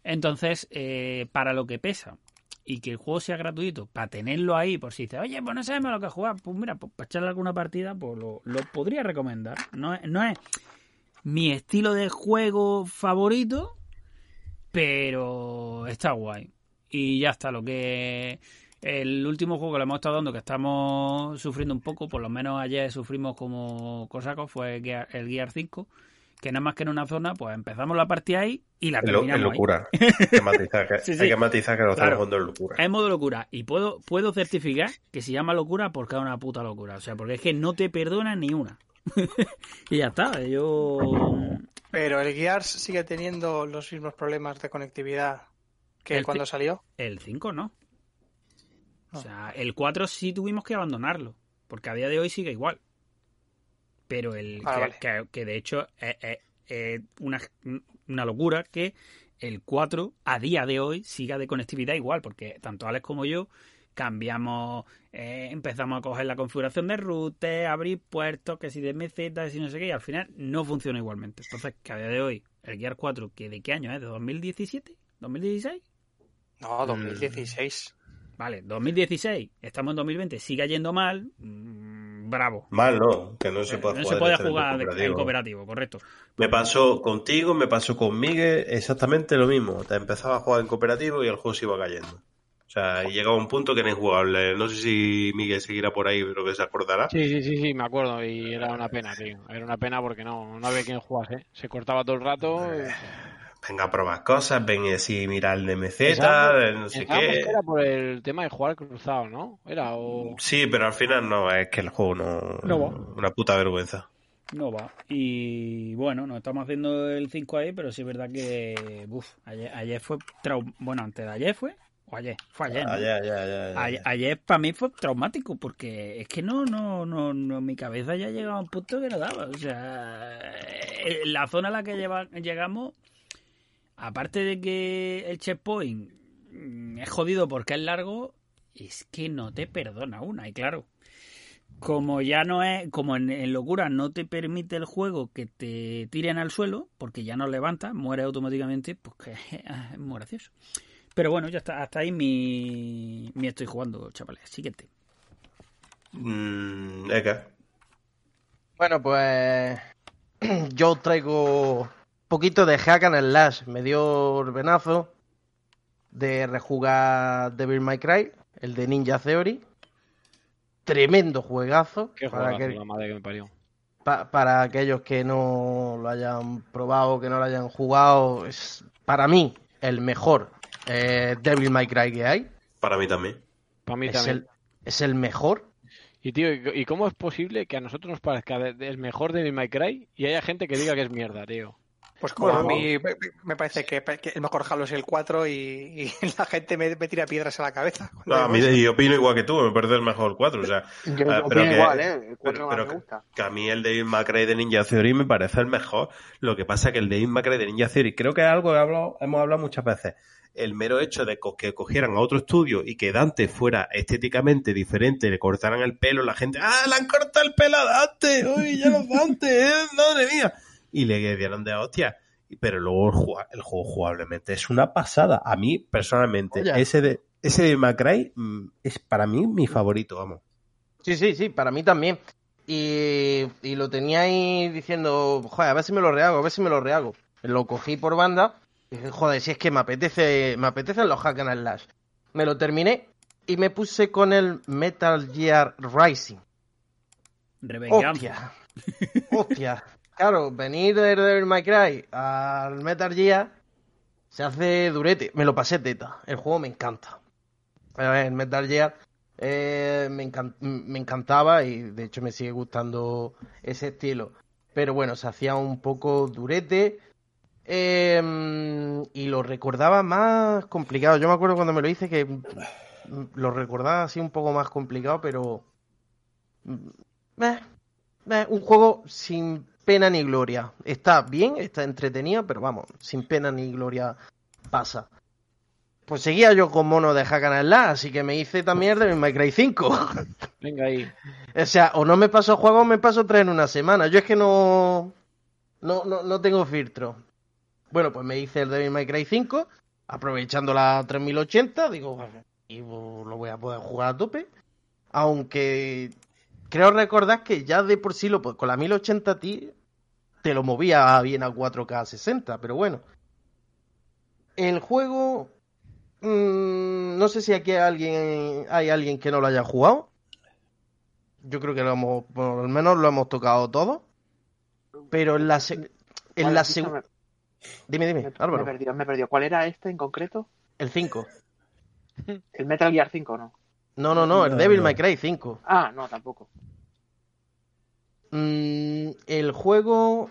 Entonces, eh, para lo que pesa y que el juego sea gratuito, para tenerlo ahí, por si dices, oye, pues no sabemos lo que jugar, pues mira, pues para echarle alguna partida, pues lo, lo podría recomendar. No, es- no es mi estilo de juego favorito, pero está guay. Y ya está, lo que el último juego que le hemos estado dando, que estamos sufriendo un poco, por lo menos ayer sufrimos como cosacos, fue Gear- el Gear 5, que nada más que en una zona, pues empezamos la partida ahí y la Es es terminamos ahí. locura. Hay que matizar que, Sí, sí. hay que, matizar que lo Claro. estamos jugando en locura. Es modo locura. Y puedo, puedo certificar que se llama locura porque es una puta locura. O sea, porque es que no te perdona ni una. y ya está. Yo. Pero el Gears sigue teniendo los mismos problemas de conectividad que El cuando salió. El 5 no. O sea, el 4 sí tuvimos que abandonarlo. Porque a día de hoy sigue igual. Pero el. Ah, que, vale. que- que de hecho es, es- es una, una locura que el 4 a día de hoy siga de conectividad igual. Porque tanto Alex como yo cambiamos, eh, empezamos a coger la configuración de route, abrir puertos, que si de MZ, que si no sé qué, y al final no funciona igualmente. Entonces, que a día de hoy, el Gear 4, que ¿de qué año es? ¿De 2017? ¿2016? No, 2016. Vale, 2016, estamos en 2020, sigue yendo mal, mm, bravo. Mal, no, que no se puede no jugar, se puede jugar en cooperativo. en cooperativo, correcto. Me pasó contigo, me pasó con Miguel, exactamente lo mismo. Te empezaba a jugar en cooperativo y el juego se iba cayendo. O sea, y llegaba un punto que era injugable. No sé si Miguel seguirá por ahí, pero que se acordará. Sí, sí, sí, sí, me acuerdo. Y era una pena, tío. Era una pena porque no, no había quien jugase. Se cortaba todo el rato. y- Venga a probar cosas, ven y así mirar el el no sé qué. que Era por el tema de jugar cruzado, ¿no? Era o... Sí, pero al final no, es que el juego no. No va. Una puta vergüenza. No va. Y bueno, nos estamos haciendo el 5 ahí, pero sí es verdad que uf, ayer, ayer fue trau- bueno, antes de ayer fue o ayer, fue ayer. ¿no? Ya, ya. Ayer, ayer para mí fue traumático porque es que no, no, no, no, mi cabeza ya llegaba a un punto que no daba. O sea, eh, la zona a la que lleva- llegamos, aparte de que el checkpoint mm, es jodido porque es largo, es que no te perdona una. Y claro, como ya no es, como en, en locura no te permite el juego que te tiren al suelo, porque ya no levantas, mueres automáticamente, pues que es muy gracioso. Pero bueno, ya está, hasta ahí mi, mi estoy jugando, chavales. Siguiente. Mm. Bueno, pues yo traigo poquito de hack and slash. Me dio el venazo de rejugar Devil May Cry, el de Ninja Theory. Tremendo juegazo. Qué para, juegazo, que- la madre que me parió. pa- para aquellos que no lo hayan probado, que no lo hayan jugado, es para mí el mejor eh, Devil May Cry que hay. Para mí también. Para mí Es también. el, es el mejor. Y tío, ¿y cómo es posible que a nosotros nos parezca el mejor de My Cry y haya gente que diga que es mierda, tío? Pues como Bueno, a mí me- parece que, que el mejor Halo es el 4 y, y la gente me, me tira piedras a la cabeza. No, a mí y opino igual que tú, me parece el mejor 4. O sea, Yo opino pero que- igual, ¿eh? El 4 pero- más pero me gusta. que a mí el May Cry de Ninja Theory me parece el mejor. Lo que pasa que el May Cry de Ninja Theory creo que es algo que hablado- hemos hablado muchas veces. El mero hecho de que cogieran a otro estudio y que Dante fuera estéticamente diferente, le cortaran el pelo, la gente, ¡ah, le han cortado el pelo a Dante! ¡Uy, ya no es Dante! ¡Eh, madre mía! Y le dieron de hostia. Pero luego el, juego jugablemente es una pasada. A mí, personalmente, Oye. ese de ese de Cry, mm, es para mí mi favorito, vamos. Sí, sí, sí, para mí también. Y, y lo tenía ahí diciendo, joder, a ver si me lo rehago, a ver si me lo rehago. Lo cogí por banda y dije, joder, si es que me apetece, me apetecen los hack and slash. Me lo terminé y me puse con el Metal Gear Rising. Revenganza. Hostia. Hostia. Claro, venir de Devil May Cry al Metal Gear se hace durete. Me lo pasé teta. El juego me encanta. El Metal Gear eh, me, encan- me encantaba y de hecho me sigue gustando ese estilo. Pero bueno, se hacía un poco durete. eh, y lo recordaba más complicado. Yo me acuerdo cuando me lo hice que mm, lo recordaba así un poco más complicado, pero mm, eh, eh, un juego sin pena ni gloria. Está bien, está entretenido, pero vamos, sin pena ni gloria pasa. Pues seguía yo con mono de Hack and Slash, así que me hice también el de My Cry 5. Venga ahí. o sea, o no me paso juegos, me paso tres en una semana. Yo es que no, no, no, no tengo filtro. Bueno, pues me hice el Devil May Cry 5, aprovechando la 3080, digo, y lo voy a poder jugar a tope. Aunque creo recordar que ya de por sí lo, con la 1080 Ti te lo movía bien a 4K 60, pero bueno. El juego mm, no sé si aquí hay alguien, hay alguien que no lo haya jugado. Yo creo que lo hemos, por lo menos lo hemos tocado todos. Pero en la, en Vale, la segunda... Dime, dime, me, me Álvaro. he perdido, me he perdido. ¿Cuál era este en concreto? El 5. ¿El Metal Gear 5 no? No, no, no, el No, Devil no. May Cry 5. Ah, no, tampoco. Mm, el juego.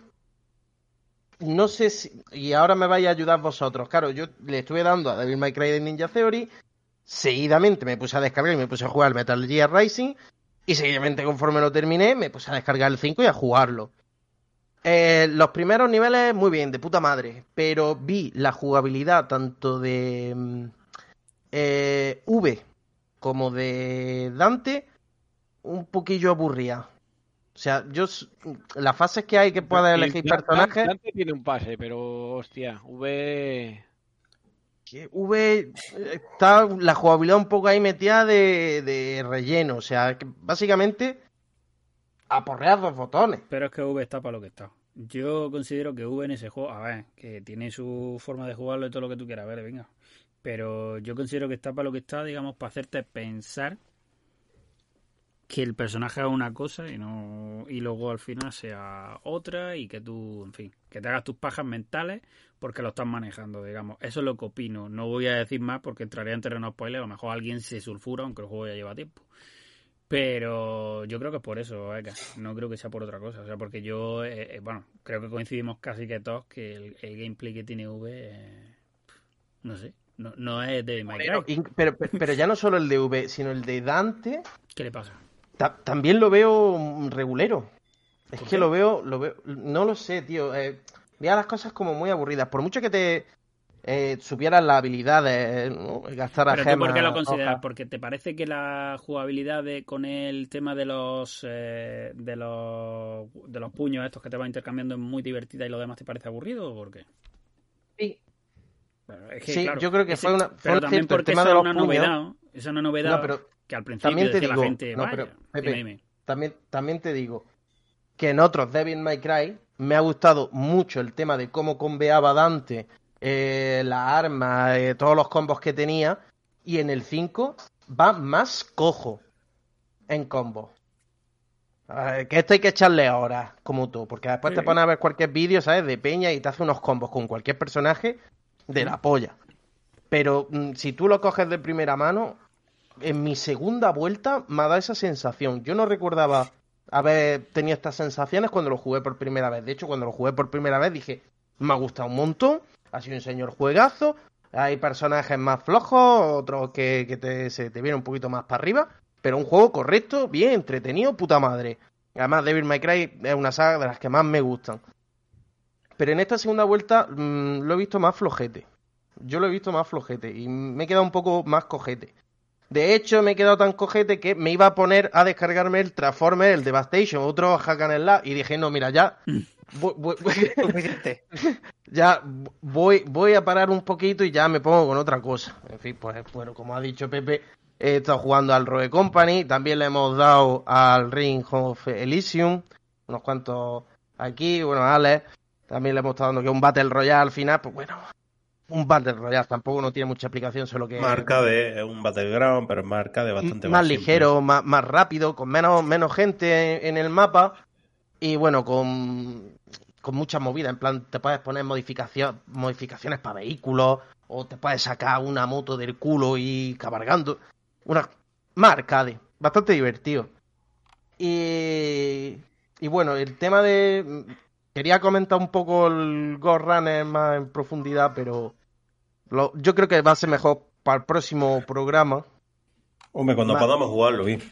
No sé si. Y ahora me vais a ayudar vosotros. Claro, yo le estuve dando a Devil May Cry de Ninja Theory. Seguidamente me puse a descargar y me puse a jugar Metal Gear Rising. Y seguidamente, conforme lo terminé, me puse a descargar el 5 y a jugarlo. Eh, los primeros niveles, muy bien, de puta madre. Pero vi la jugabilidad tanto de mm, eh, V como de Dante un poquillo aburrida. O sea, yo las fases que hay que puedes elegir personajes, Dante tiene un pase, pero hostia, V. que V eh, está la jugabilidad un poco ahí metida de, de relleno. O sea, que básicamente aporrear dos botones. Pero es que V está para lo que está. Yo considero que V en ese juego, a ver, que tiene su forma de jugarlo y todo lo que tú quieras ver, venga. Pero yo considero que está para lo que está, digamos, para hacerte pensar que el personaje es una cosa y no y luego al final sea otra y que tú, en fin, que te hagas tus pajas mentales porque lo estás manejando, digamos. Eso es lo que opino. No voy a decir más porque entraría en terreno spoiler. A lo mejor alguien se sulfura, aunque el juego ya lleva tiempo. Pero yo creo que es por eso, Eka. No creo que sea por otra cosa. O sea, porque yo, eh, eh, bueno, creo que coincidimos casi que todos que el, el gameplay que tiene V, eh, no sé, no, no es de Minecraft. Pero, pero ya no solo el de V, sino el de Dante, ¿Qué le pasa? Ta- también lo veo mm, regulero. Es ¿Por que lo veo, lo veo, no lo sé, tío. Eh, veo las cosas como muy aburridas. Por mucho que te eh, supieras las habilidades, ¿no? gastar a ¿Pero tú por qué lo gemas, consideras? ¿Porque te parece que la jugabilidad de, con el tema de los, eh, de los de los puños estos que te vas intercambiando es muy divertida y lo demás te parece aburrido o por qué? Sí. Bueno, es que, Sí, claro, yo creo que ese- fue una- fue Pero también cierto, el porque tema de los una puños. novedad. Es una novedad No, pero que al principio también te digo- la gente, no, vaya, pero, Pepe, dime, dime. También, también te digo que en otros Devil May Cry me ha gustado mucho el tema de cómo conveaba Dante eh, las armas, eh, todos los combos que tenía. Y en el 5 va más cojo en combos. Eh, que esto hay que echarle horas, como tú, porque después te pones a ver cualquier vídeo, ¿sabes? De peña y te hace unos combos con cualquier personaje de la polla. Pero mm, si tú lo coges de primera mano, en mi segunda vuelta me ha dado esa sensación. Yo no recordaba haber tenido estas sensaciones cuando lo jugué por primera vez. De hecho, cuando lo jugué por primera vez dije, me ha gustado un montón, ha sido un señor juegazo, hay personajes más flojos, otros que, se te vienen un poquito más para arriba, pero un juego correcto, bien entretenido, puta madre. Además, Devil May Cry es una saga de las que más me gustan. Pero en esta segunda vuelta mm, lo he visto más flojete. Yo lo he visto más flojete y me he quedado un poco más cojete. De hecho, me he quedado tan cojete que me iba a poner a descargarme el Transformer, el Devastation, otro hack and slash, y dije, no, mira, ya voy, voy- ya voy, voy a parar un poquito y ya me pongo con otra cosa. En fin, pues bueno, como ha dicho Pepe, he estado jugando al Rogue Company, también le hemos dado al Ring of Elysium, unos cuantos aquí, bueno, Alex, también le hemos estado dando que un Battle Royale al final, pues bueno, un Battle Royale tampoco no tiene mucha explicación, solo que Marca de es un Battleground, pero es marca de bastante más simple. ligero, más, más rápido, con menos, menos gente en el mapa y bueno, con, con mucha movida. En plan, te puedes poner modificación, modificaciones para vehículos o te puedes sacar una moto del culo y cabalgando. Una, más arcade, bastante divertido. Y, y bueno, el tema de... Quería comentar un poco el Ghost Runner más en profundidad, pero lo- yo creo que va a ser mejor para el próximo programa. Hombre, cuando podamos jugarlo, bien.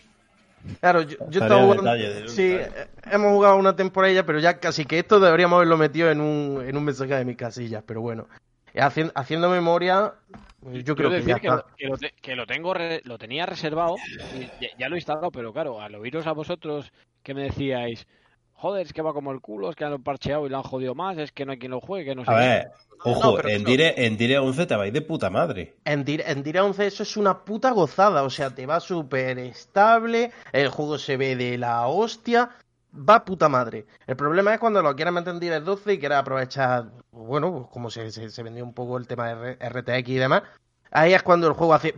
Claro, yo, yo estaba jugando- de sí, detalle. hemos jugado una temporada, pero ya casi que esto deberíamos haberlo metido en un, en un mensaje de mis casillas, pero bueno. Haci- haciendo memoria, yo creo que ya decir que está. lo, que lo te- que lo tengo re- lo tenía reservado y ya, ya lo he instalado, pero claro, al oíros a vosotros que me decíais, joder, es que va como el culo, es que han parcheado y lo han jodido más, es que no hay quien lo juegue, que no sé. A ver, ojo, pero en, dire, en Dire 11 te vais de puta madre. En, Dir- en Dire 11 eso es una puta gozada, o sea, te va súper estable, el juego se ve de la hostia, va puta madre. El problema es cuando lo quieras meter en Dire 12 y quieras aprovechar, bueno, pues como se, se, se vendió un poco el tema de R- RTX y demás, ahí es cuando el juego hace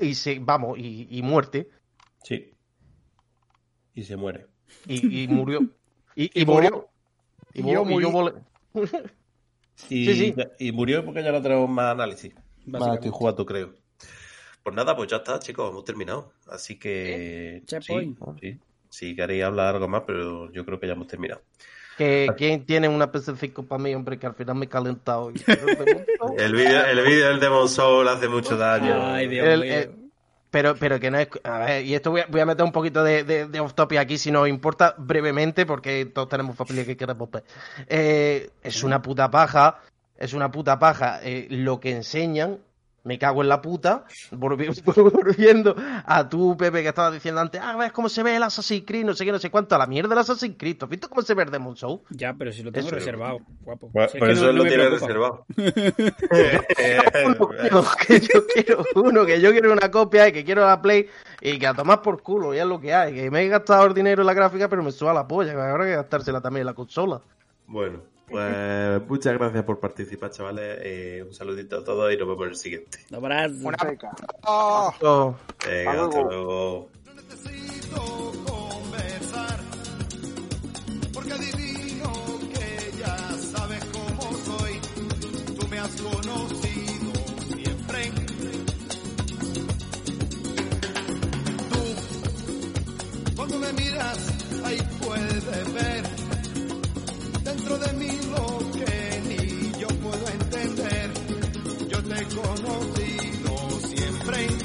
y se, vamos, y, y muerte, Sí. Y se muere. y, y murió. Y, y Y murió. Y, yo y yo volé- Y, Sí, sí. y murió porque ya no tenemos más análisis. Más Básicamente. estoy jugando, creo. Pues nada, pues ya está, chicos, hemos terminado. Así que. Sí, Checkpoint. sí. Si queréis hablar algo más, pero yo creo que ya hemos terminado. Que, ¿Quién tiene una PC5 para mí, hombre? Que al final me he calentado. El vídeo el vídeo del Demon Soul hace mucho daño. Ay, Dios El- mío. eh, Pero, pero que no es. A ver, y esto voy a, voy a meter un poquito de, de, de off topic aquí, si nos importa, brevemente, porque todos tenemos familia que queremos ver. Eh, es una puta paja. Es una puta paja. eh, lo que enseñan. Me cago en la puta. Volvi- Volviendo a tu, Pepe, que estabas diciendo antes. Ah, ves cómo se ve el Assassin's Creed, no sé qué, no sé cuánto. A la mierda del Assassin's Creed. ¿Tú ¿Has visto cómo se ve el Demon Soul? Ya, pero si lo tengo Eso- reservado, guapo. Si es por eso no- él no lo me tiene preocupa. reservado. Uno, que yo quiero uno, que yo quiero una copia y que quiero la Play y que a tomar por culo, ya es lo que hay. Que me he gastado el dinero en la gráfica, pero me suba la polla, que ahora hay que gastársela también en la consola. Bueno, pues muchas gracias por participar, chavales. Eh, un saludito a todos y nos vemos en el siguiente. No. Una Venga. Oh, Oh, Venga, Hasta luego. luego. conversar porque adivino que ya sabes cómo soy tú me has conocido siempre tú cuando me miras ahí puedes ver conocido siempre